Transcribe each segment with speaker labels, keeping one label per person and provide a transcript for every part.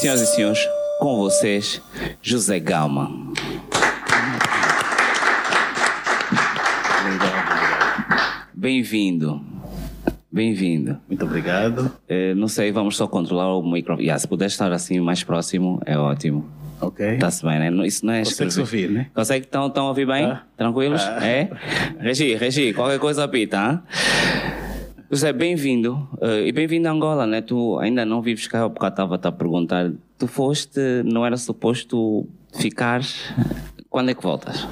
Speaker 1: Senhoras e senhores, com vocês, José Galma. Bem-vindo. Bem-vindo.
Speaker 2: Muito obrigado.
Speaker 1: Eh, não sei, vamos só controlar o microfone. Yeah, se puder estar assim mais próximo, é ótimo.
Speaker 2: Ok.
Speaker 1: Está-se bem, né? Isso não é
Speaker 2: Consegue
Speaker 1: escrever.
Speaker 2: ouvir, né?
Speaker 1: Consegue? Estão a ouvir bem?
Speaker 2: Ah.
Speaker 1: Tranquilos?
Speaker 2: Ah.
Speaker 1: É? Regi, Regi, qualquer coisa apita, hein? José, bem-vindo. Eh, e bem-vindo a Angola, né? Tu ainda não vives cá, eu estava a perguntar. Tu foste, não era suposto ficar. Quando é que voltas?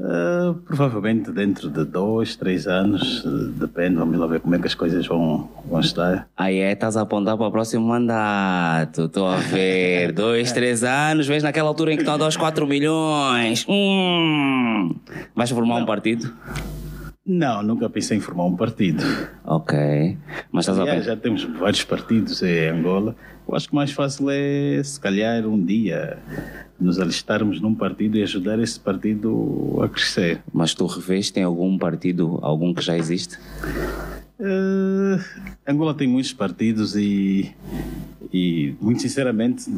Speaker 2: Ah, provavelmente dentro de dois, três anos, depende, vamos lá ver como é que as coisas vão, vão estar.
Speaker 1: Aí é, estás a apontar para o próximo mandato. Estou a ver. Dois, três anos, vês naquela altura em que estão a dar os 4 milhões. Hum. Vais formar um partido?
Speaker 2: Não, nunca pensei em formar um partido.
Speaker 1: Ok. Mas estás a
Speaker 2: Aliás,
Speaker 1: pensar.
Speaker 2: já temos vários partidos em Angola. Eu acho que o mais fácil é, se calhar, um dia nos alistarmos num partido e ajudar esse partido a crescer.
Speaker 1: Mas tu revês, tem algum partido, algum que já existe?
Speaker 2: Eh, Angola tem muitos partidos e, e muito sinceramente,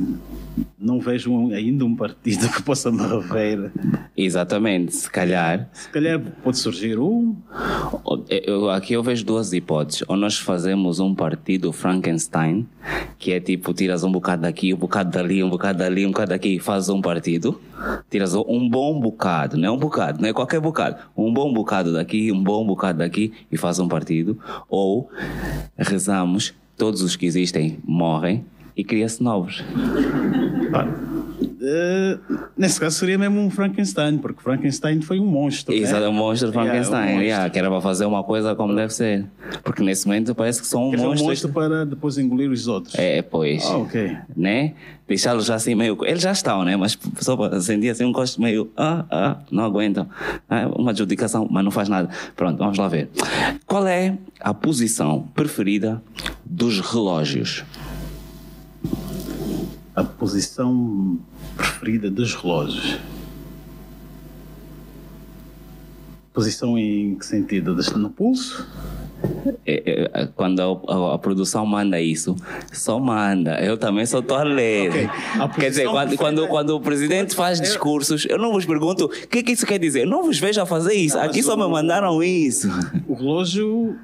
Speaker 2: não vejo ainda um partido que possa me rever.
Speaker 1: Exatamente, se calhar.
Speaker 2: Se calhar pode surgir um,
Speaker 1: Eu- aqui eu vejo duas hipóteses. Ou nós fazemos um partido Frankenstein, que é tipo, tiras um bocado daqui, um bocado dali, um bocado dali, um bocado daqui fazes um partido. Tiras um bom bocado, não é um bocado, não é qualquer bocado. Um bom bocado daqui, um bom bocado daqui e faz um partido. Ou rezamos, todos os que existem morrem e cria-se novos.
Speaker 2: eh, nesse caso seria mesmo um Frankenstein, porque Frankenstein foi um monstro. né?
Speaker 1: Exato, é o monstro de
Speaker 2: Yeah,
Speaker 1: Frankenstein,
Speaker 2: um monstro.
Speaker 1: yeah, que era para fazer uma coisa como deve ser. Porque nesse momento parece que são
Speaker 2: Quer dizer, um monstro para depois engolir os outros.
Speaker 1: É, pois.
Speaker 2: Ah, ok.
Speaker 1: Né? Deixá-los assim meio. Eles já estão, né? Mas só para sentir assim um gosto meio. Ah, ah, não aguentam. Ah, uma adjudicação, mas não faz nada. Pronto, vamos lá ver. Qual é a posição preferida dos relógios?
Speaker 2: A posição preferida dos relógios. Posição em que sentido? Deixa No pulso?
Speaker 1: É, é, quando a, a- a produção manda isso, só manda. Eu também só estou a ler.
Speaker 2: Ok. A
Speaker 1: Quer dizer, quando, quando, quando o presidente faz discursos, eu não vos pergunto o que, que isso quer dizer. Eu não vos vejo a fazer isso. Aqui só me
Speaker 2: o-
Speaker 1: mandaram isso.
Speaker 2: O relógio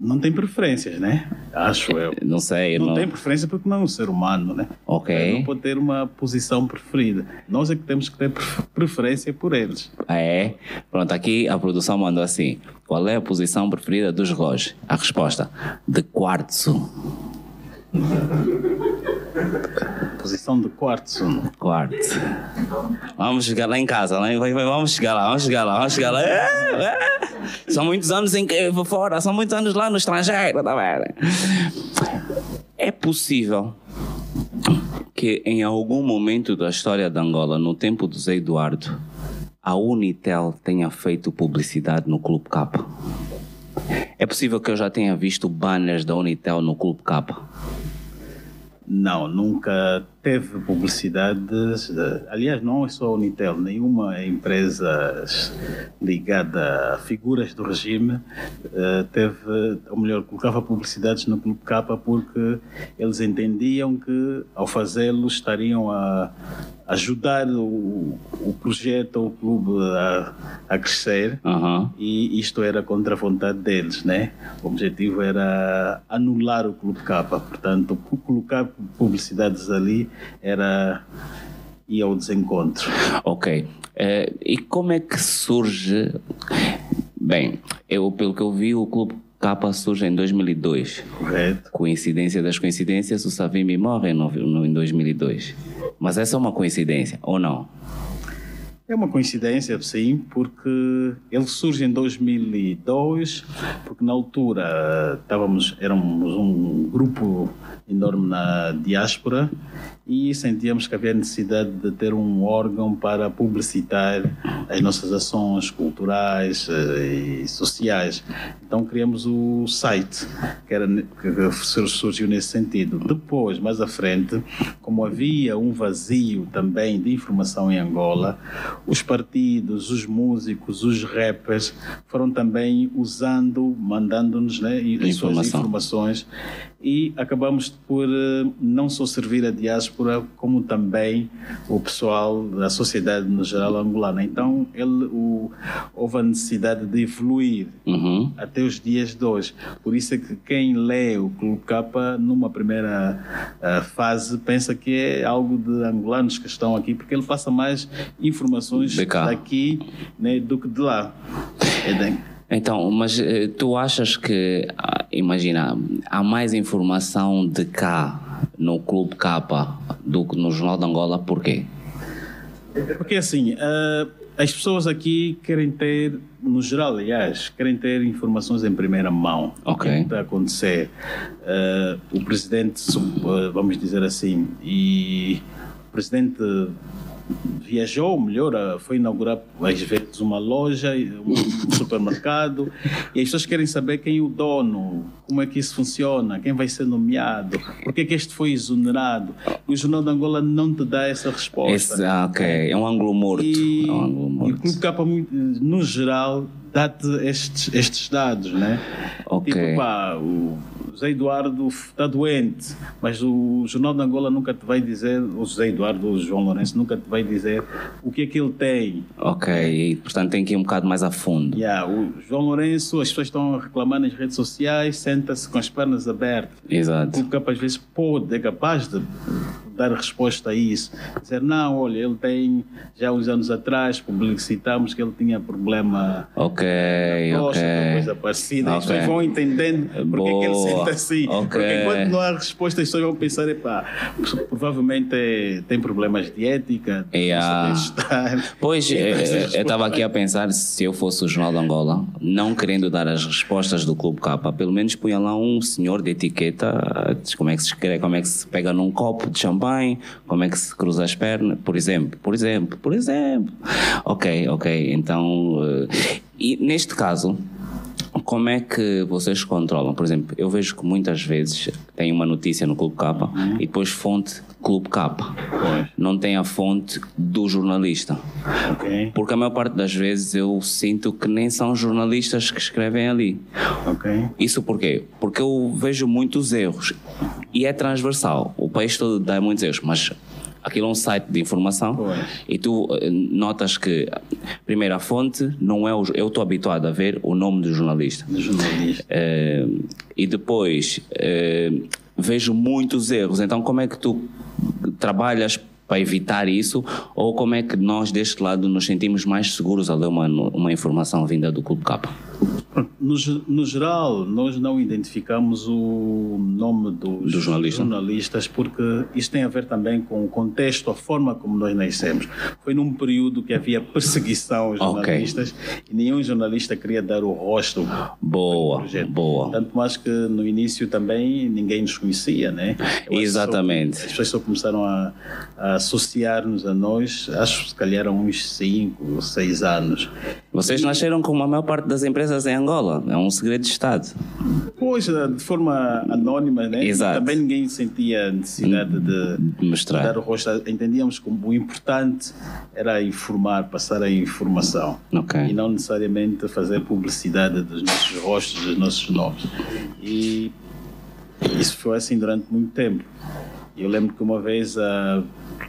Speaker 2: não tem preferências, né? Acho eu.
Speaker 1: Não sei,
Speaker 2: Não,
Speaker 1: não.
Speaker 2: tem preferência porque não é um ser humano, né?
Speaker 1: Ok.
Speaker 2: Não pode ter uma posição preferida. Nós é que temos que ter pref- preferência por eles.
Speaker 1: Ah, é? Pronto, aqui a produção mandou assim: qual é a posição preferida dos relógios? A resposta: de quartzo.
Speaker 2: Posição de quartzo.
Speaker 1: Quartzo. Vamos chegar lá em casa, lá em- vamos chegar lá, vamos chegar lá, vamos chegar lá. É, é. São muitos anos em que eu vou fora, são muitos anos lá no estrangeiro, tá vendo? É possível que em algum momento da história de Angola, no tempo do Zé Eduardo, a Unitel tenha feito publicidade no Clube K. É possível que eu já tenha visto banners da Unitel no Clube K.
Speaker 2: Não, nunca teve publicidades. Aliás, não é só a Unitel, nenhuma empresa ligada a figuras do regime eh, teve, ou melhor, colocava publicidades no Clube K porque eles entendiam que ao fazê-lo estariam a ajudar o, o projeto ou o clube a, a crescer
Speaker 1: Aham.
Speaker 2: e isto era contra a vontade deles, né? O objetivo era anular o Clube K, portanto, co- colocar publicidades ali era ir ao desencontro.
Speaker 1: Ok. Eh, e como é que surge? Bem, eu, pelo que eu vi, o Clube K surge em 2002.
Speaker 2: Correto?
Speaker 1: Coincidência das coincidências, o Savimbi morre no, no, em 2002. Mas essa é uma coincidência, ou não?
Speaker 2: É uma coincidência, sim, porque ele surge em 2002, porque na altura estávamos, éramos um grupo enorme na diáspora e sentíamos que havia necessidade de ter um órgão para publicitar as nossas ações culturais eh, e sociais. Então criamos o site, que, era, que surgiu nesse sentido. Depois, mais à frente, como havia um vazio também de informação em Angola, os partidos, os músicos, os rappers foram também usando, mandando-nos né,
Speaker 1: Informação.
Speaker 2: informações e acabamos por eh, não só servir a diáspora, como também o pessoal da sociedade no geral angolana. Então, ele, o, houve a necessidade de evoluir
Speaker 1: Uhum.
Speaker 2: até os dias de hoje. Por isso é que quem lê o Clube Capa, numa primeira ah, fase, pensa que é algo de angolanos que estão aqui, porque ele passa mais informações
Speaker 1: cá.
Speaker 2: daqui né, do que de lá. É de-
Speaker 1: Então, mas eh, tu achas que, ah, imagina, há mais informação de cá no Clube Capa do que no Jornal de Angola, por quê?
Speaker 2: Porque assim, ah, as pessoas aqui querem ter, no geral, aliás, querem ter informações em primeira mão.
Speaker 1: Ok.
Speaker 2: O que é que está a acontecer? Ah, o presidente, vamos dizer assim, e o presidente viajou, melhor, ah, foi inaugurar às vezes uma loja, um supermercado, e as pessoas querem saber quem é o dono, como é que isso funciona, quem vai ser nomeado, por que é que este foi exonerado. E o Jornal de Angola não te dá essa resposta.
Speaker 1: Esse, ah, ok, é um ângulo morto.
Speaker 2: E,
Speaker 1: É um ângulo
Speaker 2: e o
Speaker 1: morto.
Speaker 2: Clube Capa, muito- no geral, dá-te estes, estes dados, né?
Speaker 1: Ok.
Speaker 2: Tipo, pá, o José Eduardo está doente, mas o Jornal de Angola nunca te vai dizer, o José Eduardo, o João Lourenço, nunca te vai dizer o que é que ele tem.
Speaker 1: Ok, e, portanto tem que ir um bocado mais a fundo.
Speaker 2: Yeah, o João Lourenço, as pessoas estão a reclamar nas redes sociais, senta-se com as pernas abertas. O
Speaker 1: Exato.
Speaker 2: Clube Capa às vezes pode, é capaz de dar resposta a isso. Dizer, não, olha, ele tem, já uns anos atrás, publicitamos que ele tinha problema
Speaker 1: Ok,
Speaker 2: próstata,
Speaker 1: ok.
Speaker 2: coisa parecida. As
Speaker 1: Ok.
Speaker 2: pessoas vão entendendo porque é que ele
Speaker 1: Boa.
Speaker 2: sente assim.
Speaker 1: Ok.
Speaker 2: Porque enquanto não há resposta, as pessoas vão pensar, epá, provavelmente é- tem problemas de ética, de
Speaker 1: Yeah.
Speaker 2: bem-estar.
Speaker 1: Pois, eh, eh, eu estava aqui a pensar se eu fosse o Jornal de Angola, não querendo dar as respostas do Clube Capa, pelo menos punha lá um senhor de etiqueta, diz como é que se escreve, como é que se pega num copo de champanhe, como é que se cruza as pernas, por exemplo, por exemplo, por exemplo. Ok, ok, então, eh, e neste caso, como é que vocês controlam? Por exemplo, eu vejo que muitas vezes tem uma notícia no Clube Capa e depois fonte Clube Capa.
Speaker 2: Pois.
Speaker 1: Não tem a fonte do jornalista.
Speaker 2: Ok,
Speaker 1: Porque a maior parte das vezes eu sinto que nem são jornalistas que escrevem ali.
Speaker 2: ok.
Speaker 1: Isso porquê? Porque eu vejo muitos erros. E é transversal. O país todo dá muitos erros, mas aquilo é um site de informação e tu eh, notas que, primeiro, a fonte não é o. Eu estou habituado a ver o nome do jornalista.
Speaker 2: De jornalista.
Speaker 1: Eh, e depois eh, vejo muitos erros. Então, como é que tu trabalhas para evitar isso? Ou como é que nós, deste lado, nos sentimos mais seguros a ler uma, uma informação vinda do Clube Capa?
Speaker 2: No, no geral, nós não identificamos o nome dos
Speaker 1: Do jornalista.
Speaker 2: jornalistas porque isso tem a ver também com o contexto, a forma como nós nascemos. Foi num período que havia perseguição aos jornalistas e nenhum jornalista queria dar o rosto
Speaker 1: Boa, boa.
Speaker 2: Tanto mais que no início também ninguém nos conhecia, né? Eu
Speaker 1: Exatamente.
Speaker 2: só- as pessoas só começaram a, a associar-nos a nós, acho que se calhar há uns 5 ou 6 anos.
Speaker 1: Vocês nasceram como a maior parte das empresas em Angola. É um segredo de Estado.
Speaker 2: Pois, eh, de forma anónima, né?
Speaker 1: Exato.
Speaker 2: Também ninguém sentia a necessidade de
Speaker 1: De mostrar.
Speaker 2: dar o rosto. Entendíamos como o importante era informar, passar a informação.
Speaker 1: Ok.
Speaker 2: E não necessariamente fazer publicidade dos nossos rostos, dos nossos nomes. E isso foi assim durante muito tempo. Eu lembro que uma vez a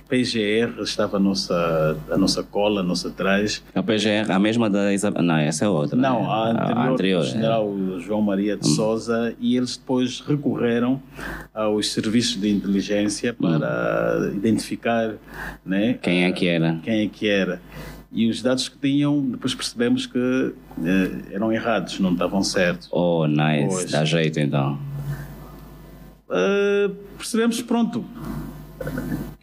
Speaker 2: PGR estava a nossa, a nossa cola, a nossa traje.
Speaker 1: A PGR, a mesma da Isabel. Não, essa é outra.
Speaker 2: Não,
Speaker 1: né?
Speaker 2: a anterior,
Speaker 1: A anterior, é.
Speaker 2: general João Maria de Souza e eles depois recorreram aos serviços de inteligência para identificar né,
Speaker 1: Quem é que era?
Speaker 2: quem é que era. E os dados que tinham, depois percebemos que eh, eram errados, não estavam certos.
Speaker 1: Oh, nice.
Speaker 2: Pois.
Speaker 1: Dá jeito então.
Speaker 2: Eh, percebemos, pronto,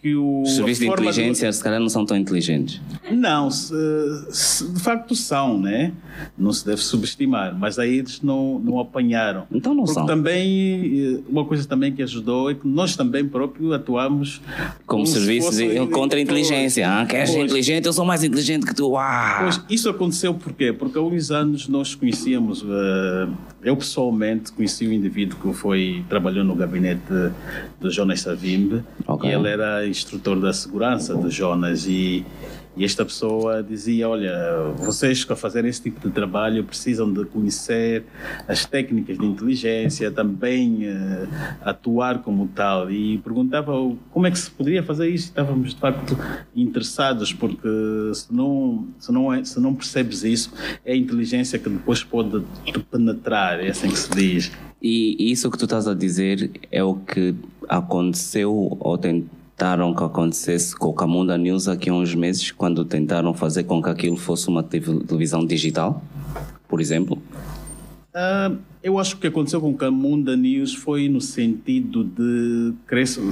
Speaker 2: que o.
Speaker 1: Os serviços de inteligência, se calhar, não são tão inteligentes.
Speaker 2: Não, se- se- de facto são, né? Não se deve subestimar, mas aí eles não, não apanharam.
Speaker 1: Então não
Speaker 2: Porque
Speaker 1: são.
Speaker 2: também, eh, uma coisa também que ajudou é que nós também próprios atuamos
Speaker 1: Como
Speaker 2: se
Speaker 1: serviço
Speaker 2: fosse-
Speaker 1: de, contra a inteligência. Ah, queres ser
Speaker 2: Pois.
Speaker 1: inteligente? Eu sou mais inteligente que tu. Ah!
Speaker 2: Pois, isso aconteceu por quê? Porque há uns anos nós conhecíamos, eh, eu pessoalmente conheci um indivíduo que foi, trabalhou no gabinete do Jonas Savimbe
Speaker 1: Ok.
Speaker 2: e ele era instrutor da segurança do Jonas e E esta pessoa dizia: Olha, vocês que a fazer esse tipo de trabalho precisam de conhecer as técnicas de inteligência, também uh, atuar como tal. E perguntava como é que se poderia fazer isso. Estávamos de facto interessados, porque se não, se não, é, se não percebes isso, é a inteligência que depois pode te penetrar, é assim que se diz.
Speaker 1: E isso que tu estás a dizer é o que aconteceu ou tentaram que acontecesse com o Camunda News aqui há uns meses, quando tentaram fazer com que aquilo fosse uma televisão digital, por exemplo?
Speaker 2: Uh, eu acho que o que aconteceu com o Camunda News foi no sentido de crescer,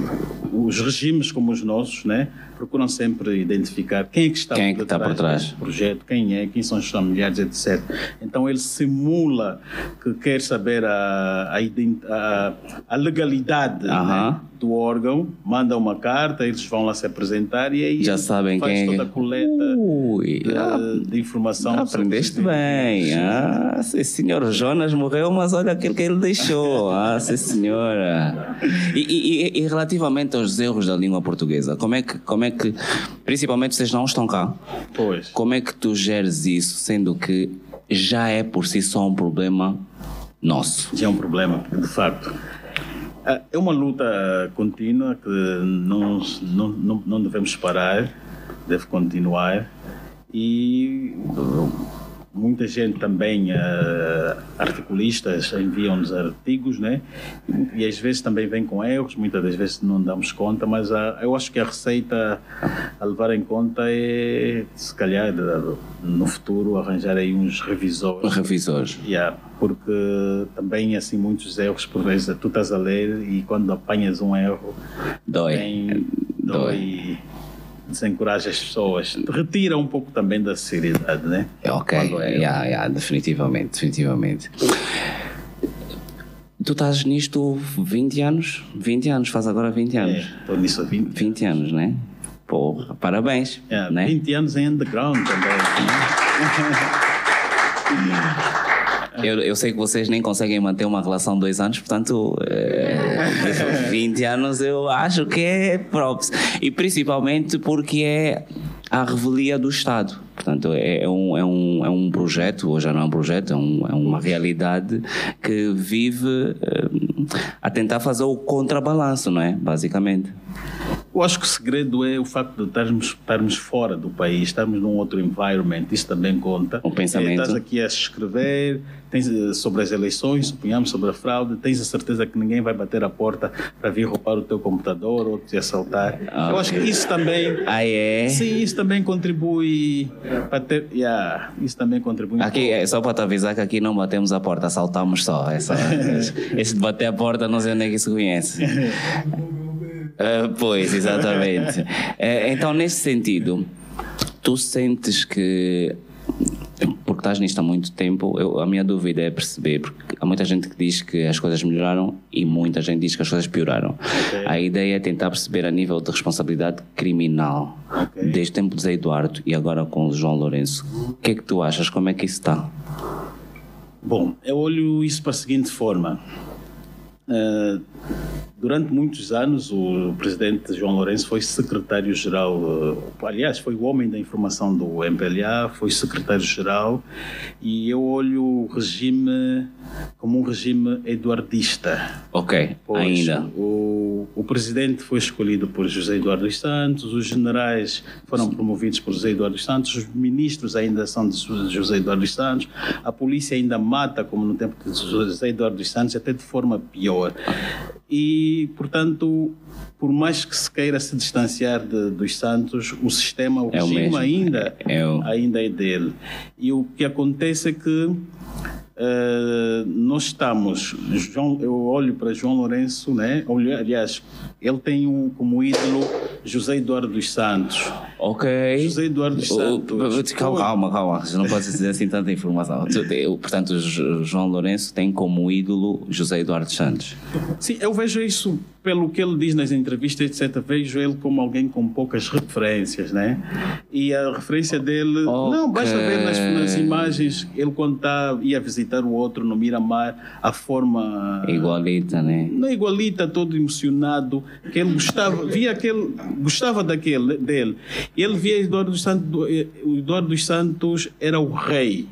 Speaker 2: os regimes como os nossos, né, procuram sempre identificar quem é que está,
Speaker 1: quem é que por, está por trás
Speaker 2: do projeto, quem é, quem são os familiares, etc. Então ele simula que quer saber a, a, a, legalidade uh -huh. né, do órgão, manda uma carta, eles vão lá se apresentar e aí
Speaker 1: já sabem
Speaker 2: faz
Speaker 1: quem
Speaker 2: é toda a coleta Ui, de, ah, de, informação.
Speaker 1: Aprendeste bem. Ah, sim, senhor Jonas morreu, mas olha aquilo que ele deixou. Ah, sim, senhora. E, e, e, relativamente aos erros da língua portuguesa, como é que, como é que principalmente vocês não estão cá?
Speaker 2: Pois.
Speaker 1: Como é que tu geres isso, sendo que já é por si só um problema nosso?
Speaker 2: Já é um problema, de facto. É uma luta contínua que não, não, não devemos parar, deve continuar. E muita gente também, uh, articulistas, enviam-nos artigos, né? E, às vezes também vem com erros, muitas das vezes não damos conta, mas uh, eu acho que a receita a levar em conta é, se calhar, no futuro, arranjar aí uns revisores.
Speaker 1: Revisores.
Speaker 2: Yeah, porque também, assim, muitos erros, por vezes, tu estás a ler e quando apanhas um erro,
Speaker 1: dói.
Speaker 2: Bem, dói. dói desencoraja as pessoas, retira um pouco também da seriedade, né?
Speaker 1: É, ok, é... yeah, yeah, definitivamente, definitivamente. Tu estás nisto 20 anos? 20 anos, faz agora 20 anos.
Speaker 2: Estou é, nisso há 20 anos.
Speaker 1: 20 anos, né? Pô, parabéns.
Speaker 2: Yeah,
Speaker 1: né?
Speaker 2: 20 anos em underground também.
Speaker 1: Né? Eu, eu sei que vocês nem conseguem manter uma relação dois anos, portanto, é, 20 anos eu acho que é próprio. E principalmente porque é a revelia do Estado. Portanto, é, é, um, é, um, é um projeto, ou já não é um projeto, é, um, é uma realidade que vive é, a tentar fazer o contrabalanço, não é? Basicamente.
Speaker 2: Eu acho que o segredo é o facto de estarmos, estarmos fora do país, estarmos num outro environment, isso também conta.
Speaker 1: O pensamento. É,
Speaker 2: estás aqui a escrever tens, eh, sobre as eleições, suponhamos, sobre a fraude, tens a certeza que ninguém vai bater a porta para vir roubar o teu computador ou te assaltar. Eu acho que isso também.
Speaker 1: Ah, é?
Speaker 2: Sim, isso também contribui para ter. Yeah, isso também contribui.
Speaker 1: Aqui, é só para te avisar que aqui não batemos a porta, assaltamos só. Essa, esse de bater a porta, não sei onde é que isso conhece. Uh, pois, exatamente. Uh, então, nesse sentido, tu sentes que porque estás nisto há muito tempo, eu, a minha dúvida é perceber, porque há muita gente que diz que as coisas melhoraram e muita gente diz que as coisas pioraram. Okay. A ideia é tentar perceber a nível de responsabilidade criminal, okay. desde o tempo de Zé Eduardo e agora com o João Lourenço. O que é que tu achas? Como é que isso está?
Speaker 2: Bom, eu olho isso para a seguinte forma. Uh, durante muitos anos, o presidente João Lourenço foi secretário-geral, uh, aliás, foi o homem da informação do MPLA, foi secretário-geral, e eu olho o regime como um regime eduardista.
Speaker 1: Ok, pois ainda.
Speaker 2: O, o presidente foi escolhido por José Eduardo dos Santos, os generais foram promovidos por José Eduardo dos Santos, os ministros ainda são de José Eduardo dos Santos, a polícia ainda mata, como no tempo de José Eduardo dos Santos, até de forma pior. E, portanto, por mais que se queira se distanciar de, dos Santos, o sistema, o é regime o ainda, é o... ainda é dele. E o que acontece é que Uh, nós estamos, João, eu olho para João Lourenço, né? aliás, ele tem um, como ídolo José Eduardo dos Santos.
Speaker 1: Ok.
Speaker 2: José Eduardo dos Santos.
Speaker 1: Calma, calma, calma, você não pode dizer assim tanta informação. Portanto, João Lourenço tem como ídolo José Eduardo dos Santos.
Speaker 2: Sim, eu vejo isso pelo que ele diz nas entrevistas, etc., vejo ele como alguém com poucas referências, né? E a referência dele, okay. não, basta ver nas, nas imagens, ele quando está, ia visitar o outro no Miramar, a forma...
Speaker 1: Igualita, né?
Speaker 2: Não é igualita, todo emocionado, que ele gostava, via aquele, gostava daquele, dele. Ele via Eduardo dos Santos, o Eduardo dos Santos era o rei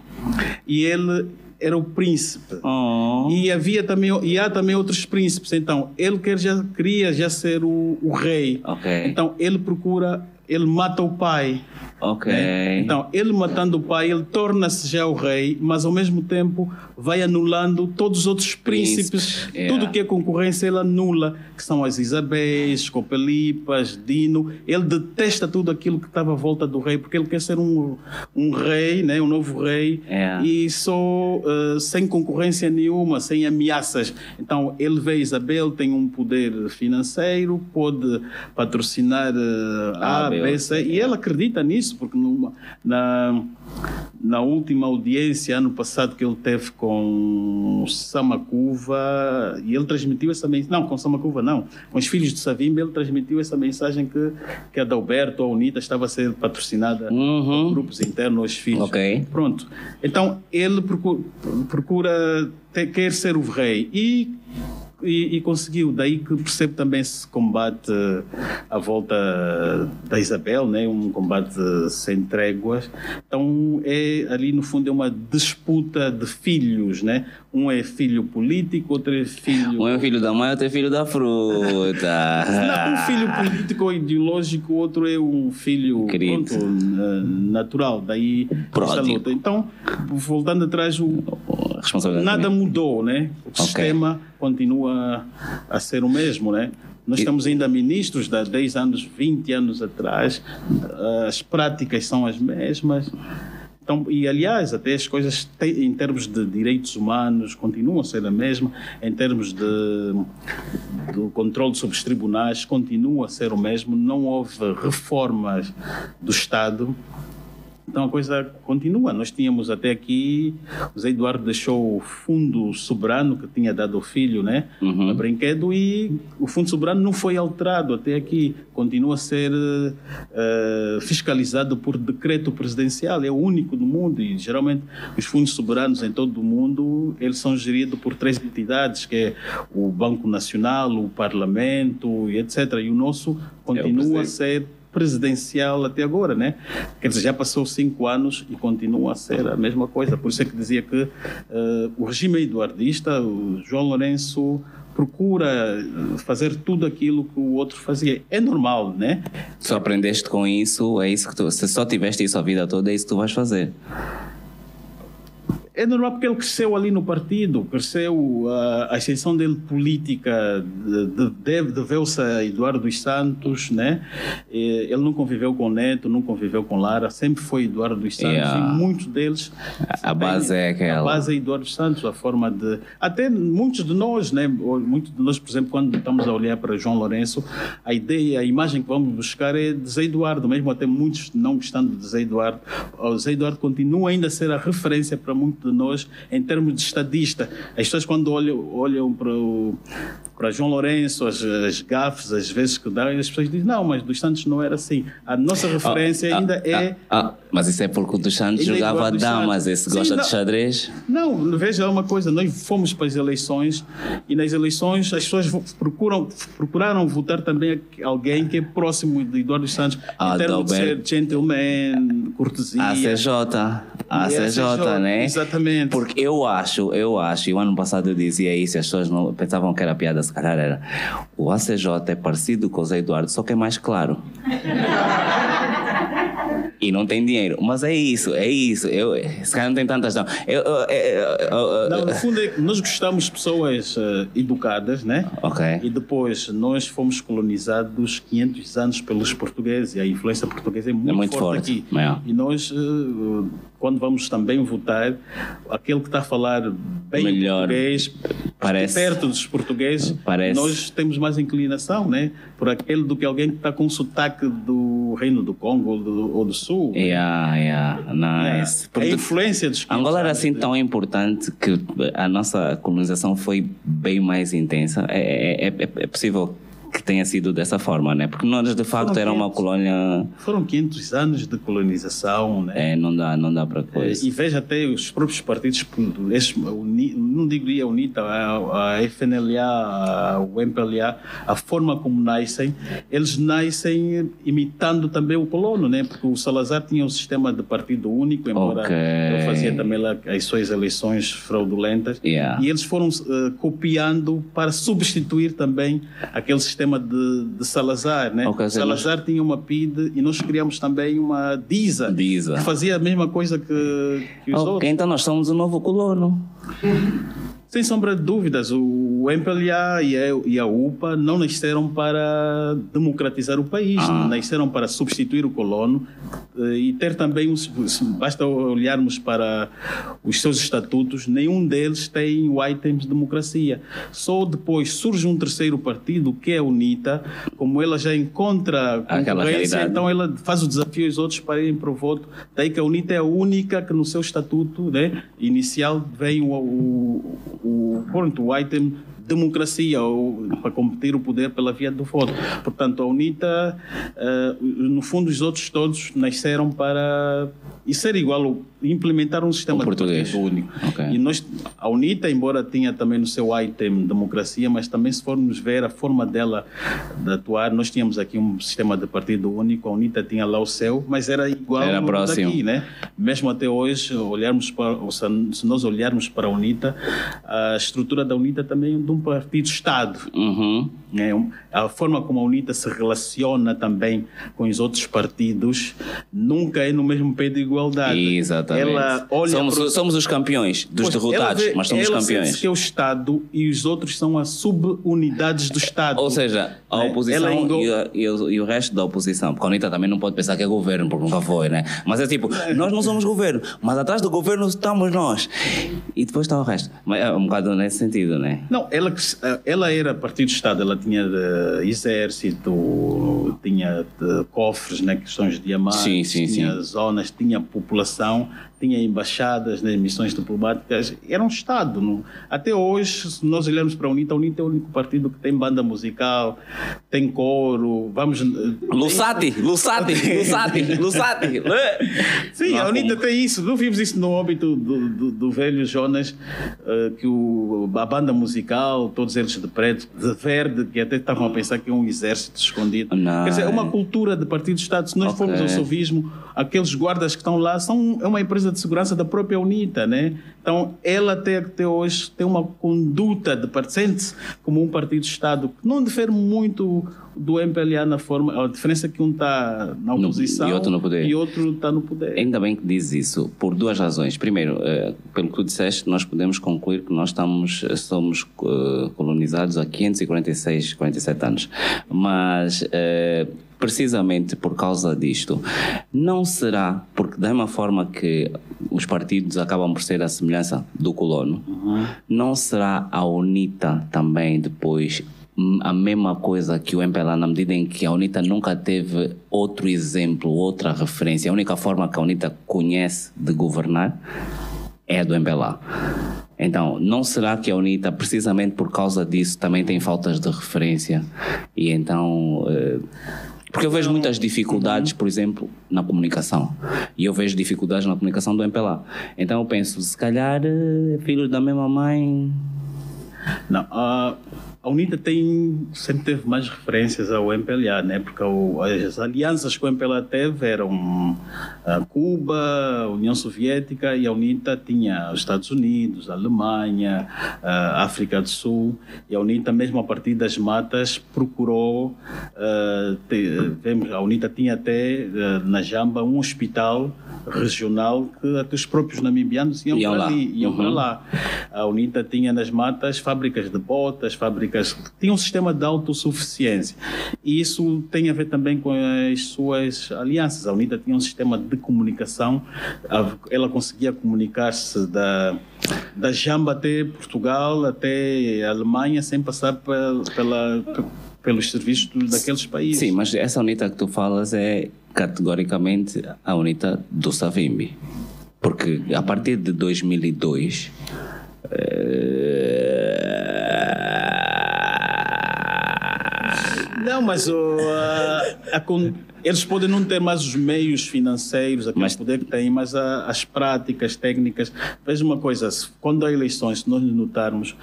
Speaker 2: e ele era o príncipe.
Speaker 1: Oh.
Speaker 2: E havia também e há também outros príncipes. Então ele quer já queria já ser o, o rei.
Speaker 1: Ok.
Speaker 2: Então ele procura, ele mata o pai.
Speaker 1: Ok.
Speaker 2: né? Então ele matando o pai, ele torna-se já o rei, mas ao mesmo tempo vai anulando todos os outros príncipes.
Speaker 1: Príncipes, yeah.
Speaker 2: Tudo que é concorrência ele anula, que são as Isabéis, Copelipas, Dino. Ele detesta tudo aquilo que estava à volta do rei, porque ele quer ser um, um rei, né? um novo rei,
Speaker 1: Yeah.
Speaker 2: e só eh, sem concorrência nenhuma, sem ameaças. Então ele vê Isabel, tem um poder financeiro, pode patrocinar eh, A,
Speaker 1: B,
Speaker 2: C, e ele acredita nisso, porque numa- na, na última audiência, ano passado, que ele teve com Samacuva, e ele transmitiu essa mensagem, não, com Samacuva não, com os filhos de Savimba, ele transmitiu essa mensagem que, que a Adalberto, a Unita, estava a ser patrocinada
Speaker 1: Uhum.
Speaker 2: por grupos internos aos filhos.
Speaker 1: Ok.
Speaker 2: Pronto. Então, ele procura, procura ter, quer ser o rei e, e, e conseguiu. Daí que percebe também esse combate eh, à volta da Isabel, né? um combate sem tréguas. Então, é, ali no fundo é uma disputa de filhos. Né? Um é filho político, outro é filho...
Speaker 1: Um é filho da mãe, outro é filho da fruta.
Speaker 2: Não, um filho político ou ideológico, outro é um filho pronto, na- natural. Daí
Speaker 1: Pródigo.
Speaker 2: luta. Então, voltando atrás, o, nada mudou, né? O
Speaker 1: Ok.
Speaker 2: sistema continua a ser o mesmo, né? Nós estamos ainda ministros de há 10 anos, 20 anos atrás, as práticas são as mesmas. Então, e aliás, até as coisas te- em termos de direitos humanos continuam a ser a mesma, em termos de, do controle sobre os tribunais continua a ser o mesmo, não houve reformas do Estado. Então a coisa continua. Nós tínhamos até aqui, o Zé Eduardo deixou o fundo soberano que tinha dado ao filho, né?
Speaker 1: Uhum.
Speaker 2: A brinquedo e o fundo soberano não foi alterado até aqui. Continua a ser eh, fiscalizado por decreto presidencial. É o único no mundo e geralmente os fundos soberanos em todo o mundo eles são geridos por três entidades, que é o Banco Nacional, o Parlamento e etc. E o nosso continua a
Speaker 1: presidente.
Speaker 2: ser presidencial até agora, né? Quer dizer, já passou cinco anos e continua a ser a mesma coisa. Por isso é que dizia que eh, o regime eduardista, o João Lourenço procura eh, fazer tudo aquilo que o outro fazia. É normal, né?
Speaker 1: Tu aprendeste com isso, é isso que tu. Se só tiveste isso a vida toda, é isso que tu vais fazer.
Speaker 2: É normal porque ele cresceu ali no partido, cresceu a, a ascensão dele política de- de- deve- deveu-se a Eduardo dos Santos, né? Ele não conviveu com Neto, não conviveu com Lara, sempre foi Eduardo dos Santos
Speaker 1: Yeah.
Speaker 2: e muitos deles
Speaker 1: A base é aquela.
Speaker 2: A base é Eduardo dos Santos, a forma de. Até muitos de nós, né? Muitos de nós, por exemplo, quando estamos a olhar para João Lourenço, a ideia, a imagem que vamos buscar é de Zé Eduardo, mesmo até muitos não gostando de Zé Eduardo. O Zé Eduardo continua ainda a ser a referência para muitos de nós em termos de estadista. As pessoas, quando olham, olham para o para João Lourenço, as, as gafes, as vezes que dá, as pessoas dizem, não, mas dos Santos não era assim. A nossa referência
Speaker 1: Ah,
Speaker 2: ainda
Speaker 1: ah,
Speaker 2: é
Speaker 1: ah, mas isso é porque o dos Santos
Speaker 2: Ainda é
Speaker 1: jogava damas. Esse
Speaker 2: Sim,
Speaker 1: gosta
Speaker 2: não.
Speaker 1: de xadrez?
Speaker 2: Não, veja uma coisa, nós fomos para as eleições e nas eleições as pessoas procuram, procuraram votar também a- alguém que é próximo de Eduardo dos Santos,
Speaker 1: Ah,
Speaker 2: em termos de ser gentleman, cortesia.
Speaker 1: ACJ. ACJ,
Speaker 2: ACJ,
Speaker 1: né?
Speaker 2: exatamente.
Speaker 1: Porque eu acho, eu acho, e o ano passado eu dizia isso, e as pessoas não pensavam que era piada, se calhar era. O ACJ é parecido com o Zé Eduardo, só que é mais claro. E não tem dinheiro. Mas é isso, é isso. Eu, esse cara não tem tantas. Não. Eu, eu- eu-
Speaker 2: Não, no fundo é que nós gostamos de pessoas eh, educadas, né?
Speaker 1: Ok.
Speaker 2: E depois nós fomos colonizados 500 anos pelos portugueses e a influência portuguesa é muito,
Speaker 1: muito
Speaker 2: forte,
Speaker 1: forte,
Speaker 2: aqui.
Speaker 1: é.
Speaker 2: E nós, eh, quando vamos também votar, aquele que está a falar bem
Speaker 1: Melhor.
Speaker 2: português,
Speaker 1: Parece.
Speaker 2: perto dos portugueses,
Speaker 1: Parece.
Speaker 2: nós temos mais inclinação, né? Por aquele do que alguém que está com sotaque do Reino do Congo ou do, ou do Sul.
Speaker 1: Yeah, yeah, nice.
Speaker 2: a
Speaker 1: Porque
Speaker 2: influência dos 500
Speaker 1: Angola era assim tão importante que a nossa colonização foi bem mais intensa. É, é, é, é possível que tenha sido dessa forma, né? Porque nós de facto
Speaker 2: Foram
Speaker 1: era uma
Speaker 2: 500.
Speaker 1: colónia.
Speaker 2: Foram 500 anos de colonização, né?
Speaker 1: É, não dá, não dá para coisa.
Speaker 2: E veja até os próprios partidos, esses, uni- não diria a UNITA, a, a FNLA, o MPLA, a forma como nascem, eles nascem imitando também o colono, né? Porque o Salazar tinha um sistema de partido único, embora
Speaker 1: Ok.
Speaker 2: ele fazia também lá as suas eleições fraudulentas.
Speaker 1: Yeah.
Speaker 2: E eles foram eh, copiando para substituir também aquele sistema de, de Salazar, né?
Speaker 1: Ok, sim, mas-
Speaker 2: Salazar tinha uma PID e nós criamos também uma DISA,
Speaker 1: Disa.
Speaker 2: que fazia a mesma coisa que, que os
Speaker 1: Ok,
Speaker 2: outros.
Speaker 1: então nós somos o novo colono.
Speaker 2: Sem sombra de dúvidas, o MPLA e a, e a UPA não nasceram para democratizar o país,
Speaker 1: Ah.
Speaker 2: nasceram para substituir o colono eh, e ter também, basta olharmos para os seus estatutos, nenhum deles tem o item de democracia. Só depois surge um terceiro partido, que é a UNITA, como ela já encontra concorrência, então ela faz o desafio aos outros para irem para o voto. Daí que a UNITA é a única que no seu estatuto né, inicial vem o, o, o, o item democracia ou, para competir o poder pela via do voto. Portanto, a UNITA, eh, no fundo, os outros todos nasceram para e ser igual, implementar um sistema
Speaker 1: português.
Speaker 2: de partido único.
Speaker 1: Ok.
Speaker 2: E nós, a UNITA, embora tenha também no seu item democracia, mas também se formos ver a forma dela de atuar, nós tínhamos aqui um sistema de partido único, a UNITA tinha lá o seu, mas era igual
Speaker 1: Era próximo.
Speaker 2: daqui, né? Mesmo até hoje, olharmos para, se nós olharmos para a UNITA, a estrutura da UNITA também é de um partido-Estado.
Speaker 1: Uhum.
Speaker 2: Né? A forma como a UNITA se relaciona também com os outros partidos nunca é no mesmo pé de igualdade.
Speaker 1: Exatamente.
Speaker 2: Ela olha
Speaker 1: somos,
Speaker 2: pro-
Speaker 1: somos os campeões dos
Speaker 2: Pois,
Speaker 1: derrotados,
Speaker 2: ela vê-
Speaker 1: mas somos
Speaker 2: ela
Speaker 1: campeões.
Speaker 2: sente que é o Estado e os outros são as subunidades do Estado.
Speaker 1: Ou seja, a
Speaker 2: Né?
Speaker 1: oposição
Speaker 2: Ela
Speaker 1: e, a- e o, e o resto da oposição. Porque a UNITA também não pode pensar que é governo, porque nunca foi, né? Mas é tipo, nós não somos governo, mas atrás do governo estamos nós. E depois está o resto. Mas é um bocado nesse sentido, né?
Speaker 2: Não, ela, ela era partido-Estado, ela tinha exército, tinha cofres, né, questões de diamantes,
Speaker 1: Sim, sim,
Speaker 2: tinha
Speaker 1: sim.
Speaker 2: zonas, tinha população, tinha embaixadas, né, missões diplomáticas, era um Estado. Não? Até hoje, se nós olharmos para a UNITA, a UNITA é o único partido que tem banda musical, tem coro, vamos... eh,
Speaker 1: Lusati, Lusati, Lusati, Lusati.
Speaker 2: Sim,
Speaker 1: Não
Speaker 2: a UNITA
Speaker 1: como.
Speaker 2: tem isso. Não vimos isso no âmbito do, do, do velho Jonas, eh, que o, a banda musical, todos eles de preto, de verde, que até estavam a pensar que é um exército escondido.
Speaker 1: Não.
Speaker 2: Quer dizer, é uma cultura de partido-Estado. Se nós
Speaker 1: Ok.
Speaker 2: formos ao sovismo, aqueles guardas que estão lá são é uma empresa de segurança da própria UNITA, né? Então, ela até, até hoje tem uma conduta de partido, sente-se como um partido-Estado que não difere muito do MPLA na forma, a diferença é que um está na
Speaker 1: No-
Speaker 2: oposição
Speaker 1: e outro no poder.
Speaker 2: e outro está no poder.
Speaker 1: Ainda bem que diz isso, por duas razões. Primeiro, eh, pelo que tu disseste, nós podemos concluir que nós estamos, eh, somos eh, colonizados há 546, 47 anos. Mas, eh, precisamente por causa disto, não será, porque da mesma forma que os partidos acabam por ser a semelhança do colono, não será a UNITA também depois a mesma coisa que o MPLA na medida em que a UNITA nunca teve outro exemplo, outra referência. A única forma que a UNITA conhece de governar é a do MPLA. Então, não será que a UNITA, precisamente por causa disso, também tem faltas de referência? E então... eh, porque eu vejo muitas dificuldades, por exemplo, na comunicação. E eu vejo dificuldades na comunicação do MPLA. Então eu penso, se calhar, eh, filhos da mesma mãe...
Speaker 2: Não, a, a UNITA tem, sempre teve mais referências ao MPLA, né? porque o- as alianças que o MPLA teve eram a Cuba, União Soviética e a UNITA tinha os Estados Unidos, a Alemanha, a África do Sul e a UNITA mesmo a partir das matas procurou, eh, ter- vemos, a UNITA tinha até eh, na Jamba um hospital regional que até os próprios namibianos iam,
Speaker 1: Iam
Speaker 2: para
Speaker 1: lá.
Speaker 2: ali, iam
Speaker 1: Uhum.
Speaker 2: para lá. A UNITA tinha nas matas fábricas de botas, fábricas. tinha um sistema de autossuficiência. E isso tem a ver também com as suas alianças. A UNITA tinha um sistema de comunicação, ela conseguia comunicar-se da, da Jamba até Portugal, até Alemanha, sem passar pel- pela. Pelos serviços daqueles países.
Speaker 1: Sim, mas essa UNITA que tu falas é categoricamente a UNITA do Savimbi. Porque a partir de 2002.
Speaker 2: Não, mas uh, a, a, eles podem não ter mais os meios financeiros, aquele mas... poder que têm, mas a, as práticas técnicas. Veja uma coisa, quando há eleições, se nós notarmos,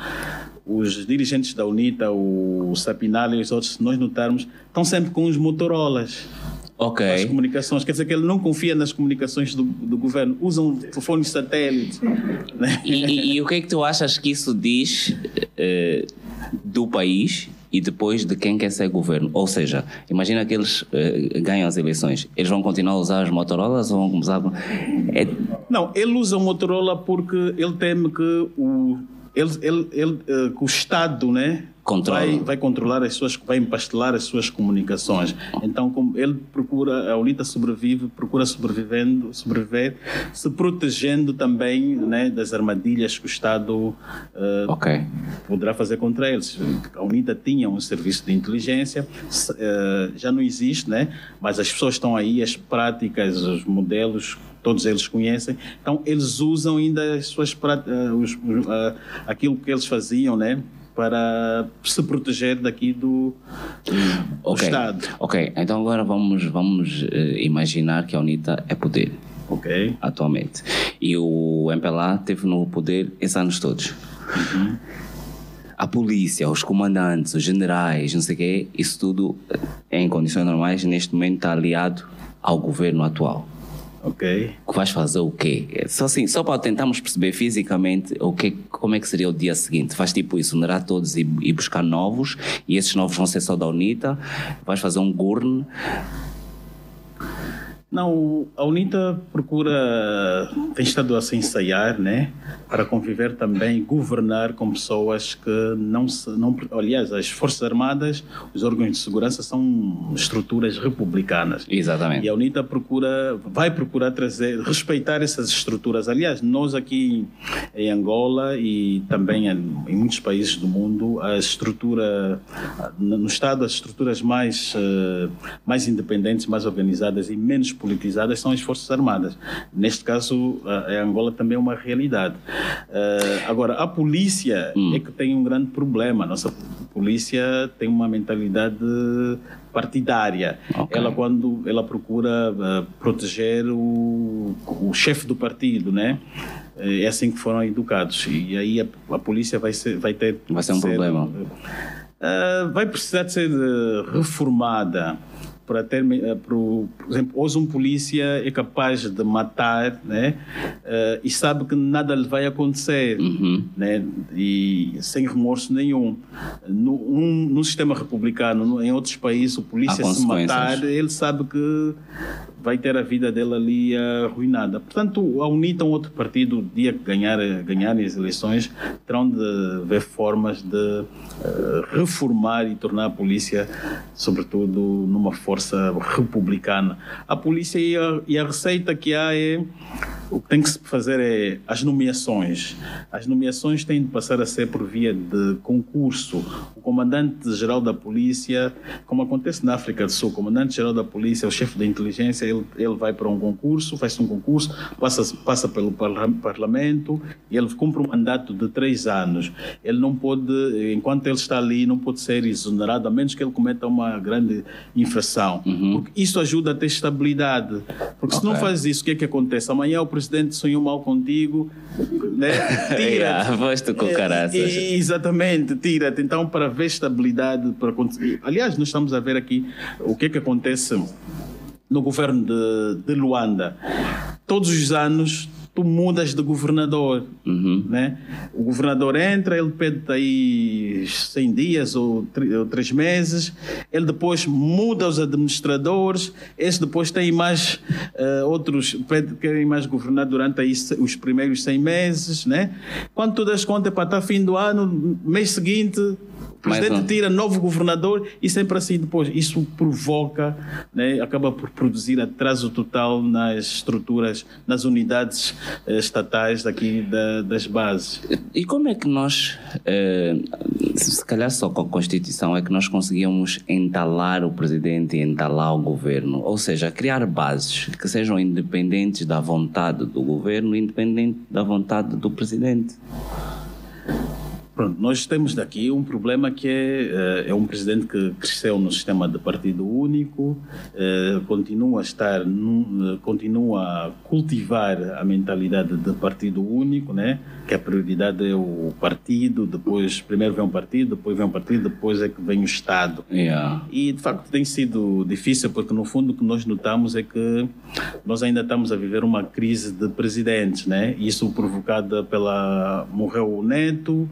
Speaker 2: os dirigentes da UNITA, o Sapinal e os outros, se nós notarmos, estão sempre com os Motorolas.
Speaker 1: Ok.
Speaker 2: As comunicações, quer dizer que ele não confia nas comunicações do, do governo, usam telefones satélite.
Speaker 1: Né? E, e, e, o que é que tu achas que isso diz uh, do país e depois de quem quer ser governo. Ou seja, imagina que eles uh, ganham as eleições. Eles vão continuar a usar as Motorolas ou vão usar.
Speaker 2: É... Não, ele usa o Motorola porque ele teme que o, ele, ele, ele, uh, que o Estado, né? Vai, vai controlar as suas, vai empastelar as suas comunicações. Então, como ele procura, a UNITA sobrevive, procura sobrevivendo, sobreviver, se protegendo também né, das armadilhas que o Estado uh,
Speaker 1: okay.
Speaker 2: poderá fazer contra eles. A UNITA tinha um serviço de inteligência, uh, já não existe, né? mas as pessoas estão aí, as práticas, os modelos todos eles conhecem. Então, eles usam ainda as suas uh, os, uh, aquilo que eles faziam, né? Para se proteger daqui do, do
Speaker 1: okay.
Speaker 2: Estado.
Speaker 1: Ok, então agora vamos, vamos uh, imaginar que a UNITA é poder.
Speaker 2: Ok.
Speaker 1: Atualmente. E o MPLA teve no poder esses anos todos. Uhum. A polícia, os comandantes, os generais, não sei o quê, isso tudo eh, em condições normais neste momento está aliado ao governo atual.
Speaker 2: Ok.
Speaker 1: Vais fazer o quê? Só assim, só para tentarmos perceber fisicamente o que, como é que seria o dia seguinte. Vais tipo exonerar todos e, e buscar novos, e esses novos vão ser só da UNITA. Vais fazer um gurn
Speaker 2: não, a UNITA procura, tem estado a se ensaiar, né, para conviver também, governar com pessoas que não se, não, aliás, as Forças Armadas, os órgãos de segurança são estruturas republicanas.
Speaker 1: Exatamente.
Speaker 2: E a UNITA procura, vai procurar trazer, respeitar essas estruturas. Aliás, nós aqui em Angola e também em, muitos países do mundo, a estrutura, no Estado, as estruturas mais, eh, mais independentes, mais organizadas e menos politizadas são as Forças Armadas. Neste caso, a Angola também é uma realidade. Uh, agora, a polícia hum. é que tem um grande problema. A nossa polícia tem uma mentalidade partidária. Okay. Ela quando ela procura uh, proteger o, o chefe do partido, né? É assim que foram educados. E aí a, a polícia vai, ser, vai ter.
Speaker 1: Vai ser um ser, problema.
Speaker 2: Uh, vai precisar de ser reformada para ter, eh, por, por exemplo, hoje um polícia é capaz de matar, né? Uh, e sabe que nada lhe vai acontecer,
Speaker 1: uhum.
Speaker 2: né? E sem remorso nenhum. No, um, no sistema republicano, no, em outros países, o polícia se matar, ele sabe que vai ter a vida dele ali arruinada. Portanto, a UNITA, um outro partido, o dia que ganhar, ganharem as eleições, terão de ver formas de uh, reformar e tornar a polícia, sobretudo, numa força republicana. A polícia e a, e a receita que há é o que tem que se fazer é as nomeações. As nomeações têm de passar a ser por via de concurso. O comandante-geral da polícia, como acontece na África do Sul, o comandante-geral da polícia, o chefe da inteligência, ele, ele vai para um concurso, faz um concurso, passa, passa pelo parlamento e ele cumpre um mandato de três anos. Ele não pode, enquanto ele está ali, não pode ser exonerado, a menos que ele cometa uma grande infração.
Speaker 1: Uhum.
Speaker 2: Isso ajuda a ter estabilidade. Porque okay. se não faz isso, o que é que acontece? Amanhã o presidente sonhou mal contigo, né? tira.
Speaker 1: yeah, com caraças.
Speaker 2: Exatamente, tira-te. Então, para ver estabilidade, para aliás, nós estamos a ver aqui o que é que acontece no governo de, de Luanda. Todos os anos tu mudas de governador,
Speaker 1: uhum.
Speaker 2: né? O governador entra, ele pede aí 100 dias ou 3 meses, ele depois muda os administradores, esse depois tem mais uh, outros, pede querem mais governar durante aí os primeiros 100 meses, né? Quando tu das contas para estar fim do ano, mês seguinte o presidente um. tira novo governador e sempre assim depois. Isso provoca, né, acaba por produzir atraso total nas estruturas, nas unidades eh, estatais daqui da, das bases.
Speaker 1: E como é que nós, eh, se calhar só com a Constituição, é que nós conseguimos entalar o presidente e entalar o governo? Ou seja, criar bases que sejam independentes da vontade do governo, independente da vontade do presidente.
Speaker 2: Pronto, nós temos daqui um problema que é, é um presidente que cresceu no sistema de partido único, continua a estar, continua a cultivar a mentalidade de partido único, né? Que a prioridade é o partido, depois primeiro vem o partido, depois vem o partido, depois é que vem o Estado.
Speaker 1: Yeah.
Speaker 2: E de facto tem sido difícil porque no fundo o que nós notamos é que nós ainda estamos a viver uma crise de presidentes, né? Isso provocada pela morreu o neto.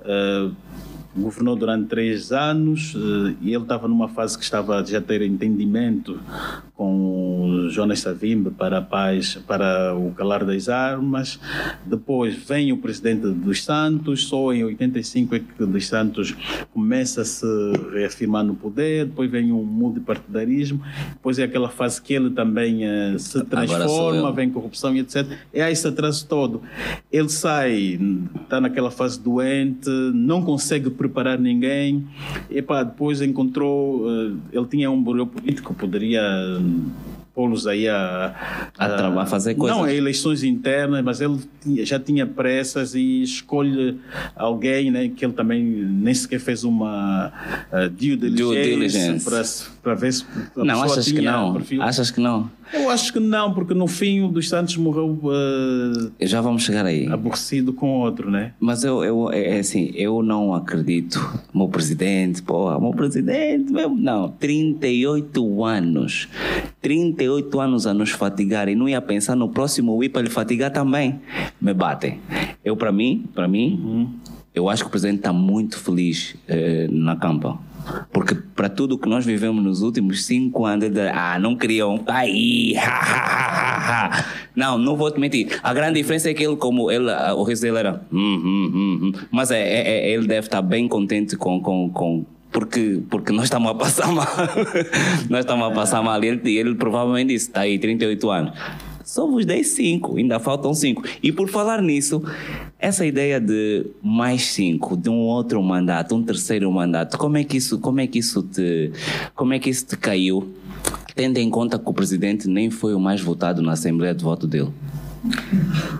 Speaker 2: Uh, governou durante três anos uh, e ele estava numa fase que estava já ter entendimento com Jonas Savimbe para a paz, para o calar das armas. Depois vem o presidente dos Santos, só em 85 é que dos Santos começa a se reafirmar no poder, depois vem um multipartidarismo, depois é aquela fase que ele também uh, se transforma, vem corrupção e etc. É esse atraso todo. Ele sai, está naquela fase doente, não consegue preparar ninguém, e pá, depois encontrou, uh, ele tinha um burô político, poderia pô-los aí a,
Speaker 1: a, a, a, fazer coisas.
Speaker 2: Não, eleições internas, mas ele tinha, já tinha pressas e escolhe alguém né, que ele também nem sequer fez uma uh, due diligence, para, para ver se
Speaker 1: a Não, achas que não? Perfil. Achas que não?
Speaker 2: Eu acho que não, porque no fim o dos Santos morreu. Uh,
Speaker 1: Já vamos chegar aí.
Speaker 2: Aborrecido com outro, né?
Speaker 1: Mas eu, eu é, é assim, eu não acredito. Meu presidente, porra, meu presidente, mesmo. Não, 38 anos. 38 anos a nos fatigar e não ia pensar no próximo WIP para ele fatigar também. Me batem. Eu, para mim, para mim, uhum. eu acho que o presidente está muito feliz eh, na campa porque para tudo que nós vivemos nos últimos cinco anos, ah, não queriam cair. não, não vou te mentir. A grande diferença é que ele, como ele, o riso dele era. Hum, hum, hum, hum. Mas é, é, é, ele deve estar bem contente com, com, com porque, porque nós estamos a passar mal. nós estamos a passar mal. Ele, ele provavelmente disse: está aí, 38 anos vos dei cinco, ainda faltam cinco. E por falar nisso, essa ideia de mais cinco, de um outro mandato, um terceiro mandato, como é que isso, como é que isso te, como é que isso te caiu, tendo em conta que o presidente nem foi o mais votado na Assembleia de Voto dele?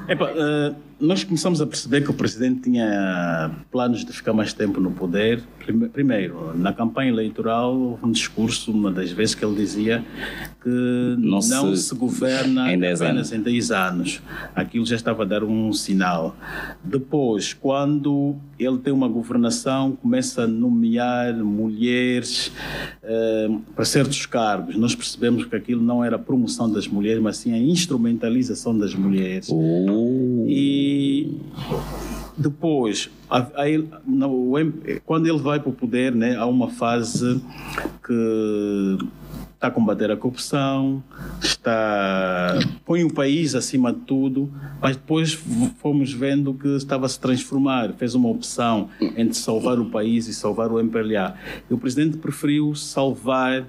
Speaker 2: Epa, uh, nós começamos a perceber que o presidente tinha planos de ficar mais tempo no poder. Primeiro, na campanha eleitoral, houve um discurso, uma das vezes que ele dizia que não, não se, se, governa em apenas anos. em 10 anos. Aquilo já estava a dar um sinal. Depois, quando ele tem uma governação, começa a nomear mulheres eh, para certos cargos. Nós percebemos que aquilo não era a promoção das mulheres, mas sim a instrumentalização das mulheres.
Speaker 1: Oh.
Speaker 2: E depois, no, quando ele vai para o poder, né, há uma fase que está a combater a corrupção, está põe o país acima de tudo, mas depois fomos vendo que estava a se transformar, fez uma opção entre salvar o país e salvar o MPLA. E o presidente preferiu salvar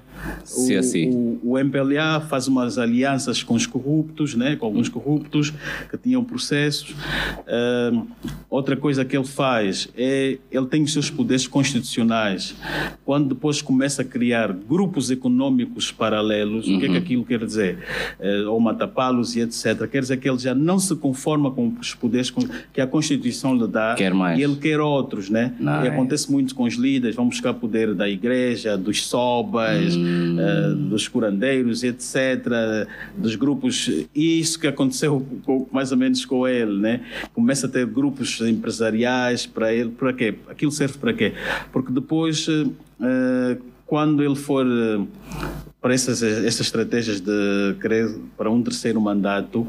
Speaker 2: o, o, o, MPLA, faz umas alianças com os corruptos, né, com alguns corruptos que tinham processos. Uh, outra coisa que ele faz é ele tem os seus poderes constitucionais. Quando depois começa a criar grupos econômicos grupos paralelos. Uhum. O que é que uhum. aquilo quer dizer? Uh, ou matapalos e etc. Quer dizer que ele já não se conforma com os poderes que a Constituição lhe dá.
Speaker 1: Quer mais.
Speaker 2: E ele quer outros, né? Não, e acontece muito com os líderes. Vão buscar poder da igreja, dos sobas, uhum. uh, dos curandeiros, etc. Dos grupos. E isso que aconteceu com, mais ou menos com ele, né? Começa a ter grupos empresariais para ele. Para quê? Aquilo serve para quê? Porque depois. Uh, quando ele for para essas, essas estratégias de querer para um terceiro mandato,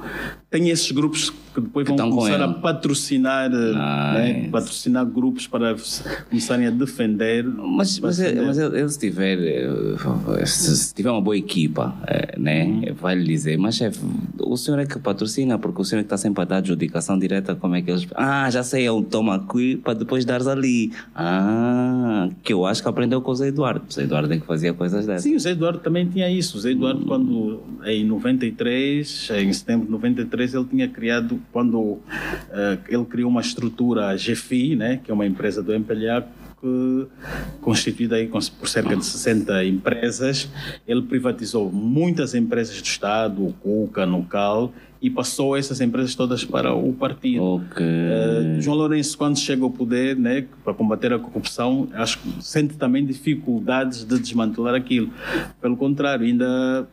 Speaker 2: tem esses grupos que depois vão começar a patrocinar, né, patrocinar grupos para começarem a defender.
Speaker 1: Mas, mas, defender. mas ele, se tiver, eh, se tiver uma boa equipa, eh, né, uhum. vai lhe dizer, mas chefe, o senhor é que patrocina, porque o senhor é que está sempre a dar adjudicação direta, como é que eles. Ah, já sei, eu tomo aqui para depois dar ali. Ah, que eu acho que aprendeu com o Zé Eduardo. O Zé Eduardo é que fazia coisas dessas.
Speaker 2: Sim, o Zé Eduardo também tinha isso. O Zé Eduardo, uhum. quando em 93, em setembro de 93, ele tinha criado, quando uh, ele criou uma estrutura, a GFI, né, que é uma empresa do MPLA, constituída aí por cerca de 60 empresas. Ele privatizou muitas empresas do Estado, o Cuca, Nucal, e passou essas empresas todas para o partido.
Speaker 1: Ok.
Speaker 2: Uh, João Lourenço, quando chega ao poder, né, para combater a corrupção, acho que sente também dificuldades de desmantelar aquilo. Pelo contrário, ainda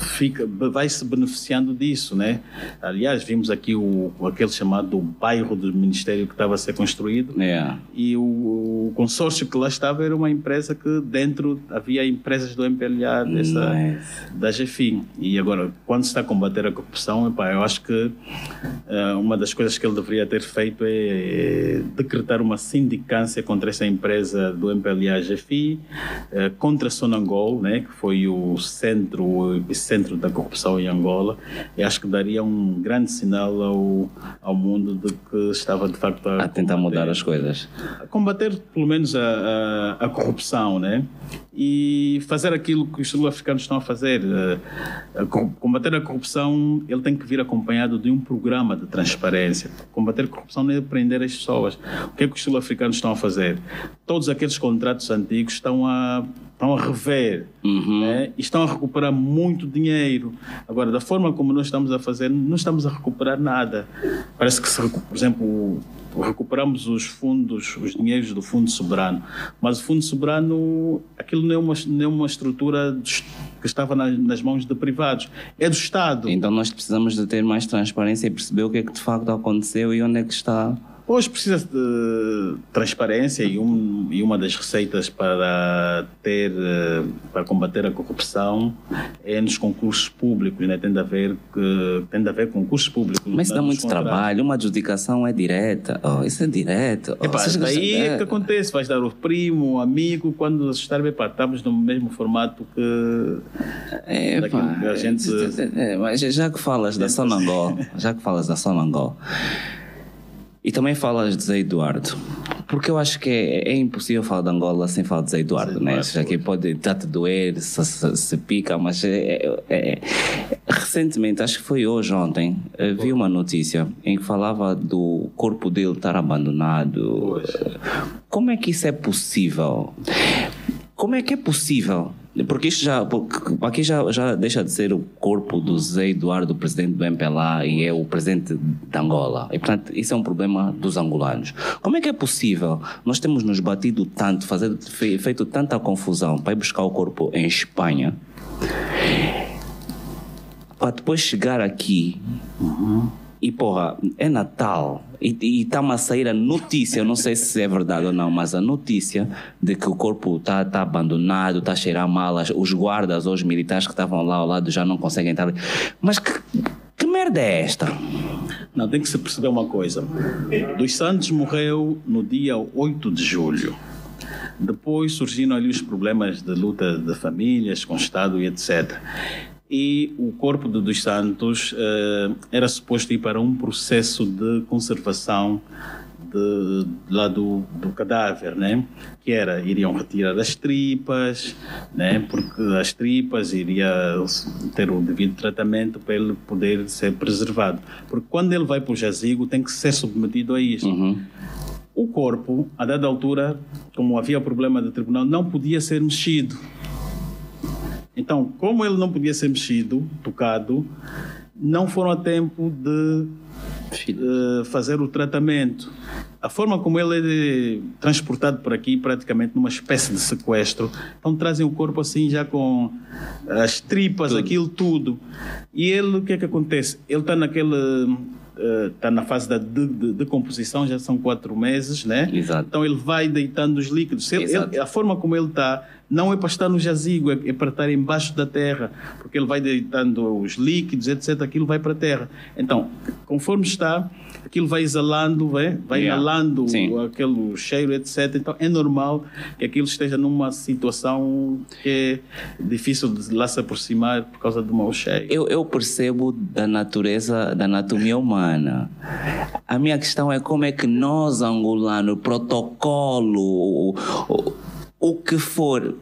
Speaker 2: fica, vai se beneficiando disso, né? Aliás, vimos aqui o, aquele chamado bairro do Ministério que estava a ser construído
Speaker 1: Yeah.
Speaker 2: e o, o consórcio que lá estava era uma empresa que dentro havia empresas do MPLA dessa,
Speaker 1: Nice.
Speaker 2: da GFIM. E agora, quando se está a combater a corrupção, epá, eu acho que eh, uma das coisas que ele deveria ter feito é, decretar uma sindicância contra essa empresa do MPLA GFI, eh, contra Sonangol, né, que foi o centro, o epicentro da corrupção em Angola. E acho que daria um grande sinal ao, ao mundo de que estava de facto a,
Speaker 1: A tentar
Speaker 2: combater-
Speaker 1: mudar as coisas.
Speaker 2: a combater pelo menos a, a, a corrupção, né? E fazer aquilo que os sul-africanos estão a fazer. co- combater a corrupção, ele tem que vir acompanhado de um programa de transparência. Combater a corrupção não é prender as pessoas. O que é que os sul-africanos estão a fazer? Todos aqueles contratos antigos estão a estão a rever
Speaker 1: Uhum.
Speaker 2: né? e estão a recuperar muito dinheiro. Agora, da forma como nós estamos a fazer, não estamos a recuperar nada. Parece que, se, por exemplo, recuperamos os fundos, os dinheiros do Fundo Soberano, mas o Fundo Soberano, aquilo não é uma, não é uma estrutura dos- que estava nas, nas mãos de privados, é do Estado.
Speaker 1: Então nós precisamos de ter mais transparência e perceber o que é que de facto aconteceu e onde é que está.
Speaker 2: Hoje precisa de transparência e, um, e uma das receitas para ter para combater a corrupção é nos concursos públicos, né? tem de haver que tem de haver concursos públicos.
Speaker 1: Mas isso dá muito
Speaker 2: contratos.
Speaker 1: trabalho, uma adjudicação é direta. Oh, isso é direto. Oh,
Speaker 2: Epá, daí é que acontece, vais dar o primo, o amigo, quando estar epá, estamos no mesmo formato que
Speaker 1: É, pá,
Speaker 2: que a gente-
Speaker 1: é, mas já que falas da Sonangol, já que falas da Sonangol, e também falas de Zé Eduardo, porque eu acho que é, é impossível falar de Angola sem falar de Zé Eduardo,
Speaker 2: Zé
Speaker 1: né?
Speaker 2: Eduardo,
Speaker 1: Já que pode estar-te doer, se, se, se pica, mas é, é- é- recentemente, acho que foi hoje, ontem, eh, vi uma notícia em que falava do corpo dele estar abandonado. Como é que isso é possível? Como é que é possível? Porque isto já, porque aqui já, já deixa de ser o corpo do Zé Eduardo, presidente do MPLA, e é o presidente de Angola. E, portanto, isso é um problema dos angolanos. Como é que é possível? Nós temos nos batido tanto, fazer, fe- feito tanta confusão para ir buscar o corpo em Espanha, para depois chegar aqui e porra, é Natal e está-me a sair a notícia, eu não sei se é verdade ou não, mas a notícia de que o corpo está tá abandonado, está a cheirar mal, os guardas ou os militares que estavam lá ao lado já não conseguem estar ali. Mas que, que merda é esta?
Speaker 2: Não, tem que se perceber uma coisa. Dos Santos morreu no dia 8 de julho. Depois surgiram ali os problemas de luta de famílias, com o Estado e etc. E o corpo de Dos Santos eh, era suposto ir para um processo de conservação de, lá do, do cadáver, né? Que era, iriam retirar as tripas, né? Porque as tripas iria ter o devido tratamento para ele poder ser preservado. Porque quando ele vai para o jazigo tem que ser submetido a isto.
Speaker 1: Uhum.
Speaker 2: O corpo, a dada altura, como havia problema do tribunal, não podia ser mexido. Então, como ele não podia ser mexido, tocado, não foram a tempo de eh, fazer o tratamento. A forma como ele é transportado por aqui, praticamente numa espécie de sequestro, então trazem o corpo assim já com as tripas,
Speaker 1: Tudo.
Speaker 2: aquilo tudo. E ele, o que é que acontece? Ele está naquele. Está na fase da de- de- decomposição, já são quatro meses, né?
Speaker 1: Exato.
Speaker 2: Então ele vai deitando os líquidos. Ele- ele- a forma como ele está não é para estar no jazigo, é, é para estar embaixo da terra, porque ele vai deitando os líquidos, etc. Aquilo vai para a terra. Então, conforme está, aquilo vai exalando, vai, vai
Speaker 1: Yeah.
Speaker 2: inalando
Speaker 1: Sim.
Speaker 2: aquele cheiro, etc. Então, é normal que aquilo esteja numa situação que é difícil de lá se aproximar por causa do mau cheiro.
Speaker 1: Eu, eu percebo da natureza, da anatomia humana. A minha questão é como é que nós, angolanos, protocolo, o, o, o que for.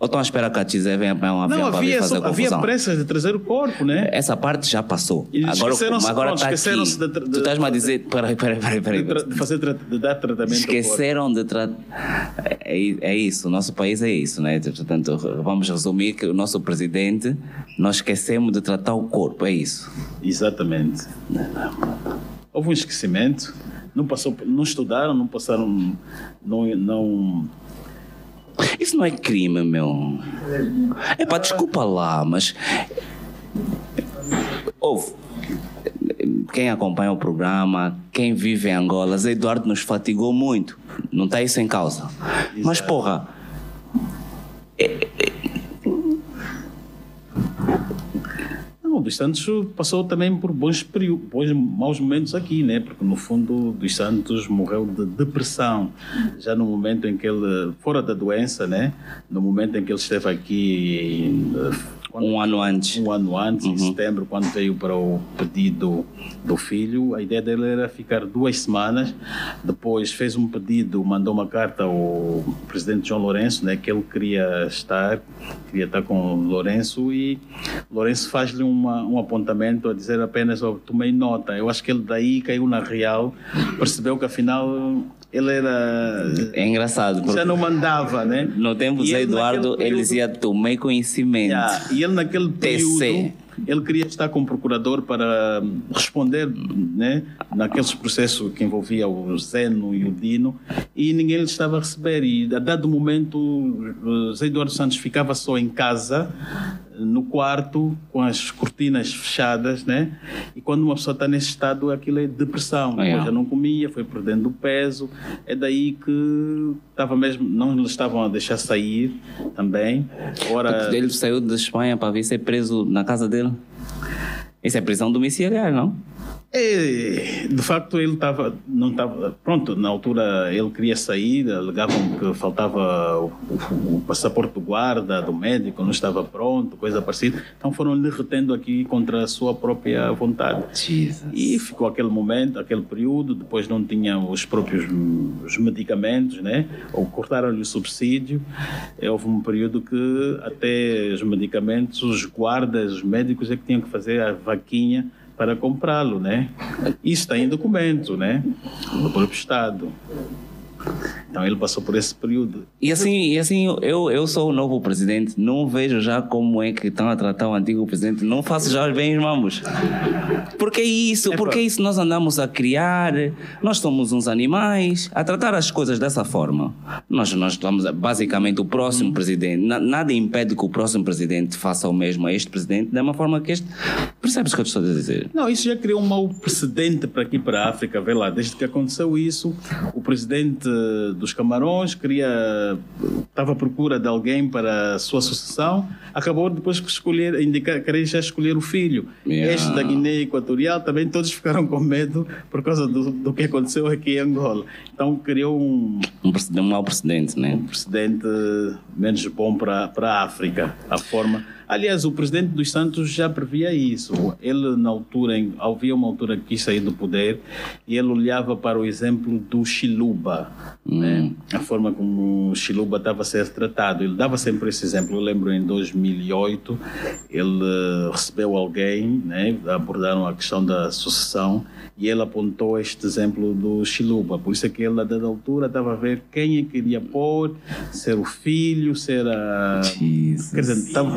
Speaker 1: Ou estão à espera que a Tizé venha para um avião
Speaker 2: Não,
Speaker 1: para
Speaker 2: havia,
Speaker 1: fazer
Speaker 2: só- havia pressa de trazer o corpo, né?
Speaker 1: Essa parte já passou.
Speaker 2: E
Speaker 1: Agora,
Speaker 2: esqueceram-se-
Speaker 1: agora
Speaker 2: pronto, esqueceram-se de tra- de-
Speaker 1: tu estás-me a dizer... Peraí, peraí, peraí.
Speaker 2: De,
Speaker 1: peraí.
Speaker 2: tra- de fazer, de dar tratamento.
Speaker 1: Esqueceram de tratar. É, é isso, o nosso país é isso, né? Portanto, vamos resumir que o nosso presidente, nós esquecemos de tratar o corpo, é isso.
Speaker 2: Exatamente. Houve um esquecimento, não, passou, não estudaram, não passaram, não, não
Speaker 1: isso não é crime, meu. É pá, desculpa lá, mas. Houve. Quem acompanha o programa, quem vive em Angola, Zé Eduardo nos fatigou muito. Não está isso em causa. Mas, porra. É, é,
Speaker 2: O dos Santos passou também por bons, períodos, bons maus momentos aqui, né? Porque no fundo dos Santos morreu de depressão, já no momento em que ele, fora da doença, né? No momento em que ele esteve aqui
Speaker 1: quando, um ano antes.
Speaker 2: Um ano antes, uhum. em setembro, quando veio para o pedido do filho, a ideia dele era ficar duas semanas. Depois fez um pedido, mandou uma carta ao presidente João Lourenço, né, que ele queria estar, queria estar com o Lourenço e Lourenço faz-lhe um apontamento a dizer apenas, oh, tomei nota. Eu acho que ele daí caiu na real, percebeu que afinal ele era.
Speaker 1: É engraçado.
Speaker 2: Já não mandava, né?
Speaker 1: No tempo do Zé Eduardo, ele dizia: tomei conhecimento.
Speaker 2: Yeah, e ele, naquele período. TC. Ele queria estar como procurador para responder né, naqueles processos que envolvia o Zeno e o Dino e ninguém lhe estava a receber. E a dado momento, Zé Eduardo Santos ficava só em casa no quarto com as cortinas fechadas, né? E quando uma pessoa está nesse estado, aquilo é depressão. Ah, é. Já não comia, foi perdendo peso. É daí que estava mesmo, não lhe estavam a deixar sair também.
Speaker 1: Ora, ele saiu da Espanha para vir ser preso na casa dele. Isso é prisão domiciliar, não?
Speaker 2: É, de facto, ele estava, não estava, pronto, na altura ele queria sair, alegavam que faltava o, o, o, passaporte do guarda, do médico, não estava pronto, coisa parecida. Então foram lhe retendo aqui contra a sua própria vontade.
Speaker 1: Jesus.
Speaker 2: E ficou aquele momento, aquele período, depois não tinha os próprios os medicamentos, né? Ou cortaram-lhe o subsídio. É, houve um período que até os medicamentos, os guardas, os médicos é que tinham que fazer a vaquinha para comprá-lo, né? Isso está em documento, né? Do próprio Estado. Então ele passou por esse período.
Speaker 1: E assim, e assim eu, eu sou o novo presidente, não vejo já como é que estão a tratar o antigo presidente, não faço já os bens mamos. Porque isso, é porque isso nós andamos a criar, nós somos uns animais, a tratar as coisas dessa forma. Nós, nós estamos, basicamente, o próximo hum. presidente, na, nada impede que o próximo presidente faça o mesmo a este presidente, da mesma forma que este. Percebes o que eu estou a dizer?
Speaker 2: Não, isso já criou um mau precedente para aqui, para a África, vê lá, desde que aconteceu isso, o presidente dos Camarões, queria, estava à procura de alguém para a sua sucessão, acabou depois de escolher, indicar, querer já escolher o filho. Yeah. Este da Guiné Equatorial também todos ficaram com medo por causa do, do que aconteceu aqui em Angola. Então criou um...
Speaker 1: Um, precedente, um mau precedente, né?
Speaker 2: Um precedente menos bom para, para a África, a forma Aliás, o presidente dos Santos já previa isso. Ele, na altura, havia uma altura que quis sair do poder e ele olhava para o exemplo do Chiluba, hum. né? a forma como o Chiluba estava a ser tratado. Ele dava sempre esse exemplo. Eu lembro em 2008, ele recebeu alguém, né? abordaram a questão da sucessão e ele apontou este exemplo do Chiluba. Por isso é que ele, a dada altura, estava a ver quem é que queria pôr, ser o filho, ser a. Jesus. Quer dizer, estava,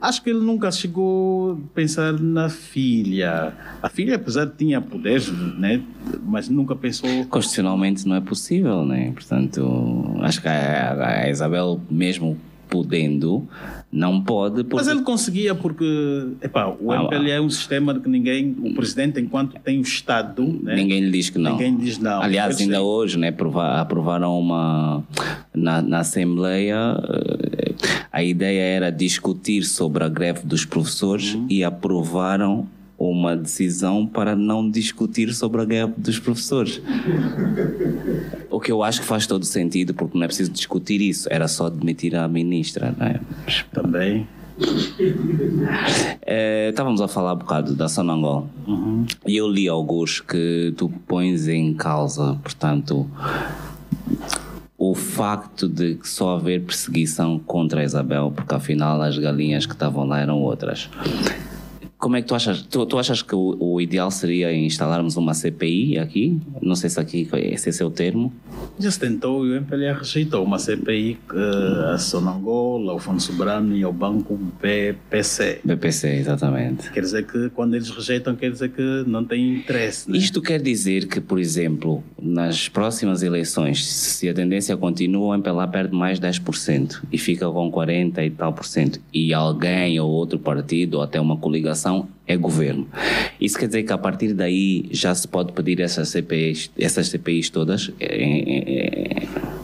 Speaker 2: acho que ele nunca chegou a pensar na filha. A filha, apesar de tinha poderes, né? mas nunca pensou.
Speaker 1: Constitucionalmente não é possível, né? Portanto, acho que a, a Isabel, mesmo podendo, não pode.
Speaker 2: Porque... Mas ele conseguia porque epá, o ah, MPLA é um sistema que ninguém, o presidente, enquanto tem o Estado, né?
Speaker 1: ninguém lhe diz que não.
Speaker 2: Ninguém diz não.
Speaker 1: Aliás, ainda hoje né, aprovaram uma na, na Assembleia. Eh, a ideia era discutir sobre a greve dos professores uhum. e aprovaram uma decisão para não discutir sobre a guerra dos professores. o que eu acho que faz todo sentido, porque não é preciso discutir isso, era só demitir a ministra, não é?
Speaker 2: Também.
Speaker 1: É, estávamos a falar um bocado da Sonangol uhum. e eu li alguns que tu pões em causa, portanto, o facto de só haver perseguição contra a Isabel, porque afinal as galinhas que estavam lá eram outras como é que tu achas? Tu, tu achas que o, o, ideal seria instalarmos uma CPI aqui? Não sei se aqui esse é seu termo.
Speaker 2: Já se tentou e o MPLA rejeitou uma CPI que a Sonangol, ao Fundo Soberano e ao Banco BPC.
Speaker 1: BPC, exatamente.
Speaker 2: Quer dizer que quando eles rejeitam, quer dizer que não tem interesse. Né?
Speaker 1: Isto quer dizer que, por exemplo, nas próximas eleições, se a tendência continua, o MPLA perde mais 10% e fica com 40 e tal por cento. E alguém ou outro partido ou até uma coligação é governo. Isso quer dizer que a partir daí já se pode pedir essas CPIs, essas CPIs todas? É, é,
Speaker 2: é...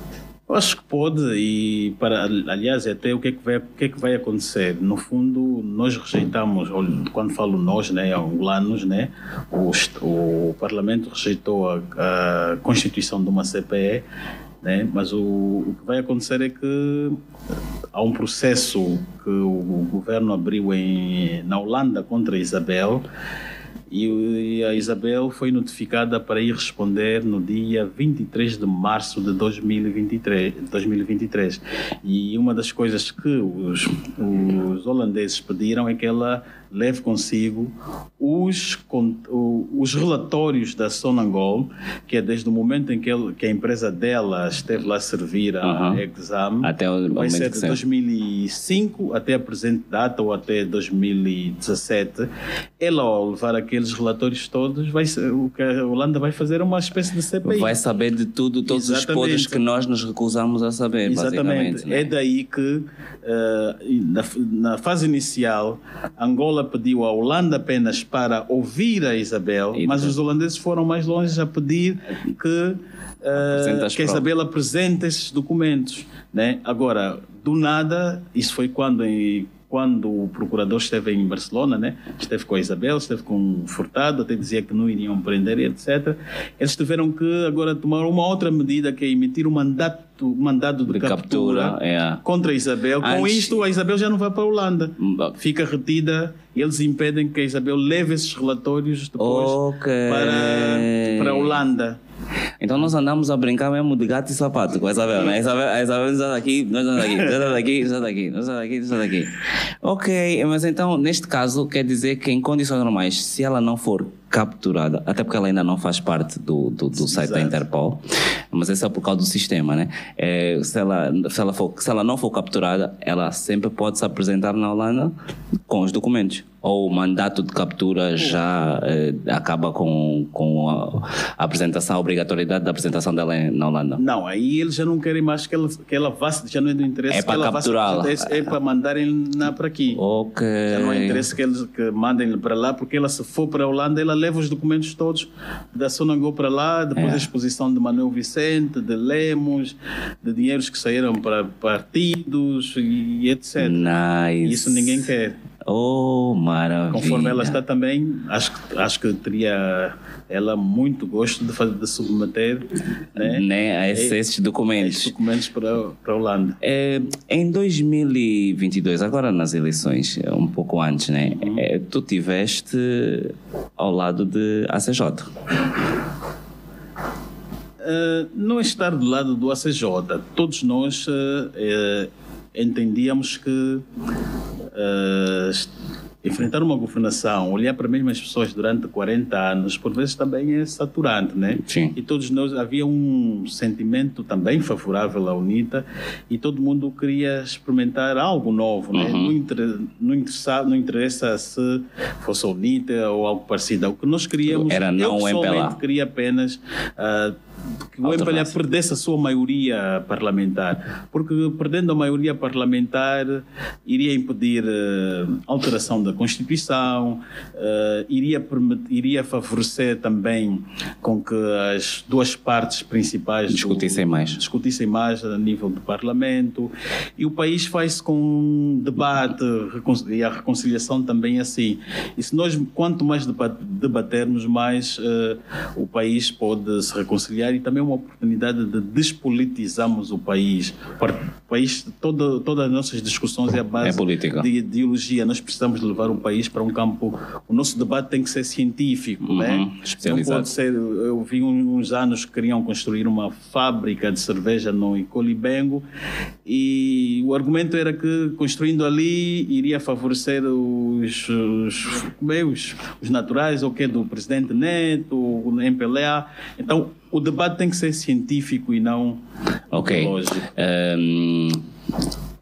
Speaker 2: Eu acho que pode e para aliás até o que é que vai o que é que vai acontecer no fundo nós rejeitamos quando falo nós né angolanos né o, o parlamento rejeitou a, a constituição de uma CPE né? Mas o, o que vai acontecer é que há um processo que o, governo abriu em, na Holanda contra Isabel e a Isabel foi notificada para ir responder no dia 23 de março de 2023. 2023. E uma das coisas que os, os holandeses pediram é que ela leve consigo os, os relatórios da Sonangol, que é desde o momento em que, ele, que a empresa dela esteve lá a servir a uhum. exame,
Speaker 1: até o
Speaker 2: vai ser de 2005 até a presente data ou até 2017. Ela, ao levar aqueles relatórios todos, vai o que a Holanda vai fazer é uma espécie de CPI.
Speaker 1: Vai saber de tudo, todos Exatamente. os podres que nós nos recusamos a saber, Exatamente.
Speaker 2: Né? É daí que, uh, na, na fase inicial, Angola Pediu à Holanda apenas para ouvir a Isabel, e mas os holandeses foram mais longe a pedir que, uh, que a Isabel apresente esses documentos. Né? Agora, do nada, isso foi quando em quando o procurador esteve em Barcelona, né? esteve com a Isabel, esteve com o Furtado, até dizia que não iriam prender, etc. Eles tiveram que agora tomar uma outra medida, que é emitir um mandato, um mandado de, de captura, captura é. contra a Isabel. Com isto, a Isabel já não vai para a Holanda. Hum, Fica retida e eles impedem que a Isabel leve esses relatórios depois okay. para, para a Holanda.
Speaker 1: Então nós andamos a brincar mesmo de gato e sapato com a Isabel, né? Isabel, a Isabel está aqui, nós estamos aqui, nós estamos aqui, nós estamos aqui, nós estamos aqui, nós estamos aqui. Ok, mas então neste caso quer dizer que em condições normais, se ela não for capturada, até porque ela ainda não faz parte do, do, do site da Interpol, mas isso é por causa do sistema, né? É, se, ela, se, ela for, se ela não for capturada, ela sempre pode se apresentar na Holanda com os documentos. Ou o mandato de captura já eh, acaba com, com a, a, apresentação, a obrigatoriedade da apresentação dela na Holanda?
Speaker 2: Não, aí eles já não querem mais que ela, que ela vá, já não é do interesse
Speaker 1: é para capturá-la.
Speaker 2: É para mandarem para aqui.
Speaker 1: Ok.
Speaker 2: Já não é interesse que eles que mandem para lá, porque ela se for para a Holanda, ela leva os documentos todos da Sonangol para lá, depois é. a exposição de Manuel Vicente, de Lemos, de dinheiros que saíram para partidos e etc.
Speaker 1: Nice.
Speaker 2: Isso ninguém quer.
Speaker 1: Oh, maravilha.
Speaker 2: Conforme ela está também, acho, acho que teria ela muito gosto de, fazer, de submeter né,
Speaker 1: né, a esses, esses documentos.
Speaker 2: Esses documentos para, para a Holanda.
Speaker 1: É, em 2022, agora nas eleições, um pouco antes, né, uhum. é, tu tiveste ao lado de ACJ.
Speaker 2: Uh, não estar do lado do ACJ, todos nós uh, uh, entendíamos que enfrentar uma governação, olhar para as mesmas pessoas durante 40 anos, por vezes também é saturante, né?
Speaker 1: Sim.
Speaker 2: E todos nós, havia um sentimento também favorável à UNITA e todo mundo queria experimentar algo novo, né? Uhum. Não, inter, não, interessa, não interessa se fosse a UNITA ou algo parecido. O que nós queríamos,
Speaker 1: Era não
Speaker 2: eu pessoalmente queria apenas... Uh, que o MPLA perdesse a sua maioria parlamentar, porque perdendo a maioria parlamentar iria impedir uh, alteração da Constituição, uh, iria, iria favorecer também com que as duas partes principais
Speaker 1: discutissem do, mais,
Speaker 2: discutissem mais a nível do Parlamento. E o país faz-se com um debate e a reconciliação também assim. E se nós quanto mais debatermos mais uh, o país pode se reconciliar e também uma oportunidade de despolitizarmos o país. O país, todo, todas as nossas discussões é a base
Speaker 1: É
Speaker 2: de ideologia. Nós precisamos levar o país para um campo. O nosso debate tem que ser científico,
Speaker 1: Uhum,
Speaker 2: né? Não pode ser. Eu vi uns anos que queriam construir uma fábrica de cerveja no Icolibengo e o argumento era que construindo ali iria favorecer os, os, é, os, os naturais, o que do presidente Neto, o MPLA. Então o debate tem que ser científico e não
Speaker 1: Ok.
Speaker 2: ideológico.
Speaker 1: Ahm,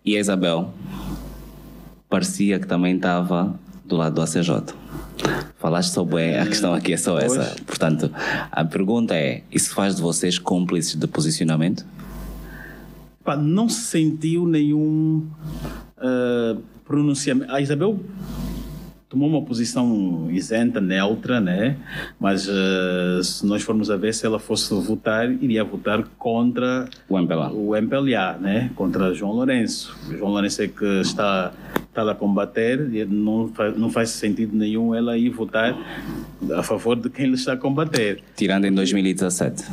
Speaker 1: e a Isabel parecia que também estava do lado do ACJ. Falaste sobre a questão aqui é só essa.
Speaker 2: Pois.
Speaker 1: Portanto, a pergunta é: isso faz de vocês cúmplices de posicionamento?
Speaker 2: Pá, não se sentiu nenhum ah, pronunciamento. A Isabel tomou uma posição isenta, neutra, né? Mas ah, se nós formos a ver, se ela fosse votar, iria votar contra
Speaker 1: O MPLA.
Speaker 2: o MPLA, né? Contra João Lourenço. João Lourenço é que está, está a combater e não faz, não faz sentido nenhum ela ir votar a favor de quem ele está a combater.
Speaker 1: Tirando em 2017.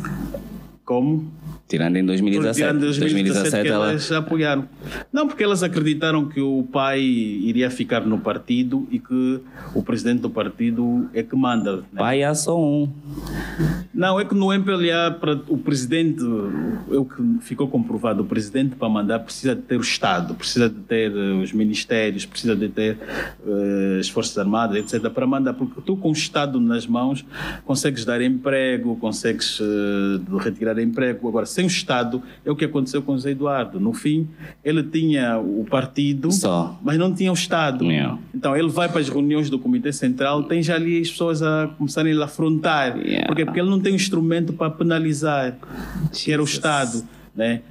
Speaker 2: Como?
Speaker 1: Tirando em 2017.
Speaker 2: Tirando
Speaker 1: 2017
Speaker 2: que
Speaker 1: ela.
Speaker 2: elas apoiaram. Não, porque elas acreditaram que o pai iria ficar no partido e que o presidente do partido é que manda. né?
Speaker 1: Pai há só um.
Speaker 2: Não, é que no MPLA, o presidente, é o que ficou comprovado, o presidente para mandar precisa de ter o Estado, precisa de ter eh, os ministérios, precisa de ter eh, as Forças Armadas, etc., para mandar, porque tu com o Estado nas mãos consegues dar emprego, consegues eh, retirar emprego. Agora, sem o Estado, é o que aconteceu com o Zé Eduardo. No fim, ele tinha o partido,
Speaker 1: Só.
Speaker 2: mas não tinha o Estado.
Speaker 1: Yeah.
Speaker 2: Então ele vai para as reuniões do Comitê Central, tem já ali as pessoas a começarem a afrontar.
Speaker 1: Yeah.
Speaker 2: Porque, porque ele não tem instrumento para penalizar, que era o
Speaker 1: Jesus.
Speaker 2: Estado. Né?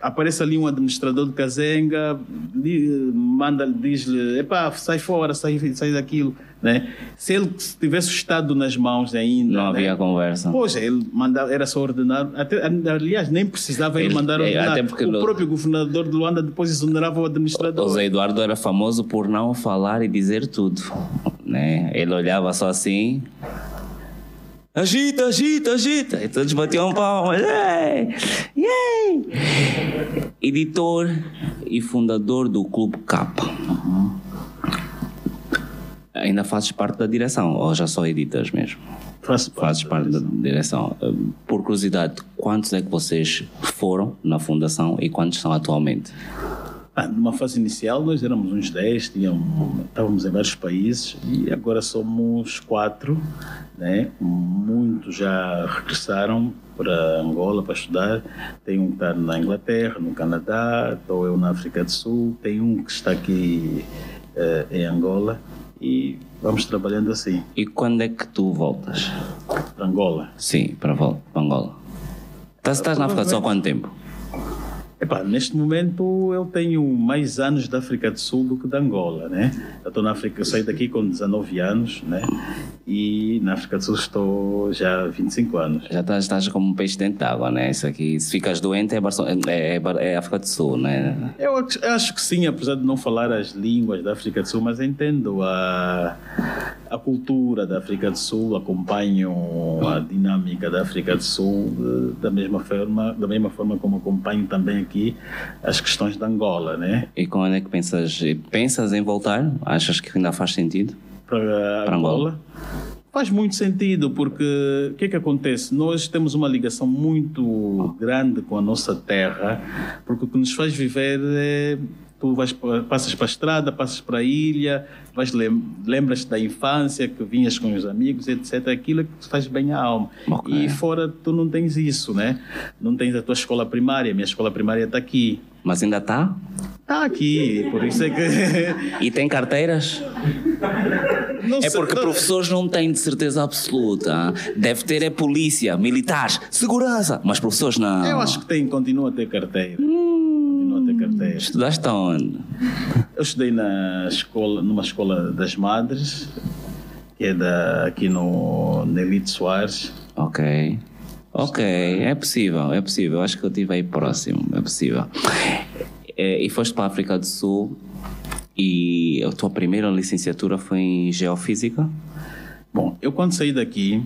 Speaker 2: Aparece ali um administrador de Kazenga, manda, diz-lhe: epá, sai fora, sai, sai daquilo. Né? Se ele tivesse o Estado nas mãos ainda.
Speaker 1: Não
Speaker 2: né?
Speaker 1: havia conversa.
Speaker 2: Pois, ele mandava, era só ordenar. Até, aliás, nem precisava ele,
Speaker 1: Ele-
Speaker 2: mandar
Speaker 1: é,
Speaker 2: ordenar.
Speaker 1: até porque
Speaker 2: o próprio governador de Luanda depois exonerava o administrador.
Speaker 1: O Zé Eduardo era famoso por não falar e dizer tudo. Né? Ele olhava só assim. Agita, agita, agita. E todos batiam palmas. Yay! Yay! Editor e fundador do Clube Capa. Ainda fazes parte da direção ou já só editas mesmo?
Speaker 2: Faço parte
Speaker 1: Fazes
Speaker 2: da
Speaker 1: parte da direção. Eh, Por curiosidade, quantos é que vocês foram na fundação e quantos são atualmente?
Speaker 2: Ah, numa fase inicial nós éramos uns 10, tínhamos, estávamos em vários países e agora somos quatro, né? Muitos já regressaram para Angola para estudar. Tem um que está na Inglaterra, no Canadá, estou eu na África do Sul, tem um que está aqui eh, em Angola e vamos trabalhando assim,
Speaker 1: E quando é que tu voltas?
Speaker 2: para Angola.
Speaker 1: Sim, para para Angola. Estás, estás na África do Sul há quanto tempo?
Speaker 2: Epá, neste momento eu tenho mais anos da África do Sul do que da Angola, né? Eu estou na África, eu saí daqui com 19 anos, né? E na África do Sul estou já há 25 anos.
Speaker 1: Já estás, estás como um peixe dentro d'água, né? Isso aqui, se ficas doente é, é, é, Bar- é África do Sul, né?
Speaker 2: Eu acho que sim, apesar de não falar as línguas da África do Sul, mas entendo a, a cultura da África do Sul, acompanho a dinâmica da África do Sul da mesma forma, da mesma forma como acompanho também aqui as questões da Angola, né?
Speaker 1: E quando é que pensas, pensas em voltar? Achas que ainda faz sentido?
Speaker 2: para
Speaker 1: Para
Speaker 2: Angola.
Speaker 1: Angola.
Speaker 2: Faz muito sentido, porque o que é que acontece? Nós temos uma ligação muito grande com a nossa terra, porque o que nos faz viver é. Tu vais, pa- passas para a estrada, passas para a ilha, vais lem- lembras-te da infância, que vinhas com os amigos, etc. Aquilo é que faz bem à alma.
Speaker 1: Ok.
Speaker 2: E fora tu não tens isso, né? Não tens a tua escola primária, minha escola primária está aqui.
Speaker 1: Mas ainda está?
Speaker 2: Está aqui, por isso é que.
Speaker 1: E tem carteiras?
Speaker 2: Não
Speaker 1: É porque
Speaker 2: não-
Speaker 1: professores não têm de certeza absoluta. Deve ter é polícia, militares, segurança. Mas professores não.
Speaker 2: Eu acho que tem, continua a ter carteira. Continua carteira.
Speaker 1: Estudaste onde?
Speaker 2: Eu estudei na escola, numa escola das madres, que é da, aqui no Nelito Soares.
Speaker 1: Ok. Ok, é possível, é possível. Acho que eu estive aí próximo, é possível. É, e foste para a África do Sul e a tua primeira licenciatura foi em Geofísica?
Speaker 2: Bom, eu quando saí daqui,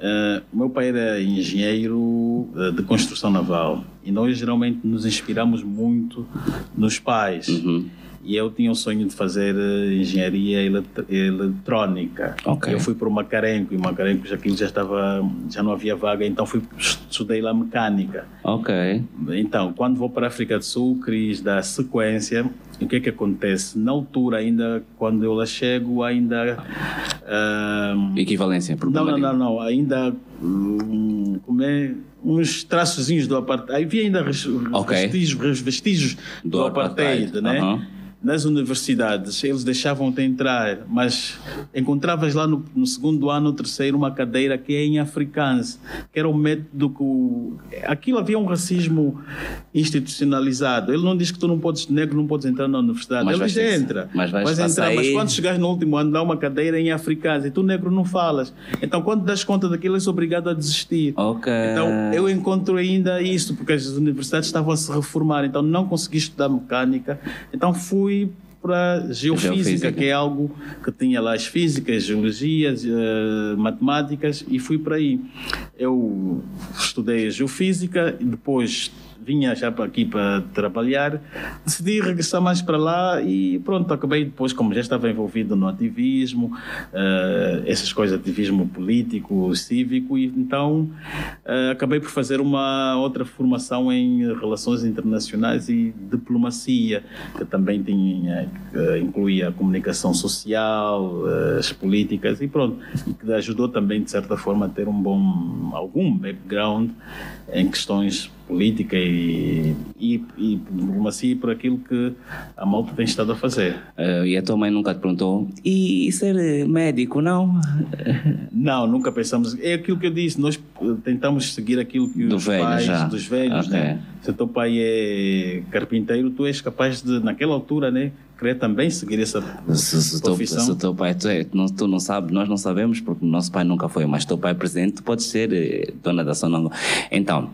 Speaker 2: Uh, o meu pai era engenheiro uh, de construção naval e nós geralmente nos inspiramos muito nos pais.
Speaker 1: Uhum.
Speaker 2: E eu tinha o sonho de fazer uh, engenharia elet eletrónica.
Speaker 1: Okay.
Speaker 2: Eu fui para o Macarenco e o Macarenco já, já estava, já não havia vaga, então fui estudei lá mecânica.
Speaker 1: Ok.
Speaker 2: Então, quando vou para a África do Sul, quis dar sequência o que é que acontece? Na altura, ainda, quando eu lá chego, ainda.
Speaker 1: Uh, Equivalência,
Speaker 2: por Não, não, não, não. Ainda. Um, como é? Uns traçozinhos do apartheid. Havia ainda res,
Speaker 1: okay.
Speaker 2: vestígios, vestígios do, do apartheid, apartheid, né? Nas universidades eles deixavam-te entrar, mas encontravas lá no, no, segundo ano, no terceiro, uma cadeira que é em africans, que era o método que. O, aquilo havia um racismo institucionalizado. Ele não diz que tu não podes, negro não podes entrar na universidade.
Speaker 1: Mas
Speaker 2: ele diz entra.
Speaker 1: Mas vais,
Speaker 2: vais entrar,
Speaker 1: sair...
Speaker 2: mas quando chegares no último ano, dá uma cadeira em africans e tu, negro, não falas. Então, quando das conta daquilo, és obrigado a desistir.
Speaker 1: Ok.
Speaker 2: Então, eu encontro ainda isso, porque as universidades estavam a se reformar, então não consegui estudar mecânica. Então, fui fui para geofísica, geofísica, que é algo que tinha lá as físicas, geologias, uh, matemáticas, e fui para aí. Eu estudei a geofísica e depois vinha já para aqui para trabalhar, decidi regressar mais para lá e pronto, acabei depois, como já estava envolvido no ativismo, uh, essas coisas, ativismo político, cívico, e então uh, acabei por fazer uma outra formação em relações internacionais e diplomacia, que também tinha, que incluía a comunicação social, as políticas e pronto, e que ajudou também de certa forma a ter um bom, algum background em questões política e, e, e diplomacia por aquilo que a malta tem estado a fazer.
Speaker 1: Uh, e a tua mãe nunca te perguntou, e ser médico, não?
Speaker 2: Não, nunca pensamos. É aquilo que eu disse, nós tentamos seguir aquilo que
Speaker 1: Do
Speaker 2: os
Speaker 1: velho,
Speaker 2: pais
Speaker 1: já.
Speaker 2: dos velhos,
Speaker 1: okay.
Speaker 2: né? Se o teu pai é carpinteiro, tu és capaz de, naquela altura, né? Querer também seguir essa
Speaker 1: se, se
Speaker 2: profissão.
Speaker 1: Se o teu pai, tu, é, não, tu não sabes, nós não sabemos porque o nosso pai nunca foi, mas teu pai presente, tu podes ser eh, dona da Sonango. Então,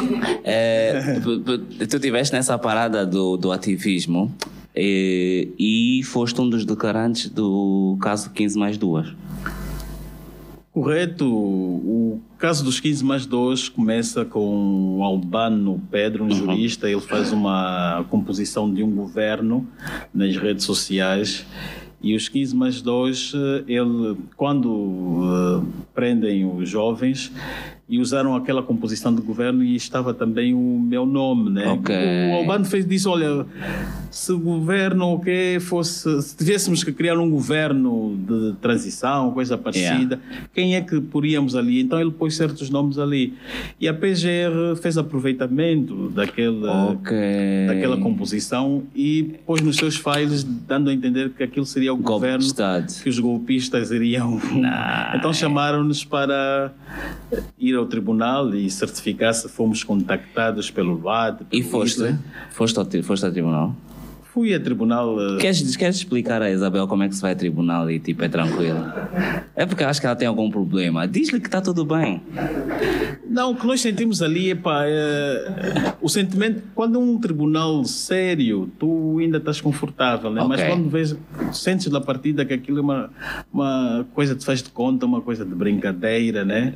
Speaker 1: é, tu estiveste nessa parada do, do ativismo e, eh, e foste um dos declarantes do caso 15 mais 2.
Speaker 2: Correto. O caso dos 15 mais 2 começa com o Albano Pedro, um uhum. jurista. Ele faz uma composição de um governo nas redes sociais. E os 15 mais 2, eh, ele, quando uh, prendem os jovens, e usaram aquela composição de governo e estava também o meu nome, né?
Speaker 1: Okay.
Speaker 2: O Albano fez disse, olha, se o governo que fosse, se tivéssemos que criar um governo de transição, coisa parecida, yeah. quem é que poríamos ali? Então ele pôs certos nomes ali. E a PGR fez aproveitamento daquela,
Speaker 1: okay.
Speaker 2: daquela composição e pôs nos seus files dando a entender que aquilo seria o
Speaker 1: Golpe
Speaker 2: governo que os golpistas iriam.
Speaker 1: Nah.
Speaker 2: Então chamaram-nos para ir ao tribunal e certificar se fomos contactados pelo LUAD.
Speaker 1: E foste? Foste ao, foste ao tribunal?
Speaker 2: Fui a tribunal. Uh...
Speaker 1: Queres, queres explicar a Isabel como é que se vai a tribunal e tipo é tranquilo? É porque acho que ela tem algum problema. Diz-lhe que está tudo bem.
Speaker 2: Não, o que nós sentimos ali epá, é o sentimento. Quando é um tribunal sério, tu ainda estás confortável, né?
Speaker 1: Okay.
Speaker 2: mas quando vês, sentes da partida que aquilo é uma, uma coisa te faz de conta, uma coisa de brincadeira, né?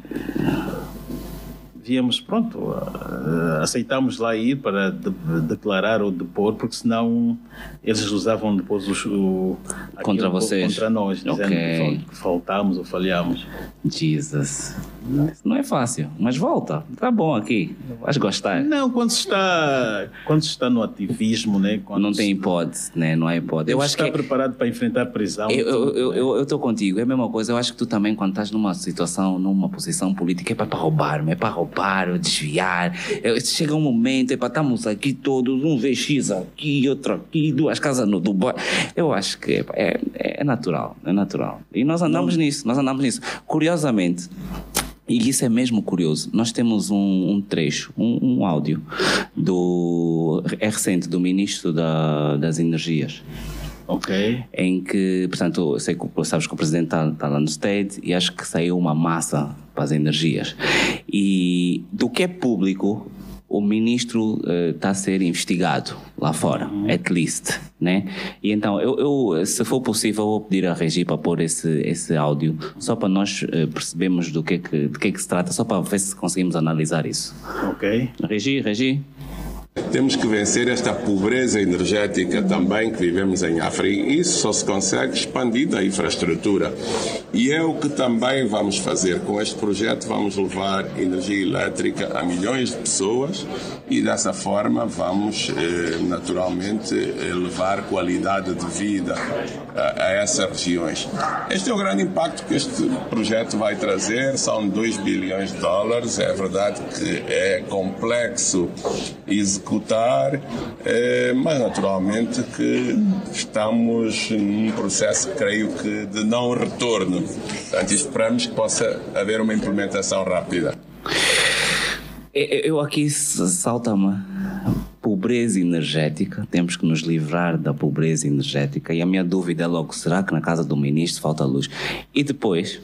Speaker 2: Víamos, pronto, uh, aceitámos lá ir para de, declarar ou depor, porque senão eles usavam depois o,
Speaker 1: contra vocês,
Speaker 2: contra nós, dizendo
Speaker 1: okay.
Speaker 2: que faltámos ou falhámos.
Speaker 1: Jesus, não é fácil, mas volta, tá bom aqui, vais gostar.
Speaker 2: Não, quando se está, quando se está no ativismo, né? Quando
Speaker 1: não tem hipótese, né? Não há hipótese.
Speaker 2: Eu
Speaker 1: acho
Speaker 2: está
Speaker 1: que
Speaker 2: preparado para enfrentar prisão.
Speaker 1: Eu estou contigo, é a mesma coisa. Eu acho que tu também, quando estás numa situação, numa posição política, é para roubar-me, é para roubar, desviar. É, chega um momento, para estamos aqui todos, um VX aqui, outro aqui, duas casas no Dubai. Eu acho que é, é, é natural, é natural. E nós andamos não. nisso, nós andamos nisso. Curiosamente, e isso é mesmo curioso. Nós temos um, um trecho, um, um, áudio do é recente do ministro da, das Energias.
Speaker 2: Ok.
Speaker 1: Em que, portanto, sei que sabes que o presidente está tá lá no State e acho que saiu uma massa para as energias. E do que é público, o ministro está a ser investigado lá fora, at least, né? E então, eu, eu, se for possível, vou pedir à Regi para pôr esse, esse áudio, só para nós eh, percebermos do que, é que, de que é que se trata, só para ver se conseguimos analisar isso.
Speaker 2: Ok.
Speaker 1: Regi, Regi.
Speaker 3: Temos que vencer esta pobreza energética também que vivemos em África. Isso só se consegue expandindo a infraestrutura. E é o que também vamos fazer. Com este projeto, vamos levar energia elétrica a milhões de pessoas e dessa forma vamos, eh, naturalmente, levar qualidade de vida a, a essas regiões. Este é o grande impacto que este projeto vai trazer. São 2 bilhões de dólares. É verdade que é complexo executar executar, eh, mas naturalmente que estamos num processo, creio que, de não retorno. Portanto, esperamos que possa haver uma implementação rápida.
Speaker 1: Eu aqui salta-me pobreza energética, temos que nos livrar da pobreza energética. E a minha dúvida é logo: será que na casa do ministro falta luz? E depois,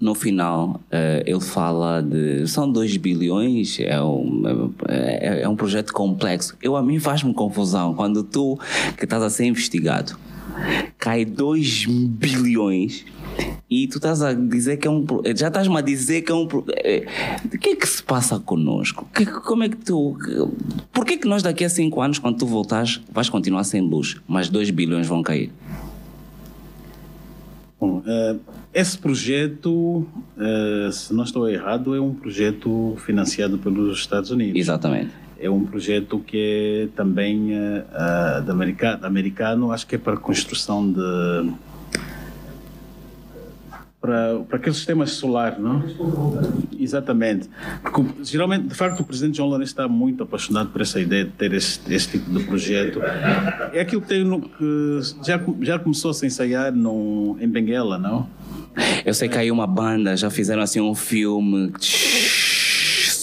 Speaker 1: no final, uh, ele fala de. São 2 bilhões, é um, é, é, um projeto complexo. Eu, a mim faz-me confusão quando tu, que estás a ser investigado, cai 2 bilhões e tu estás a dizer que é um. Já estás-me a dizer que é um. Eh, o que é que se passa connosco? Que, como é que tu. Por que, que nós daqui a 5 anos, quando tu voltares, vais continuar sem luz, mas 2 bilhões vão cair?
Speaker 2: Bom, uh, esse projeto, uh, se não estou errado, é um projeto financiado pelos Estados Unidos.
Speaker 1: Exatamente.
Speaker 2: É um projeto que é também uh, de americano, americano, acho que é para construção de para, para aquele sistema solar, não? Exatamente. Porque, geralmente, de facto, o presidente João Lourenço está muito apaixonado por essa ideia de ter este, este tipo de projeto. É aquilo que, tem no, que já, já começou a se ensaiar no, em Benguela, não?
Speaker 1: Eu sei que aí uma banda, já fizeram assim um filme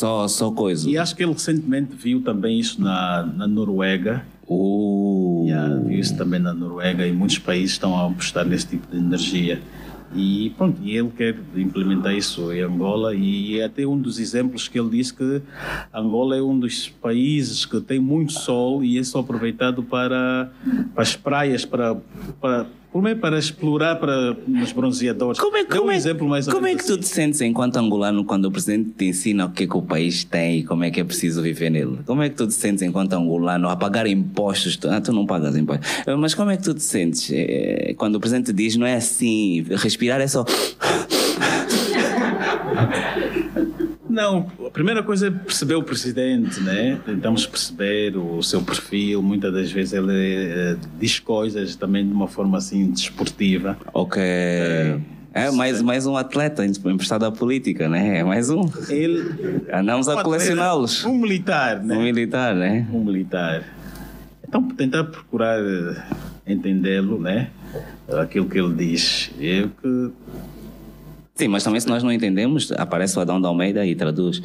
Speaker 1: só, só coisa.
Speaker 2: E acho que ele recentemente viu também isso na, na Noruega.
Speaker 1: Uh.
Speaker 2: Yeah, viu isso também na Noruega e muitos países estão a apostar nesse tipo de energia. E pronto, e ele quer implementar isso em Angola e é até um dos exemplos que ele disse que Angola é um dos países que tem muito sol e é só aproveitado para, para as praias, para, para como é para explorar para os bronzeadores?
Speaker 1: Como é, como
Speaker 2: um
Speaker 1: é,
Speaker 2: exemplo mais
Speaker 1: como é que tu te sentes enquanto angolano quando o presidente te ensina o que é que o país tem e como é que é preciso viver nele? Como é que tu te sentes enquanto angolano a pagar impostos? Ah, tu não pagas impostos. Mas como é que tu te sentes é, quando o presidente te diz não é assim, respirar é só...
Speaker 2: Não, a primeira coisa é perceber o presidente, né? Tentamos perceber o seu perfil. Muitas das vezes ele é, diz coisas também de uma forma assim desportiva.
Speaker 1: Ok. É. É mais, mais um atleta emprestado à política, né? É mais um.
Speaker 2: Ele.
Speaker 1: Andamos um a colecioná-los.
Speaker 2: Um militar, né?
Speaker 1: Um militar, né?
Speaker 2: Um militar. Então, tentar procurar entendê-lo, né? Aquilo que ele diz. É que
Speaker 1: Sim, mas também se nós não entendemos, aparece o Adão da Almeida e traduz.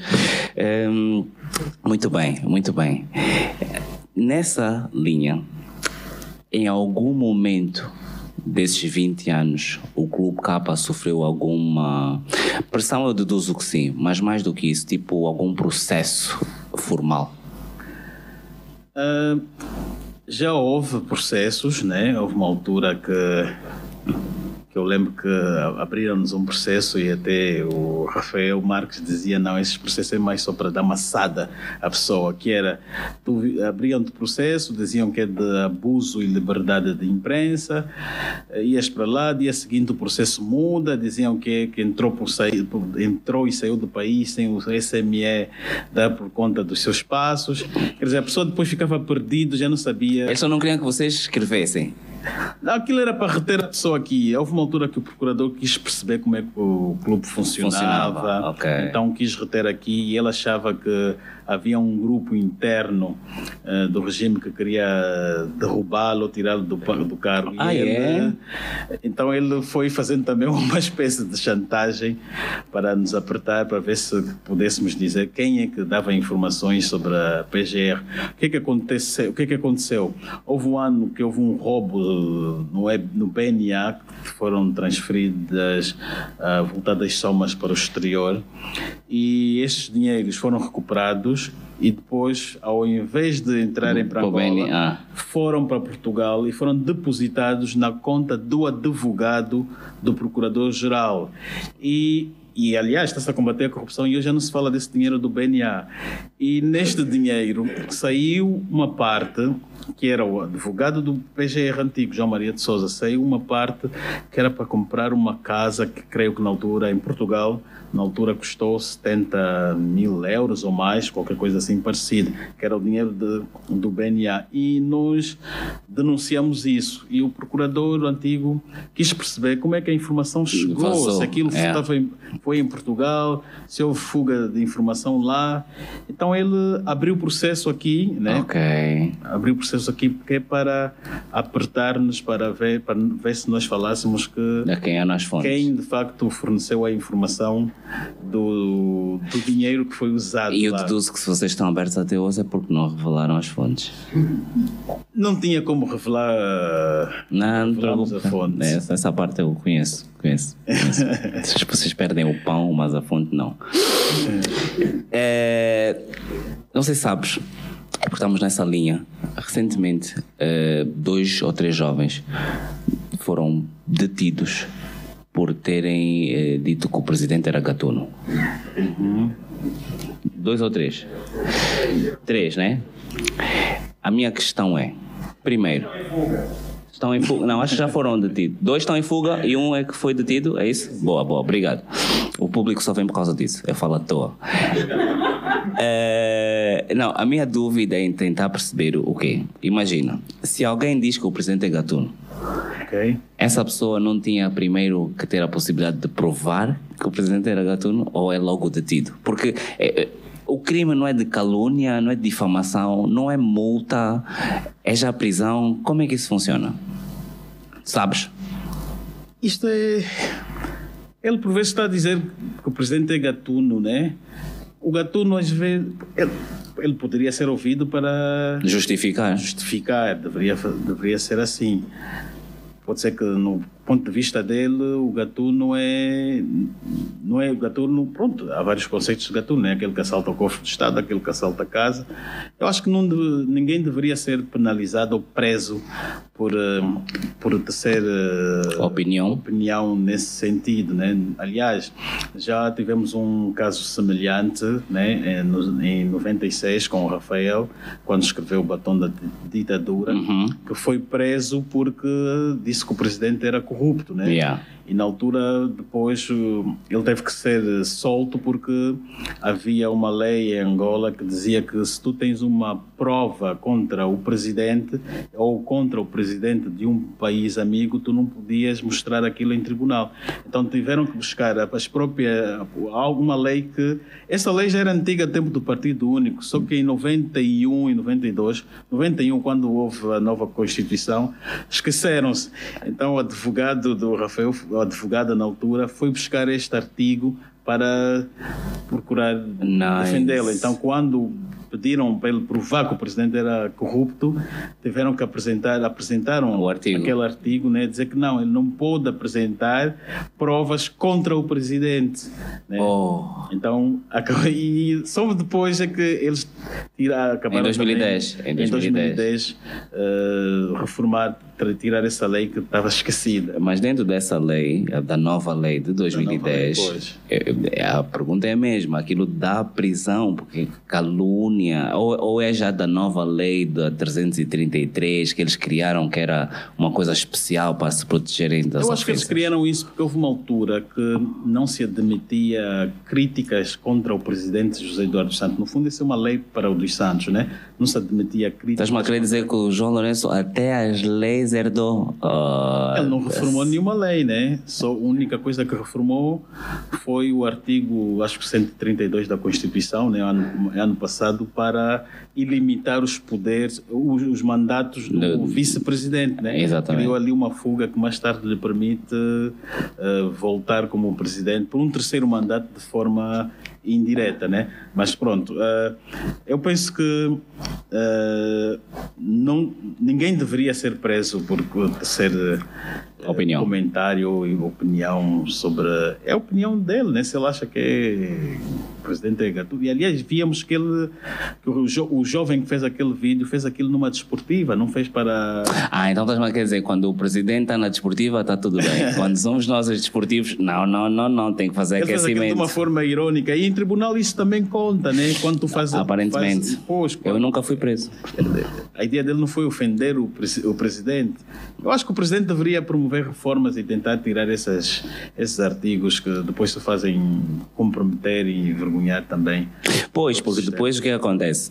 Speaker 1: Um, muito bem, muito bem. Nessa linha, em algum momento desses 20 anos, o Clube Capa sofreu alguma pressão, eu deduzo que sim, mas mais do que isso, tipo algum processo formal?
Speaker 2: Uh, já houve processos, né? Houve uma altura que eu lembro que abriram-nos um processo e até o Rafael Marques dizia não, esse processo é mais só para dar maçada à pessoa, que era, abriam-te processo, diziam que é de abuso e liberdade de imprensa, ias para lá, dia seguinte o processo muda, diziam que, que entrou, por sair, entrou e saiu do país sem o SME dar por conta dos seus passos, quer dizer, a pessoa depois ficava perdida, já não sabia.
Speaker 1: Eles só não queriam que vocês escrevessem.
Speaker 2: Aquilo era para reter a pessoa aqui. Houve uma altura que o procurador quis perceber como é que o clube funcionava.
Speaker 1: funcionava. Okay.
Speaker 2: Então quis reter aqui e ele achava que havia um grupo interno uh, do regime que queria derrubá-lo, tirá-lo do, do cargo.
Speaker 1: Ah,
Speaker 2: ele,
Speaker 1: é?
Speaker 2: Então ele foi fazendo também uma espécie de chantagem para nos apertar, para ver se pudéssemos dizer quem é que dava informações sobre a PGR. O que é que aconteceu? O que é que aconteceu? Houve um ano que houve um roubo no, no BNA, que foram transferidas, uh, voltadas somas para o exterior, e estes dinheiros foram recuperados e depois, ao invés de entrarem para
Speaker 1: Pro
Speaker 2: Angola,
Speaker 1: ah.
Speaker 2: foram para Portugal e foram depositados na conta do advogado do Procurador-Geral. E, e, aliás, está-se a combater a corrupção e hoje já não se fala desse dinheiro do BNA. E neste dinheiro saiu uma parte que era o advogado do PGR antigo, João Maria de Souza, saiu uma parte que era para comprar uma casa que creio que na altura em Portugal na altura custou 70 mil euros ou mais, qualquer coisa assim parecida, que era o dinheiro de, do BNA. E nós denunciamos isso. E o procurador antigo quis perceber como é que a informação chegou,
Speaker 1: Vazou,
Speaker 2: se aquilo
Speaker 1: é.
Speaker 2: em- foi em Portugal, se houve fuga de informação lá. Então ele abriu o processo aqui, né?
Speaker 1: Ok.
Speaker 2: Abriu o processo aqui porque é para apertar-nos para ver, para ver se nós falássemos que
Speaker 1: A quem é nas fontes?
Speaker 2: quem de facto forneceu a informação do, do dinheiro que foi usado
Speaker 1: E eu
Speaker 2: lá.
Speaker 1: deduzo que se vocês estão abertos até hoje é porque não revelaram as fontes.
Speaker 2: Não tinha como revelar.
Speaker 1: Não, não
Speaker 2: a fonte.
Speaker 1: Essa, essa parte eu conheço. conheço, conheço. Vocês- Vocês perdem o pão, mas a fonte não. É, não sei se sabes, estamos nessa linha. Recentemente, eh, dois ou três jovens foram detidos por terem eh, dito que o presidente era gatuno. Dois ou três? Três, né? A minha questão é: primeiro, estão em fuga? Não, acho que já foram detidos. Dois estão em fuga e um é que foi detido, é isso? Boa, boa, obrigado. O público só vem por causa disso, eu falo à toa. É, não, a minha dúvida é em tentar perceber o quê? Imagina, se alguém diz que o presidente é gatuno,
Speaker 2: Ok?
Speaker 1: essa pessoa não tinha primeiro que ter a possibilidade de provar que o presidente era gatuno ou é logo detido? Porque é, é, o crime não é de calúnia, não é de difamação, não é multa, é já prisão. Como é que isso funciona? Sabes?
Speaker 2: Isto é. Ele por vezes está a dizer que o presidente é gatuno, né? O gatuno às vezes. Ele, ele poderia ser ouvido para
Speaker 1: Justificar.
Speaker 2: justificar, deveria, deveria ser assim. Pode ser que no ponto de vista dele o gatuno é não é o gatuno, pronto, há vários conceitos de gatuno, né? aquele que assalta o cofre do Estado, aquele que assalta a casa. Eu acho que não ninguém deveria ser penalizado ou preso por, eh, por tecer eh,
Speaker 1: Opinião.
Speaker 2: opinião nesse sentido, né? Aliás, já tivemos um caso semelhante, né? Em, no- em 96 com o Rafael, quando escreveu o Batom da Di- Ditadura,
Speaker 1: Uhum.
Speaker 2: que foi preso porque disse que o presidente era corrupto, né?
Speaker 1: Yeah.
Speaker 2: E na altura, depois, ele teve que ser solto porque havia uma lei em Angola que dizia que se tu tens uma prova contra o presidente ou contra o presidente de um país amigo, tu não podias mostrar aquilo em tribunal. Então tiveram que buscar as próprias. alguma lei que. Essa lei já era antiga, tempo do Partido Único, só que em 91 e 92, 91, quando houve a nova Constituição, esqueceram-se. Então o advogado do Rafael, o advogado na altura, foi buscar este artigo para procurar
Speaker 1: Nice.
Speaker 2: defendê-lo. Então quando pediram para ele provar que o presidente era corrupto, tiveram que apresentar, apresentaram
Speaker 1: O artigo.
Speaker 2: aquele artigo, né, dizer que não, ele não pôde apresentar provas contra o presidente. Né?
Speaker 1: Oh.
Speaker 2: Então, e só depois é que eles tira, acabaram
Speaker 1: Em 2010,
Speaker 2: também,
Speaker 1: em 2010,
Speaker 2: eh, reformar, tirar essa lei que estava esquecida.
Speaker 1: Mas dentro dessa lei, da nova lei de 2010,
Speaker 2: pois.
Speaker 1: é- é- a pergunta é a mesma: aquilo dá prisão, porque calúnia, ou, ou é já da nova lei da 333 que eles criaram, que era uma coisa especial para se protegerem das
Speaker 2: Eu acho que eles
Speaker 1: ofensas?
Speaker 2: criaram isso porque houve uma altura que não se admitia críticas contra o presidente José Eduardo Santos. No fundo, isso é uma lei para o dos Santos, né? Não se admitia críticas.
Speaker 1: Estás-me a querer dizer que o João Lourenço até as leis herdou? Ah,
Speaker 2: Ele não reformou nenhuma lei, né? Só a única coisa que reformou foi o artigo, acho que 132 da Constituição, né? Ano, ano passado, para ilimitar os poderes, os, os mandatos do
Speaker 1: Do-
Speaker 2: vice-presidente, né?
Speaker 1: Exatamente.
Speaker 2: Criou ali uma fuga que mais tarde lhe permite eh, voltar como presidente por um terceiro mandato de forma indireta, né? Mas pronto, eh, eu penso que eh, não, ninguém deveria ser preso por ser
Speaker 1: Opinião.
Speaker 2: comentário e opinião sobre é a opinião dele, né? Se ele acha que é presidente é Gatuno. E aliás, víamos que ele, que o, jo, o jovem que fez aquele vídeo, fez aquilo numa desportiva, não fez para.
Speaker 1: Ah, então estás quer dizer, quando o presidente está na desportiva, está tudo bem. quando somos nós os desportivos, não, não, não, não, tem que fazer
Speaker 2: ele
Speaker 1: aquecimento.
Speaker 2: Fez de uma forma irónica. E em tribunal isso também conta, né? Quando tu fazes.
Speaker 1: Aparentemente.
Speaker 2: Faz, pois,
Speaker 1: Eu nunca fui preso.
Speaker 2: A ideia dele não foi ofender o, o presidente. Eu acho que o presidente deveria promover reformas e tentar tirar essas, esses artigos que depois se fazem comprometer e envergonhar também.
Speaker 1: Pois, porque depois o que acontece?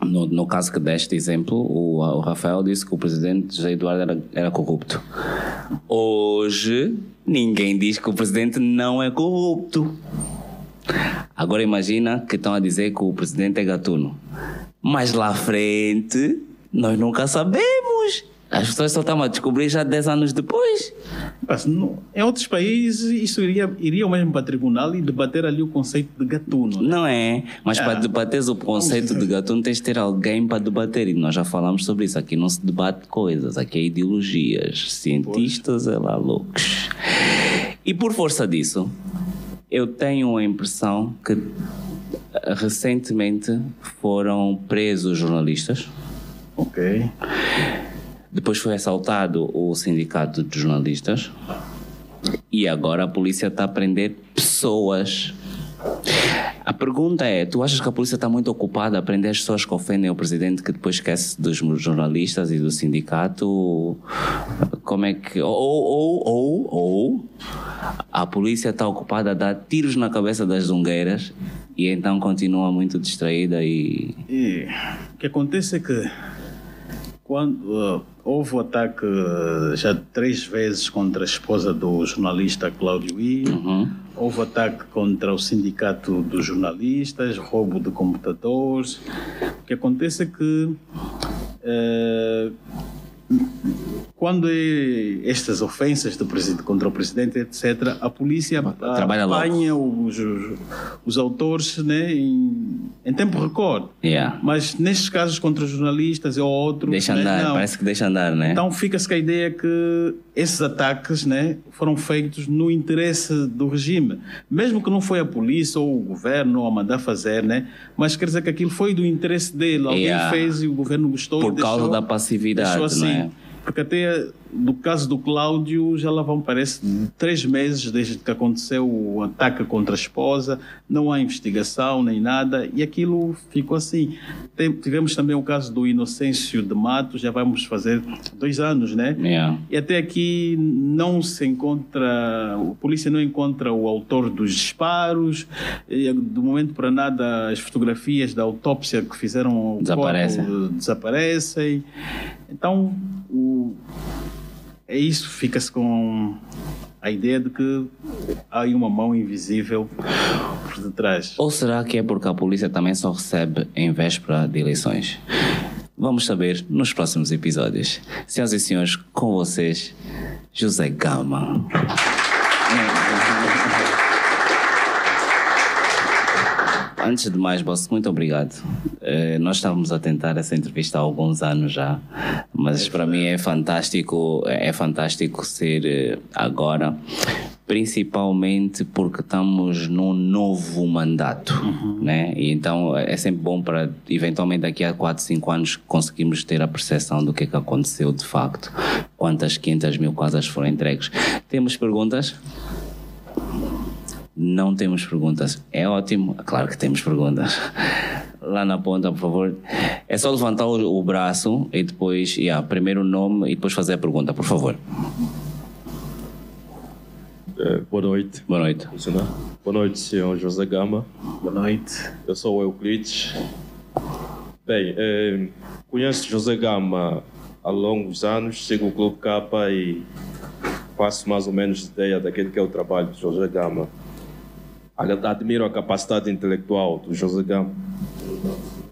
Speaker 1: No, no caso que deste exemplo, o, o Rafael disse que o presidente José Eduardo era, era corrupto. Hoje, ninguém diz que o presidente não é corrupto. Agora imagina que estão a dizer que o presidente é gatuno. Mas lá à frente, nós nunca sabemos. As pessoas só estão a descobrir já 10 anos depois.
Speaker 2: Mas, no, em outros países, isso iria, iria mesmo para o tribunal e debater ali o conceito de gatuno.
Speaker 1: Né? Não é? Mas ah. para debater o conceito de gatuno, tens de ter alguém para debater. E nós já falamos sobre isso. Aqui não se debate coisas, aqui é ideologias. Cientistas, é lá loucos. E por força disso, eu tenho a impressão que recentemente foram presos jornalistas.
Speaker 2: Ok.
Speaker 1: Depois foi assaltado o sindicato de jornalistas. E agora a polícia está a prender pessoas. A pergunta é: tu achas que a polícia está muito ocupada a prender as pessoas que ofendem o presidente, que depois esquece dos jornalistas e do sindicato? Como é que. Ou, ou, ou, ou a polícia está ocupada a dar tiros na cabeça das zungueiras e então continua muito distraída e.
Speaker 2: E o que acontece é que quando uh, houve o ataque uh, já três vezes contra a esposa do jornalista Cláudio I,
Speaker 1: uhum.
Speaker 2: houve ataque contra o sindicato dos jornalistas, roubo de computadores. O que acontece é que uh, quando é estas ofensas do presidente, contra o presidente, etc., a polícia
Speaker 1: Trabalha
Speaker 2: apanha os, os, autores né, em, em tempo recorde.
Speaker 1: Yeah.
Speaker 2: Mas nestes casos contra jornalistas ou outros.
Speaker 1: Deixa
Speaker 2: né,
Speaker 1: andar,
Speaker 2: não.
Speaker 1: parece que deixa andar, né?
Speaker 2: Então fica-se com a ideia que esses ataques né, foram feitos no interesse do regime. Mesmo que não foi a polícia ou o governo a mandar fazer, né, mas quer dizer que aquilo foi do interesse dele. Alguém
Speaker 1: Yeah.
Speaker 2: fez e o governo gostou.
Speaker 1: Por causa
Speaker 2: deixou-
Speaker 1: da passividade,
Speaker 2: deixou assim. Porque até no caso do Cláudio já lá vão, parece, três meses desde que aconteceu o ataque contra a esposa, não há investigação nem nada, e aquilo ficou assim. Tem- tivemos também o caso do Inocêncio de Matos, já vamos fazer dois anos, né?
Speaker 1: Yeah.
Speaker 2: E até aqui não se encontra, a polícia não encontra o autor dos disparos, e do momento para nada as fotografias da autópsia que fizeram ao
Speaker 1: Desaparecem.
Speaker 2: corpo desaparecem. Então, o, é isso, fica-se com a ideia de que há uma mão invisível por detrás.
Speaker 1: Ou será que é porque a polícia também só recebe em véspera de eleições? Vamos saber nos próximos episódios. Senhoras e senhores, com vocês, José Gama. Antes de mais, boss, muito obrigado. Eh, nós estávamos a tentar essa entrevista há alguns anos já, mas para mim é fantástico, é fantástico ser eh, agora, principalmente porque estamos num novo mandato, né? E então é sempre bom para eventualmente daqui a 4, 5 anos conseguirmos ter a percepção do que é que aconteceu de facto, quantas 500 mil casas foram entregues. Temos perguntas? Não temos perguntas. É ótimo. Claro que temos perguntas. Lá na ponta, por favor. É só levantar o, o braço e depois, yeah, primeiro o nome e depois fazer a pergunta, por favor.
Speaker 4: É, boa noite.
Speaker 1: Boa noite.
Speaker 4: Funcionar? Boa noite, senhor José Gama.
Speaker 2: Boa noite.
Speaker 4: Eu sou o Euclides. Bem, é, conheço José Gama há longos anos, sigo o Clube Capa e faço mais ou menos ideia daquele que é o trabalho de José Gama. Admiro a capacidade intelectual do José Gama.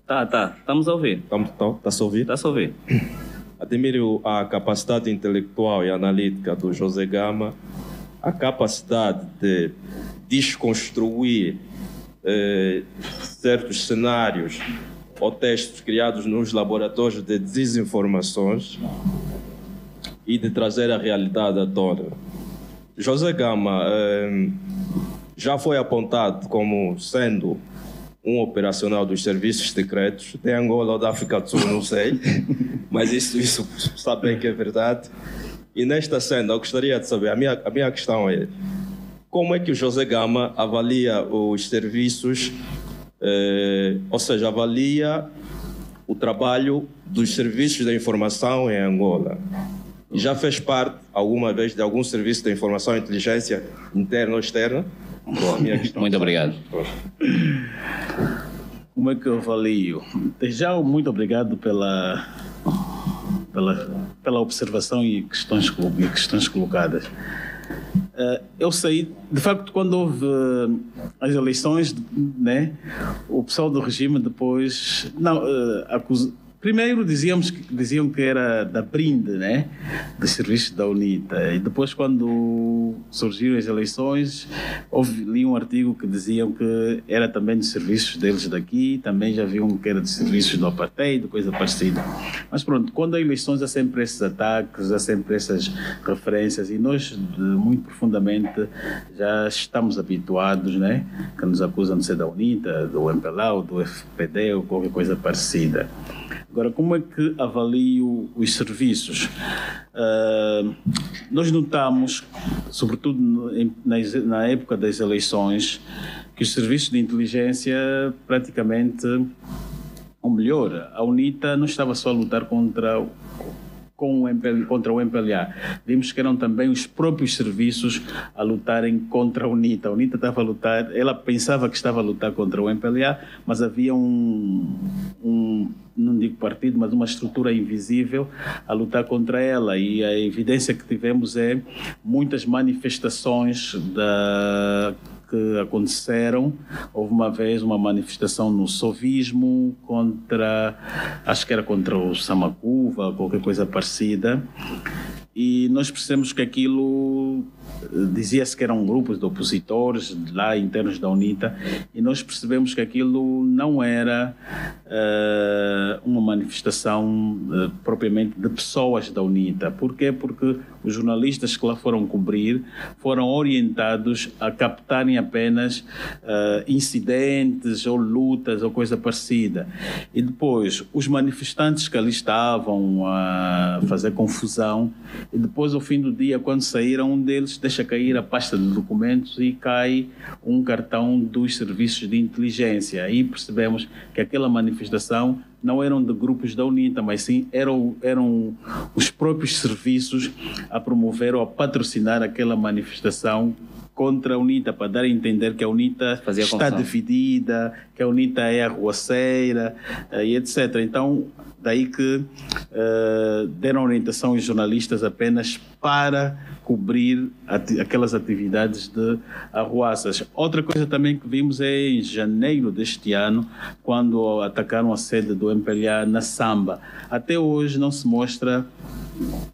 Speaker 1: Tá, tá. Estamos a ouvir.
Speaker 4: Está-se a ouvir?
Speaker 1: Está a ouvir.
Speaker 4: Admiro a capacidade intelectual e analítica do José Gama, a capacidade de desconstruir eh, certos cenários ou textos criados nos laboratórios de desinformações e de trazer a realidade à tona. José Gama, eh, já foi apontado como sendo um operacional dos serviços secretos de Angola ou da África do Sul, não sei, mas isso, isso sabe bem que é verdade. E nesta cena, eu gostaria de saber, a minha, a minha questão é, como é que o José Gama avalia os serviços, eh, ou seja, avalia o trabalho dos serviços de informação em Angola? Já fez parte alguma vez de algum serviço de informação e inteligência interna ou externa?
Speaker 1: Bom, muito obrigado.
Speaker 2: Como é que eu avalio? Já muito obrigado pela, pela, pela observação e questões, e questões colocadas. Uh, eu sei, de facto, quando houve uh, as eleições, né, o pessoal do regime depois não, uh, acusa, Primeiro dizíamos que, diziam que era da Brinde, né? Dos serviços da UNITA. E depois, quando surgiram as eleições, houve, li um artigo que diziam que era também dos serviços deles daqui, também já viam que era dos serviços do apartheid, coisa parecida. Mas pronto, quando há eleições há sempre esses ataques, há sempre essas referências e nós, muito profundamente, já estamos habituados, né? Que nos acusam de ser da UNITA, do MPLA, do FPD ou qualquer coisa parecida. Agora, como é que avalio os serviços? Uh, nós notamos, sobretudo na, época das eleições, que os serviços de inteligência praticamente, ou melhor, a UNITA não estava só a lutar contra com o MPL, contra o MPLA. Vimos que eram também os próprios serviços a lutarem contra a UNITA. A UNITA estava a lutar, ela pensava que estava a lutar contra o MPLA, mas havia um, um não digo partido, mas uma estrutura invisível a lutar contra ela. E a evidência que tivemos é muitas manifestações da que aconteceram. Houve uma vez uma manifestação no sovismo contra, acho que era contra o Samacuva, qualquer coisa parecida. E nós percebemos que aquilo dizia-se que eram grupos de opositores lá internos da UNITA e nós percebemos que aquilo não era uh, uma manifestação uh, propriamente de pessoas da UNITA. Por quê? Porque os jornalistas que lá foram cobrir foram orientados a captarem apenas uh, incidentes ou lutas ou coisa parecida. E depois, os manifestantes que ali estavam a fazer confusão, e depois, ao fim do dia, quando saíram, um deles deixa cair a pasta de documentos e cai um cartão dos serviços de inteligência. Aí percebemos que aquela manifestação não eram de grupos da UNITA, mas sim eram, eram os próprios serviços a promover ou a patrocinar aquela manifestação contra a UNITA, para dar a entender que a UNITA Fazia está confusão. dividida, que a UNITA é arruaceira uh, e etc. Então, daí que uh, deram orientação aos jornalistas apenas para cobrir ati aquelas atividades de arruaças. Outra coisa também que vimos é em janeiro deste ano, quando atacaram a sede do MPLA na Samba. Até hoje não se mostra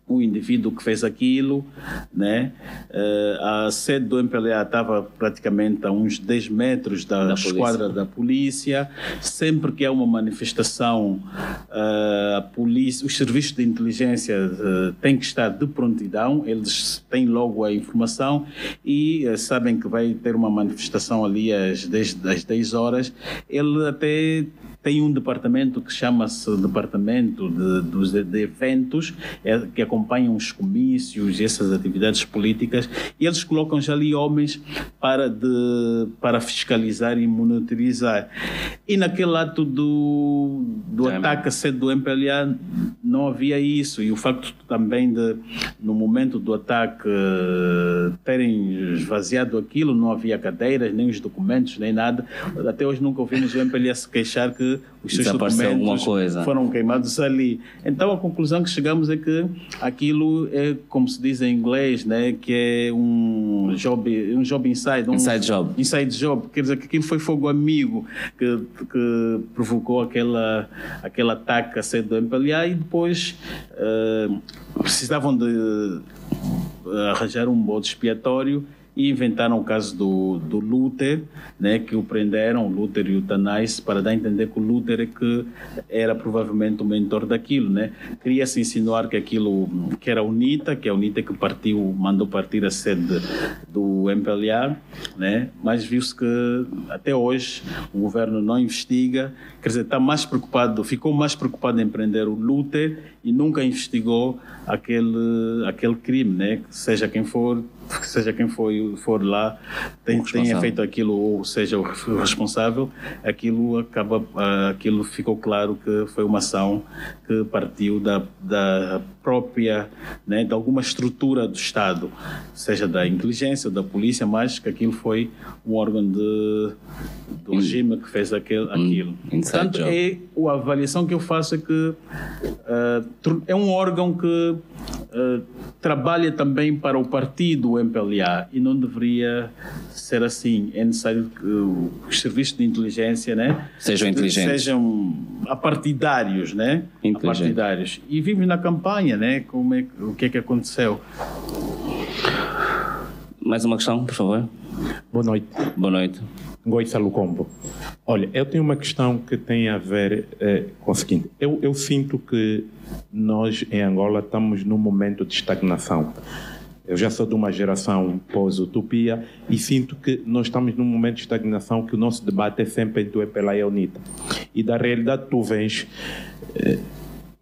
Speaker 2: o indivíduo que fez aquilo, né? Uh, a sede do MPLA estava praticamente a uns 10 metros da, da esquadra polícia. da polícia. Sempre que há uma manifestação, uh, a polícia, os serviços de inteligência uh, têm que estar de prontidão, eles têm logo a informação e sabem que vai ter uma manifestação ali às 10, às 10 horas. Ele até tem um departamento que chama-se Departamento de, de, de Eventos, é, que acompanham os comícios e essas atividades políticas, e eles colocam já ali homens para, de, para fiscalizar e monitorizar. E naquele ato do, do é, ataque a sede do MPLA não havia isso, e o facto também de, no momento do ataque, terem esvaziado aquilo, não havia cadeiras, nem os documentos, nem nada. Até hoje nunca ouvimos o MPLA se queixar que os seus documentos foram queimados ali. Então a conclusão que chegamos é que aquilo é, como se diz em inglês, né, que é um job, um job inside. Um
Speaker 1: inside job.
Speaker 2: Inside job. Quer dizer que aquilo foi fogo amigo que, que provocou aquela, aquele ataque a sede do MPLA e depois uh, precisavam de arranjar um bode expiatório e inventaram o caso do, do Luther, né, que o prenderam, Luther e o Tanais, para dar a entender que o Luther é que era provavelmente o mentor daquilo. Né? Queria-se insinuar que aquilo, que era a UNITA, que é a UNITA que partiu, mandou partir a sede do MPLA, né? mas viu-se que até hoje o governo não investiga, quer dizer, está mais preocupado, ficou mais preocupado em prender o Luther e nunca investigou aquele, aquele crime, né? seja quem for, seja quem for, for lá, tem, tenha feito aquilo ou seja o responsável, aquilo acaba, aquilo ficou claro que foi uma ação que partiu da, da própria, né, de alguma estrutura do Estado, seja da inteligência, da polícia, mas que aquilo foi um órgão de, do regime que fez aquele, aquilo. Portanto, é, a avaliação que eu faço é que uh, é um órgão que uh, trabalha também para o partido MPLA e não deveria ser assim. É necessário que os serviços de inteligência né,
Speaker 1: sejam inteligentes.
Speaker 2: Sejam apartidários, né? Apartidários. E vivem na campanha, né? Como é, o que é que aconteceu?
Speaker 1: Mais uma questão, por favor.
Speaker 5: Boa noite.
Speaker 1: Boa noite.
Speaker 5: Goiça Lucombo. Olha, eu tenho uma questão que tem a ver é, com o seguinte. Eu, eu sinto que nós, em Angola, estamos num momento de estagnação. Eu já sou de uma geração pós-utopia e sinto que nós estamos num momento de estagnação que o nosso debate é sempre entre o EPLA e a UNITA. E da realidade tu vens, eh,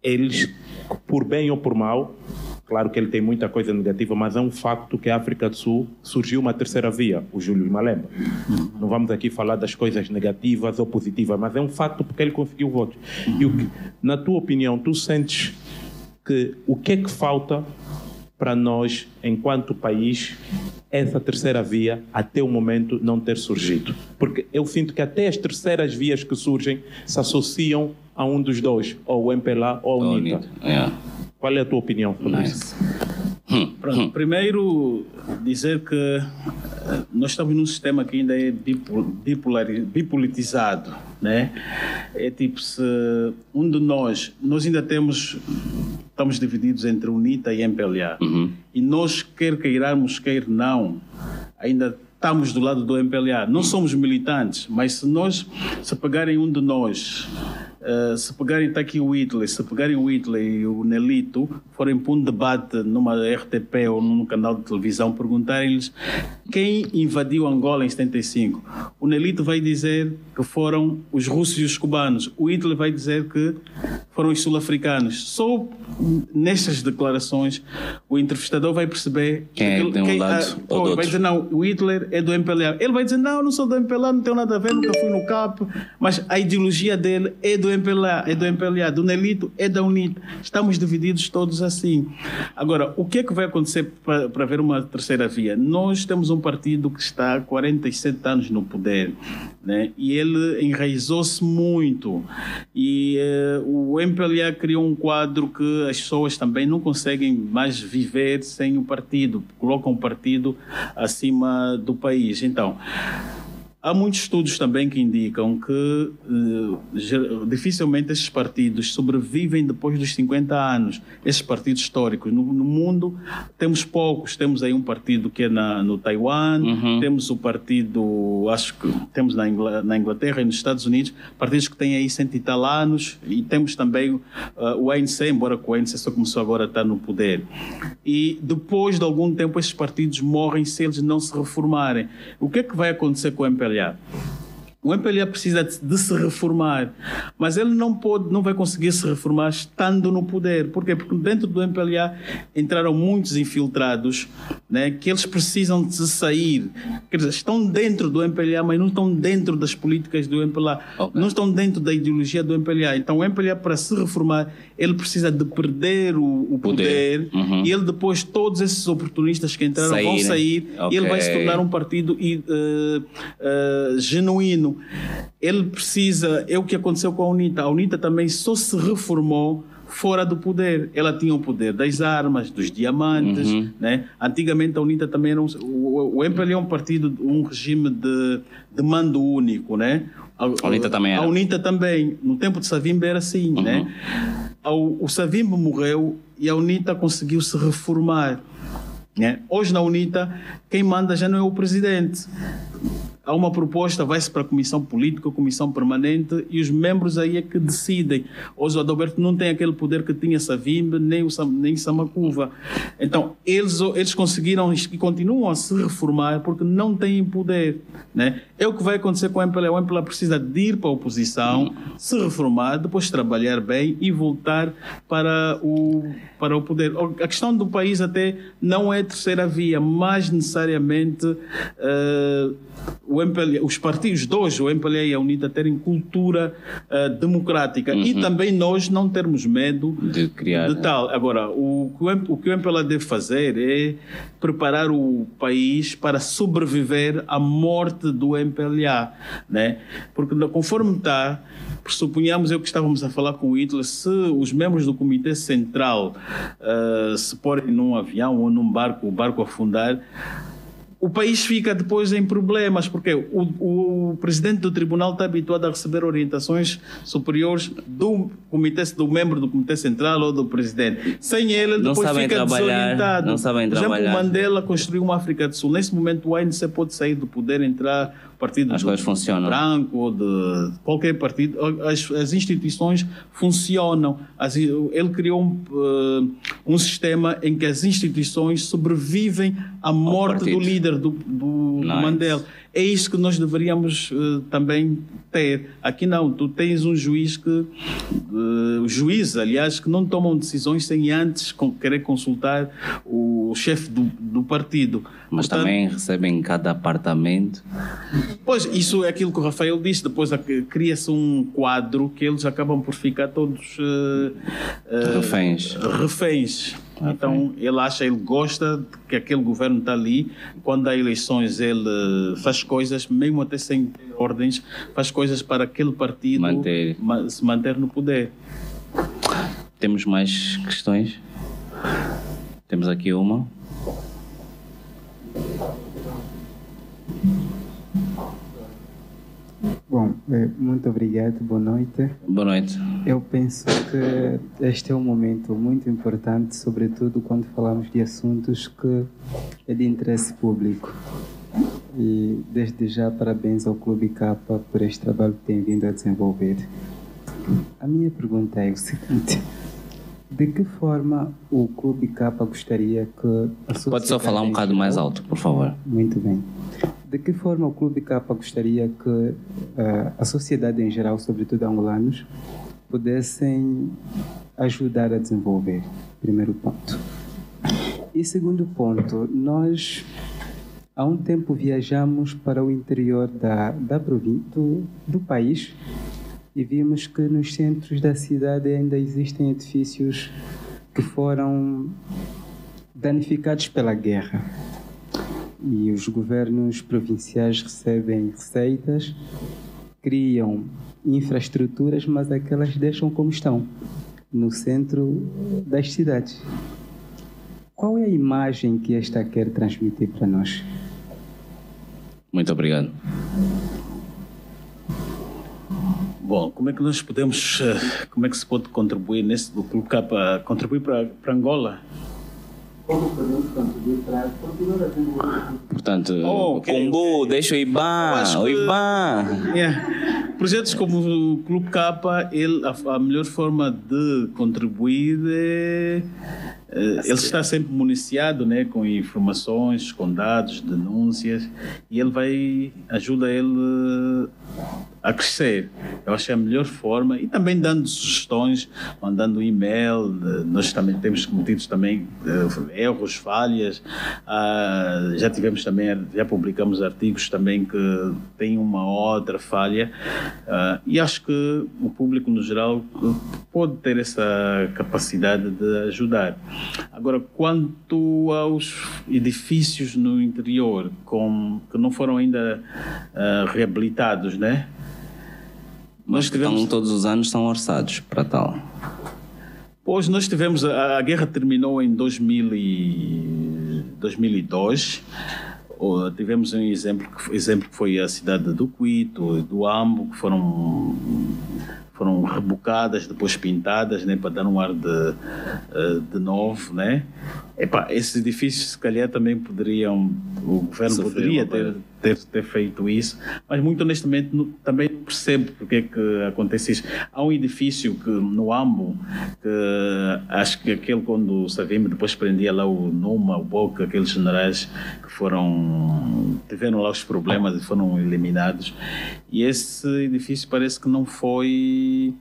Speaker 5: eles, por bem ou por mal, Claro que ele tem muita coisa negativa, mas é um facto que a África do Sul surgiu uma terceira via, o Júlio Malemba. Não vamos aqui falar das coisas negativas ou positivas, mas é um facto porque ele conseguiu votos. E que, na tua opinião, tu sentes que o que é que falta para nós, enquanto país, essa terceira via, até o momento, não ter surgido? Porque eu sinto que até as terceiras vias que surgem se associam a um dos dois, ou o MPLA ou a UNITA. Yeah. Qual é a tua opinião sobre nice. isso?
Speaker 2: Hum, Pronto, primeiro dizer que eh, nós estamos num sistema que ainda é bipolar, bipolitizado, né? É tipo se um de nós, nós ainda temos, estamos divididos entre UNITA e MPLA. Uhum. E nós, quer queiramos, quer não, ainda estamos do lado do MPLA. Não somos militantes, mas se nós, se pegarem um de nós Uh, se pegarem, está aqui o Whitley, se pegarem o Whitley e o Nelito, forem para um debate numa RTP ou num canal de televisão, perguntarem-lhes quem invadiu Angola em 75. O Nelito vai dizer que foram os russos e os cubanos. O Whitley vai dizer que foram os sul-africanos. Só nestas declarações o entrevistador vai perceber
Speaker 1: quem, é, tem um quem, lado ah, ou
Speaker 2: vai dizer não, o Hitler é do MPLA. Ele vai dizer não, não sou do MPLA, não tenho nada a ver, nunca fui no CAP, mas a ideologia dele é do MPLA, é do MPLA, do Nelito é da UNIT. Estamos divididos todos assim. Agora, o que é que vai acontecer para, para haver uma terceira via? Nós temos um partido que está há 47 anos no poder, né? E ele enraizou-se muito. E uh, o MPLA criou um quadro que as pessoas também não conseguem mais viver sem o partido, colocam o partido acima do país. Então, Há muitos estudos também que indicam que uh, dificilmente esses partidos sobrevivem depois dos 50 anos. Esses partidos históricos. No, no mundo temos poucos. Temos aí um partido que é na, no Taiwan, uhum. temos o partido, acho que temos na, Ingl na, Inglaterra e nos Estados Unidos, partidos que têm aí cento e tal anos, e temos também uh, o ANC, embora o ANC só começou agora a estar no poder. E depois de algum tempo esses partidos morrem se eles não se reformarem. O que é que vai acontecer com o MPLA? Trabalhar. O MPLA precisa de se reformar, mas ele não pode, não vai conseguir se reformar estando no poder. Por quê? Porque dentro do MPLA entraram muitos infiltrados, né, que eles precisam de sair. Quer dizer, estão dentro do MPLA, mas não estão dentro das políticas do MPLA, okay. não estão dentro da ideologia do MPLA. Então o MPLA para se reformar, ele precisa de perder o, o poder, poder. Uhum. e ele depois todos esses oportunistas que entraram sair, vão sair okay. e ele vai se tornar um partido uh, uh, genuíno ele precisa. É o que aconteceu com a UNITA. A UNITA também só se reformou fora do poder. Ela tinha o poder das armas, dos diamantes. Uhum. Né? Antigamente a UNITA também era um, o, o MPL é um partido, um regime de, de mando único. Né?
Speaker 1: A, a UNITA também era.
Speaker 2: A UNITA também. No tempo de Savimba era assim. Uhum. Né? O, o Savimba morreu e a UNITA conseguiu se reformar. Né? Hoje na UNITA, quem manda já não é o presidente há uma proposta, vai-se para a Comissão Política, Comissão Permanente, e os membros aí é que decidem. Hoje o Adalberto não tem aquele poder que tinha Savimbe, nem, o, nem Samacuva. Então, eles, eles conseguiram e continuam a se reformar porque não têm poder. Né? É o que vai acontecer com o MPLA. O MPLA precisa de ir para a oposição, se reformar, depois trabalhar bem e voltar para o, para o poder. A questão do país até não é terceira via, mas necessariamente... Uh, o MPLA, os partidos dois, o MPLA e a UNITA, terem cultura uh, democrática uhum. e também nós não termos medo
Speaker 1: de criar
Speaker 2: de tal. Agora, o, o que o MPLA deve fazer é preparar o país para sobreviver à morte do MPLA, né? Porque conforme está, pressuponhamos eu que estávamos a falar com o Hitler, se os membros do Comitê Central uh, se porem num avião ou num barco, o barco afundar, o país fica depois em problemas, porque o, o presidente do tribunal está habituado a receber orientações superiores do comitê, do membro do comitê central ou do presidente. Sem ele,
Speaker 1: não
Speaker 2: depois fica desorientado.
Speaker 1: Não sabem trabalhar.
Speaker 2: Por exemplo, Mandela construiu uma África do Sul. Nesse momento, o ANC pode sair do poder, entrar partido
Speaker 1: as coisas funcionam.
Speaker 2: branco ou de qualquer partido, as, as instituições funcionam. As, ele criou um, uh, um sistema em que as instituições sobrevivem à morte do líder, do, do, nice. do Mandela. É isso que nós deveríamos uh, também ter. Aqui não, tu tens um juiz que, uh, juiz, aliás, que não tomam decisões sem antes com, querer consultar o chefe do, do partido.
Speaker 1: Mas Portanto, também recebem cada apartamento.
Speaker 2: Pois, isso é aquilo que o Rafael disse. Depois cria-se um quadro que eles acabam por ficar todos uh,
Speaker 1: reféns.
Speaker 2: reféns. Okay. Então ele acha, ele gosta que aquele governo está ali. Quando há eleições, ele faz coisas, mesmo até sem ordens, faz coisas para aquele partido
Speaker 1: manter.
Speaker 2: se manter no poder.
Speaker 1: Temos mais questões? Temos aqui uma.
Speaker 6: Bom, é, muito obrigado, boa noite.
Speaker 1: Boa noite.
Speaker 6: Eu penso que este é um momento muito importante, sobretudo quando falamos de assuntos que é de interesse público. E desde já parabéns ao Clube Capa por este trabalho que tem vindo a desenvolver. A minha pergunta é o seguinte: de que forma o Clube Capa gostaria que a
Speaker 1: Pode só falar um bocado mais alto, por favor.
Speaker 6: Muito bem. De que forma o Clube Capa gostaria que uh, a sociedade em geral, sobretudo angolanos, pudessem ajudar a desenvolver? Primeiro ponto. E segundo ponto, nós há um tempo viajamos para o interior da, da província, do, do país e vimos que nos centros da cidade ainda existem edifícios que foram danificados pela guerra e os governos provinciais recebem receitas, criam infraestruturas, mas aquelas deixam como estão, no centro das cidades. Qual é a imagem que esta quer transmitir para nós?
Speaker 1: Muito obrigado.
Speaker 2: Bom, como é que nós podemos, eh, como é que se pode contribuir nesse, colocar para contribuir para, para Angola?
Speaker 1: Portanto, oh, okay, Combo, okay. deixa o IBAN, o IBAN.
Speaker 2: Yeah. Projetos como o Clube Capa, ele, a, a melhor forma de contribuir é ele está sempre municiado né, com informações, com dados, denúncias, e ele vai, ajuda ele a crescer. Eu acho que é a melhor forma, e também dando sugestões, mandando e-mail, nós também temos cometido também eh, erros, falhas, ah, já tivemos também, já publicamos artigos também que têm uma outra falha, ah, e acho que o público no geral pode ter essa capacidade de ajudar. Agora, quanto aos edifícios no interior com, que não foram ainda uh, reabilitados, né?
Speaker 1: Mas tivemos... todos os anos são orçados para tal.
Speaker 2: Pois nós tivemos, a, a guerra terminou em 2000 e, 2002. Tivemos um exemplo, exemplo que foi a cidade do Cuito, do Ambo, que foram foram rebocadas, depois pintadas, né, para dar um ar de, eh, de novo, né? Epá, esses edifícios se calhar também poderiam, o governo
Speaker 1: Sofrer
Speaker 2: poderia ter, ter, ter feito isso, mas muito honestamente não- também não percebo porque é que acontece isso. Há um edifício que no Ambo, que acho que aquele quando o Savimbi depois prendia lá o Numa, o Boca, aqueles generais que foram, tiveram lá os problemas e foram eliminados, e esse edifício parece que não foi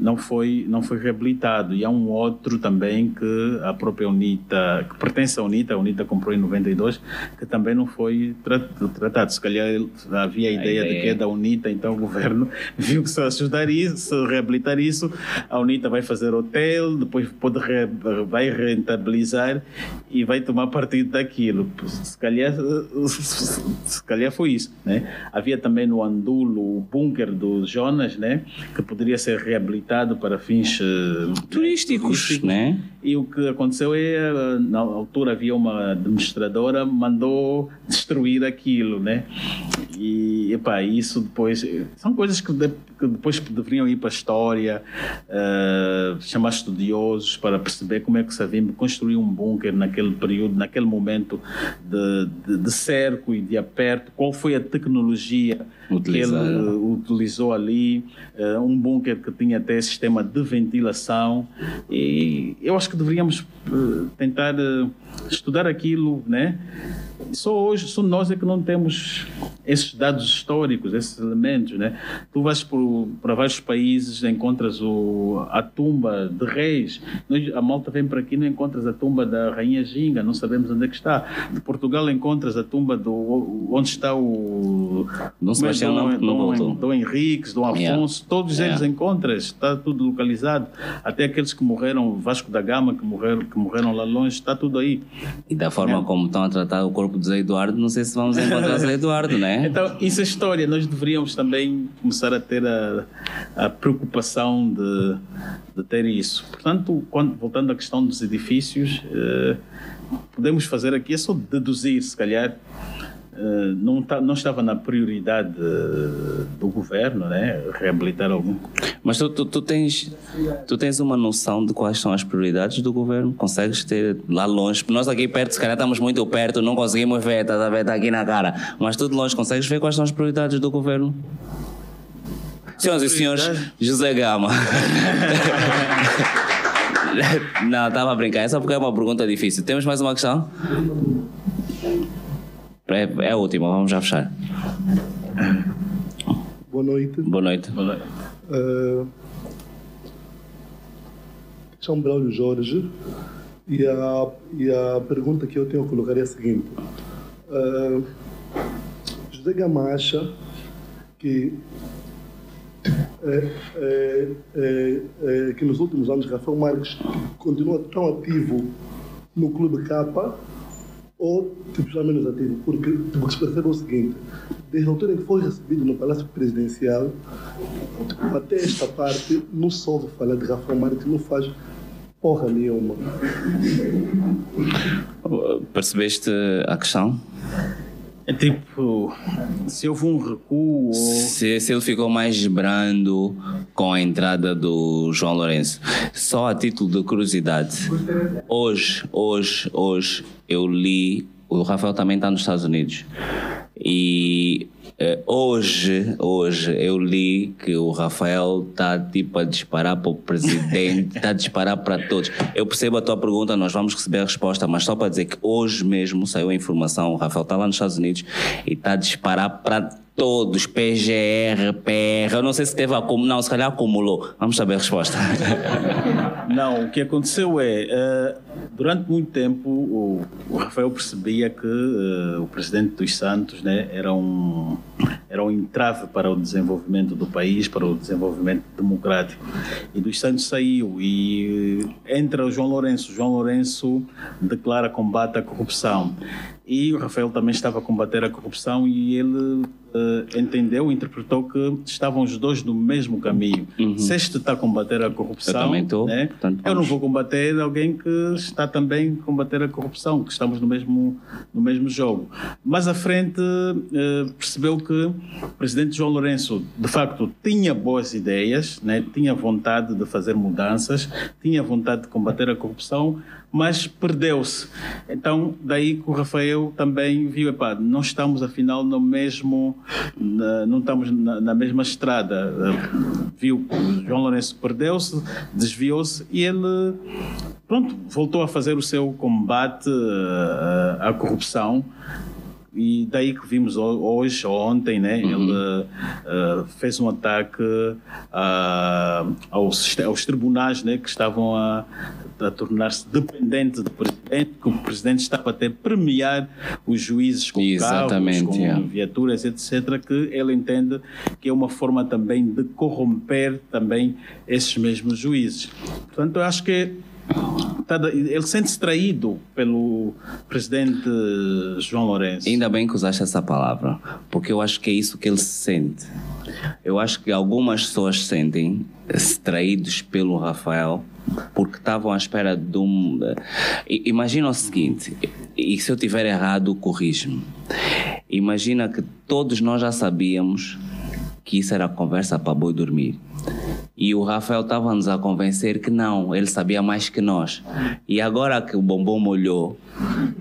Speaker 2: não foi não foi reabilitado e há um outro também que a própria UNITA que pertence à UNITA a UNITA comprou em 92 que também não foi tra- tratado. Se calhar havia a ideia, de
Speaker 1: ideia.
Speaker 2: que é da UNITA então o governo viu que se ajudar isso se reabilitar isso. A UNITA vai fazer hotel depois pode re- vai rentabilizar e vai tomar partido daquilo. Se calhar se calhar foi isso né? Havia também no Andulo o bunker do Jonas né? Que poderia ser reabilitado para fins eh,
Speaker 1: Turísticos, né?
Speaker 2: e o que aconteceu é, na altura havia uma administradora, mandou destruir aquilo, né? E, epá, isso depois... São coisas que, de- que depois deveriam ir para a história, eh, chamar estudiosos para perceber como é que Savimbi construiu um bunker naquele período, naquele momento de, de, de cerco e de aperto, qual foi a tecnologia Que ele utilizou ali, eh, um bunker que tinha até sistema de ventilação e eu acho que deveríamos eh, tentar eh, estudar aquilo, né? Só hoje, só nós é que não temos esses dados históricos, esses elementos, né? Tu vais por, para vários países, encontras o, a tumba de reis. Nós, a malta vem para aqui, não encontras a tumba da rainha Ginga, não sabemos onde é que está. De Portugal encontras a tumba do onde está o
Speaker 1: Dom Sebastião não- não
Speaker 2: Dom. Dom Henriques, Dom
Speaker 1: Yeah.
Speaker 2: Afonso, todos
Speaker 1: Yeah.
Speaker 2: eles encontras, está tudo localizado. Até aqueles que morreram, Vasco da Gama, que morreram, que morreram lá longe, está tudo aí.
Speaker 1: E da forma
Speaker 2: É.
Speaker 1: como estão a tratar o corpo de Zé Eduardo, não sei se vamos encontrar Zé Eduardo, né?
Speaker 2: Então, isso é história. Nós deveríamos também começar a ter a, a preocupação de, de ter isso. Portanto, quando, voltando à questão dos edifícios, eh, podemos fazer aqui é só deduzir, se calhar. Eh, não, tá, não estava na prioridade eh, do governo, né? Reabilitar algum.
Speaker 1: Mas tu, tu, tu tens, tu tens uma noção de quais são as prioridades do governo? Consegues ter lá longe? Nós aqui perto, se calhar estamos muito perto, não conseguimos ver, estás a ver, está aqui na cara. Mas tu de longe consegues ver quais são as prioridades do governo? Senhoras e senhores, José Gama. não, estava a brincar, é só porque é uma pergunta difícil. Temos mais uma questão? É, é a última, vamos já fechar.
Speaker 7: Boa noite.
Speaker 1: Boa noite.
Speaker 7: Uh, chamo Braulio Jorge e a, e a pergunta que eu tenho a colocar é a seguinte. Uh, José Gama acha que, é, é, é, é, que nos últimos anos Rafael Marques continua tão ativo no Clube Capa ou já menos ativo, porque tipo, se percebe o seguinte, desde a altura em que foi recebido no Palácio Presidencial, até esta parte, não soube falar de Rafael Marques, não faz porra nenhuma.
Speaker 1: Percebeste a questão?
Speaker 2: É tipo, se houve um recuo ou...
Speaker 1: Se, se ele ficou mais brando com a entrada do João Lourenço. Só a título de curiosidade. Hoje, hoje, hoje, eu li. O Rafael também está nos Estados Unidos. E hoje, hoje, eu li que o Rafael está tipo a disparar para o presidente, está a disparar para todos. Eu percebo a tua pergunta, nós vamos receber a resposta, mas só para dizer que hoje mesmo saiu a informação, o Rafael está lá nos Estados Unidos e está a disparar para todos, PGR, PR, eu não sei se teve acúmulo, não, se calhar acumulou. Vamos saber a resposta.
Speaker 2: Não, o que aconteceu é, eh, durante muito tempo, o, o Rafael percebia que eh, o presidente dos Santos né, era, um, era um entrave para o desenvolvimento do país, para o desenvolvimento democrático. E dos Santos saiu e entra o João Lourenço. O João Lourenço declara combate à corrupção. E o Rafael também estava a combater a corrupção e ele eh, entendeu, interpretou que estavam os dois no mesmo caminho. Se este está a combater a corrupção,
Speaker 1: Uhum. Eu
Speaker 2: né,
Speaker 1: portanto,
Speaker 2: eu não vou combater alguém que está também a combater a corrupção, que estamos no mesmo, no mesmo jogo. Mais à frente, eh, percebeu que o presidente João Lourenço, de facto, tinha boas ideias, né, tinha vontade de fazer mudanças, tinha vontade de combater a corrupção, mas perdeu-se. Então, daí que o Rafael também viu, epá, não estamos afinal no mesmo, na- não estamos na, na mesma estrada. Viu João Lourenço perdeu-se, desviou-se e ele, pronto, voltou a fazer o seu combate eh, à corrupção. E daí que vimos ho- hoje, ou ontem, né, ele eh, fez um ataque ah, aos, aos tribunais né, que estavam a, a tornar-se dependentes do presidente, que o presidente estava até a premiar os juízes com
Speaker 1: Exatamente,
Speaker 2: carros, com viaturas, etc., que ele entende que é uma forma também de corromper também esses mesmos juízes. Portanto, eu acho que ele sente-se traído pelo presidente João Lourenço.
Speaker 1: Ainda bem que usaste essa palavra, porque eu acho que é isso que ele sente. Eu acho que algumas pessoas sentem se traídos pelo Rafael porque estavam à espera de um. I- Imagina o seguinte, e se eu tiver errado, corrige-me. Imagina que todos nós já sabíamos que isso era conversa para boi dormir. E o Rafael estava-nos a convencer que não, ele sabia mais que nós. E agora que o bombom molhou,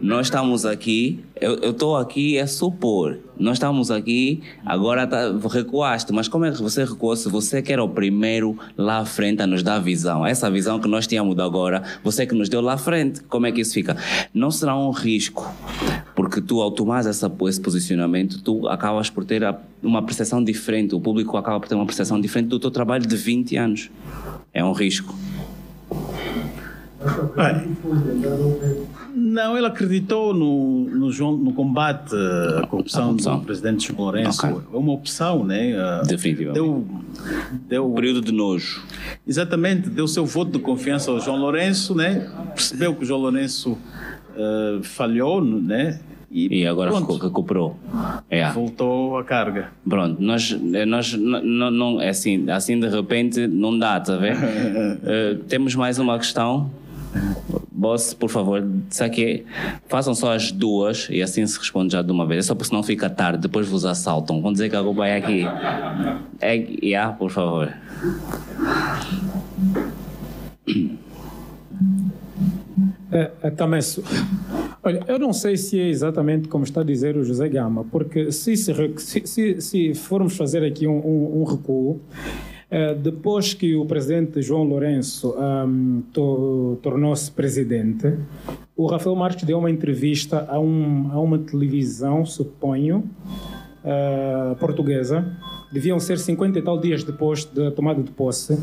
Speaker 1: nós estamos aqui, eu estou aqui é supor, nós estamos aqui, agora tá, recuaste, mas como é que você recuou se você que era o primeiro lá à frente a nos dar visão? Essa visão que nós tínhamos agora, você que nos deu lá à frente, como é que isso fica? Não será um risco, porque tu ao tomares essa, esse posicionamento, tu acabas por ter a- uma percepção diferente, o público acaba por ter uma percepção diferente do teu trabalho de 20 anos. É um risco.
Speaker 2: Não, ele acreditou no, no, no combate à corrupção,
Speaker 1: À corrupção.
Speaker 2: do presidente João Lourenço. É uma opção, né? Ah,
Speaker 1: Definitivamente.
Speaker 2: Deu, deu,
Speaker 1: Um período de nojo.
Speaker 2: Exatamente, deu seu voto de confiança ao João Lourenço, né? Percebeu que o João Lourenço ah, falhou, né?
Speaker 1: E agora
Speaker 2: pronto,
Speaker 1: recu- recuperou. É.
Speaker 2: voltou à carga.
Speaker 1: Pronto, nós, eh, nós n- n- não, é assim, assim de repente não dá, tá a ver? Eh, temos mais uma questão. Boss, por favor, saque, façam só as duas e assim se responde já de uma vez. É só porque senão fica tarde, depois vos assaltam. Vão dizer que a culpa é aqui. É, yeah, por favor.
Speaker 8: É, é, também Olha, eu não sei se é exatamente como está a dizer o José Gama, porque se, se, se, se, formos fazer aqui um, um, um recuo, depois que o presidente João Lourenço ahm, to- tornou-se presidente, o Rafael Marques deu uma entrevista a, um, a uma televisão, suponho, eh, portuguesa, deviam ser 50 e tal dias depois da tomada de posse,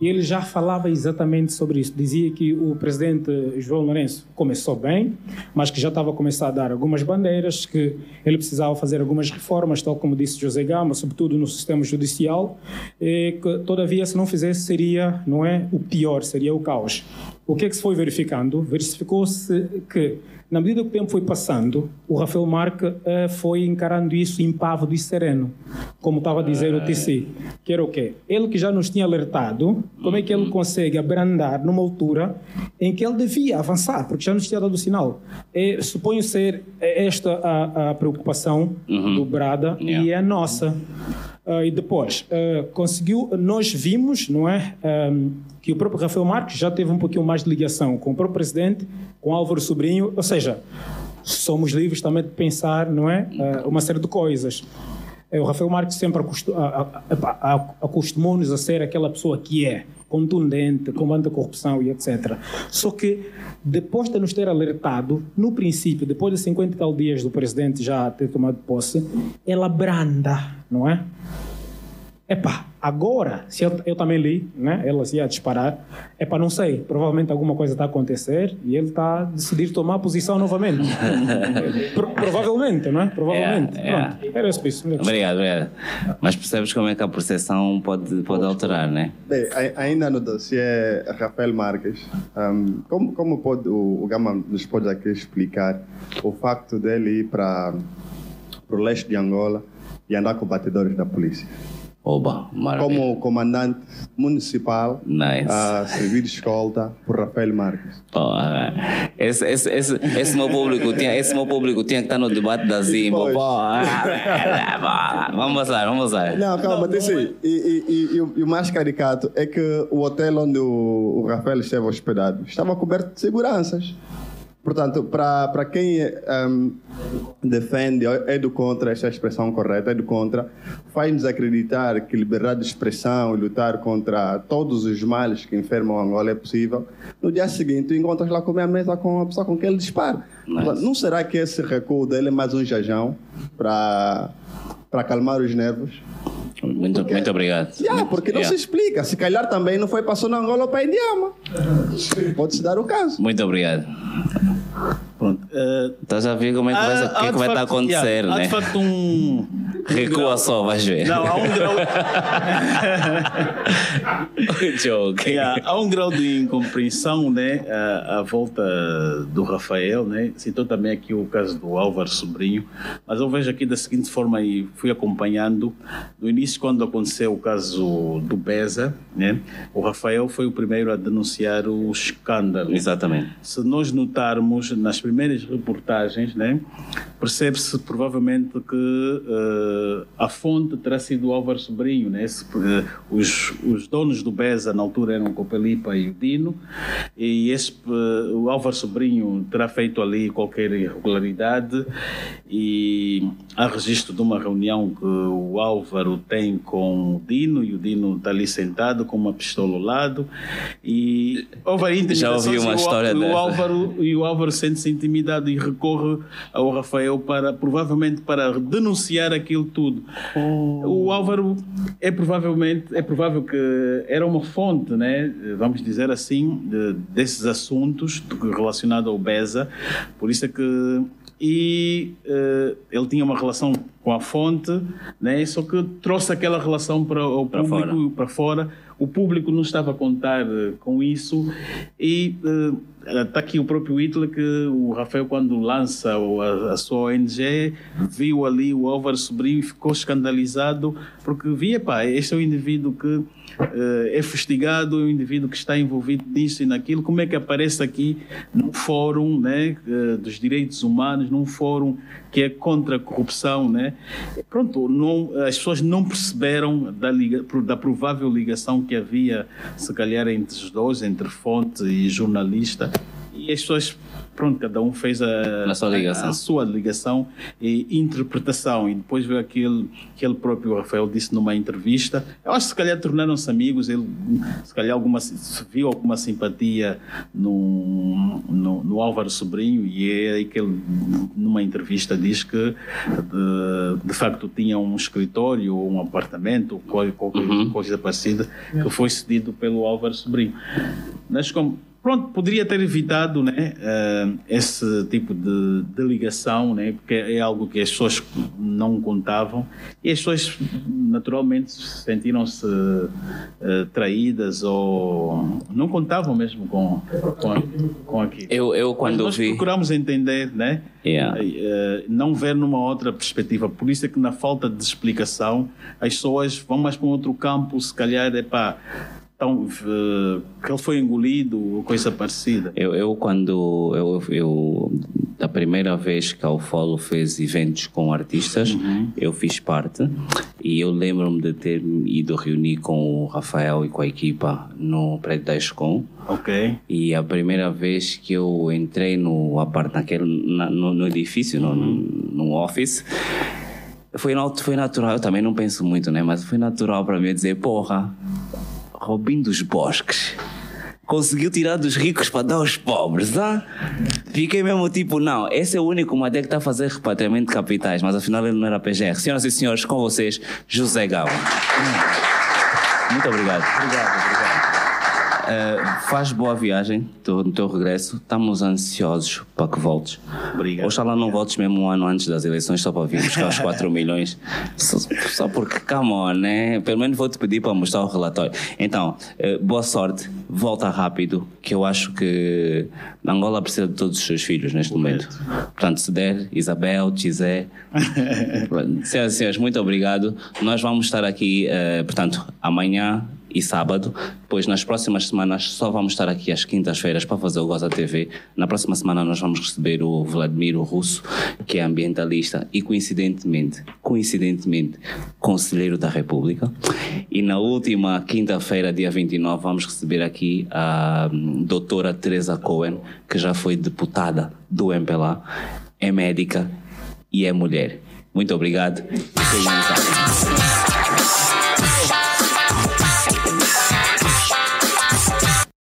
Speaker 8: e ele já falava exatamente sobre isso. Dizia que o presidente João Lourenço começou bem, mas que já estava a começar a dar algumas bandeiras, que ele precisava fazer algumas reformas, tal como disse José Gama, sobretudo no sistema judicial, e que, todavia, se não fizesse, seria, não é, o pior, seria o caos. O que é que se foi verificando? Verificou-se que na medida que o tempo foi passando, o Rafael Marque eh, foi encarando isso impávido e sereno, como estava a dizer o TC. Que era o quê? Ele que já nos tinha alertado, como é que ele consegue abrandar numa altura em que ele devia avançar, porque já nos tinha dado o sinal. É, suponho ser esta a, a preocupação do Brada e
Speaker 1: Yeah.
Speaker 8: é a nossa. Ah, e depois, ah, conseguiu, nós vimos, não é, ahm, que o próprio Rafael Marques já teve um pouquinho mais de ligação com o próprio presidente, com Álvaro Sobrinho, ou seja, somos livres também de pensar, não é, ah, uma série de coisas. Eh, O Rafael Marques sempre acostumou-nos a ser aquela pessoa que é contundente, combate a corrupção e etc. Só que depois de nos ter alertado, no princípio, depois de 50 e tal dias do presidente já ter tomado posse, ela branda, não é? Epá, agora, se eu, eu também li, né? Ela se ia disparar. Epá, não sei, provavelmente alguma coisa está a acontecer e ele está a decidir tomar posição novamente. Pro- provavelmente, não é? Provavelmente.
Speaker 1: É, é.
Speaker 8: Pronto, era só isso.
Speaker 1: Obrigado, obrigado. Mas percebes como é que a percepção pode, pode alterar, né?
Speaker 9: Bem, ai- ainda no dossiê Rafael Marques, ahm, como, como pode, o, o Gama nos pode aqui explicar o facto dele ir para o leste de Angola e andar com batedores da polícia.
Speaker 1: Oba, maravilha.
Speaker 9: Como comandante municipal
Speaker 1: Nice.
Speaker 9: a servir de escolta por Rafael Marques.
Speaker 1: Porra. Esse, esse, esse, esse meu público tinha, esse meu público tinha que estar no debate da.
Speaker 9: Pois.
Speaker 1: Porra. Porra. Vamos lá, vamos lá.
Speaker 9: Não, calma, tem sim. E, e, e, e o, e o mais caricato é que o hotel onde o, o Rafael esteve hospedado estava coberto de seguranças. Portanto, para quem ehm, defende, é do contra, essa é a expressão correta, é do contra, faz-nos acreditar que liberdade de expressão e lutar contra todos os males que enfermam Angola é possível. No dia seguinte, tu encontras lá comer a mesa com a pessoa com quem ele dispara. Não será que esse recuo dele é mais um jajão para acalmar os nervos?
Speaker 1: Muito, muito obrigado.
Speaker 9: Yeah, porque não
Speaker 1: Yeah.
Speaker 9: se explica. Se calhar também não foi para Sona Angola ou para Indiama. Pode-se dar o caso.
Speaker 1: Muito obrigado.
Speaker 2: Pronto. eh,
Speaker 1: Estás a ver como é que vai,
Speaker 2: há-
Speaker 1: que é
Speaker 2: há
Speaker 1: que
Speaker 2: de
Speaker 1: vai estar a
Speaker 2: facto-
Speaker 1: acontecer,
Speaker 2: Há
Speaker 1: né?
Speaker 2: de facto um.
Speaker 1: Recua só, vais ver.
Speaker 2: Não, há um grau.
Speaker 1: Joke.
Speaker 2: Yeah, há um grau de incompreensão né, à, à volta do Rafael. Né? Citou também aqui o caso do Álvaro Sobrinho, mas eu vejo aqui da seguinte forma e fui acompanhando. No início, quando aconteceu o caso do Beza, né, o Rafael foi o primeiro a denunciar o escândalo.
Speaker 1: Exatamente.
Speaker 2: Se nós notarmos nas primeiras reportagens, né, percebe-se provavelmente que eh, a fonte terá sido o Álvaro Sobrinho. Né? Eh, os, os donos do BESA na altura eram o Copelipa e o Dino, e esse, eh, o Álvaro Sobrinho terá feito ali qualquer irregularidade e há registro de uma reunião que o Álvaro tem com o Dino e o Dino está ali sentado com uma pistola ao lado e houve aí
Speaker 1: Já ouvi uma
Speaker 2: o-
Speaker 1: história
Speaker 2: o
Speaker 1: dessa.
Speaker 2: Álvaro e o Álvaro sente-se intimidado e recorre ao Rafael para provavelmente para denunciar aquilo tudo. O Álvaro é provavelmente é provável que era uma fonte, né? Vamos dizer assim, de- desses assuntos do- relacionado ao Beza. Por isso é que e eh, ele tinha uma relação com a fonte, né? Só que trouxe aquela relação para o
Speaker 1: Para
Speaker 2: público para fora. O público não estava a contar eh, com isso e está aqui o próprio Hitler que o Rafael quando lança a, a sua ONG viu ali o Álvaro Sobrinho e ficou escandalizado porque via, pá, este é um indivíduo que eh, é fustigado, é um indivíduo que está envolvido nisso e naquilo, como é que aparece aqui num fórum né, eh, dos direitos humanos, num fórum que é contra a corrupção, né? Pronto, não, as pessoas não perceberam da, liga, da provável ligação que havia, se calhar, entre os dois, entre fonte e jornalista, e as pessoas, pronto, cada um fez a,
Speaker 1: A sua ligação.
Speaker 2: a sua ligação e interpretação. E depois veio aquele que ele próprio, Rafael, disse numa entrevista. Eu acho que se calhar tornaram-se amigos. Ele, se calhar, alguma, se viu alguma simpatia no, no, no Álvaro Sobrinho. E é aí que ele, numa entrevista, diz que de, de facto tinha um escritório ou um apartamento, ou qual- qualquer coisa parecida, que foi cedido pelo Álvaro Sobrinho. Mas como Pronto, poderia ter evitado né, eh, esse tipo de, de ligação, né, porque é algo que as pessoas não contavam e as pessoas naturalmente sentiram-se eh, traídas ou não contavam mesmo com, com, com aquilo.
Speaker 1: Eu, eu
Speaker 2: Mas
Speaker 1: quando
Speaker 2: nós
Speaker 1: vi.
Speaker 2: procuramos entender, né?
Speaker 1: Yeah.
Speaker 2: eh, não ver numa outra perspectiva. Por isso é que na falta de explicação as pessoas vão mais para um outro campo, se calhar é para então, eh, que ele foi engolido ou coisa parecida.
Speaker 1: Eu, eu quando eu, eu da primeira vez que a Ufolo fez eventos com artistas, eu fiz parte e eu lembro-me de ter ido reunir com o Rafael e com a equipa no prédio da Escom.
Speaker 2: Ok.
Speaker 1: E a primeira vez que eu entrei no apart, naquele, na- no, no edifício, no, no office, foi, foi natural. Eu também não penso muito, né? Mas foi natural para mim dizer: porra, Robin dos Bosques conseguiu tirar dos ricos para dar aos pobres, ah? Fiquei mesmo tipo, não, esse é o único Madé que está a fazer repatriamento de capitais, mas afinal ele não era PGR. Senhoras e senhores, com vocês, José Gama. Muito obrigado.
Speaker 2: Obrigado, obrigado.
Speaker 1: Eh, faz boa viagem no teu, teu regresso. Estamos ansiosos para que voltes.
Speaker 2: Obrigado.
Speaker 1: Oxalá não voltes mesmo um ano antes das eleições só para vir buscar os 4 milhões. Só, só porque, come on, né? Pelo menos vou-te pedir para mostrar o relatório. Então, eh, boa sorte, volta rápido, que eu acho que Angola precisa de todos os seus filhos neste momento. Portanto, se der, Isabel, Tizé. Senhoras e senhores, muito obrigado. Nós vamos estar aqui, eh, portanto, amanhã e sábado. Depois, nas próximas semanas, só vamos estar aqui às quintas-feiras para fazer o Goza TV. Na próxima semana, nós vamos receber o Vladimir Russo, que é ambientalista e, coincidentemente, coincidentemente, conselheiro da República. E na última quinta-feira, dia 29, vamos receber aqui a hum, doutora Teresa Cohen, que já foi deputada do MPLA, é médica e é mulher. Muito obrigado.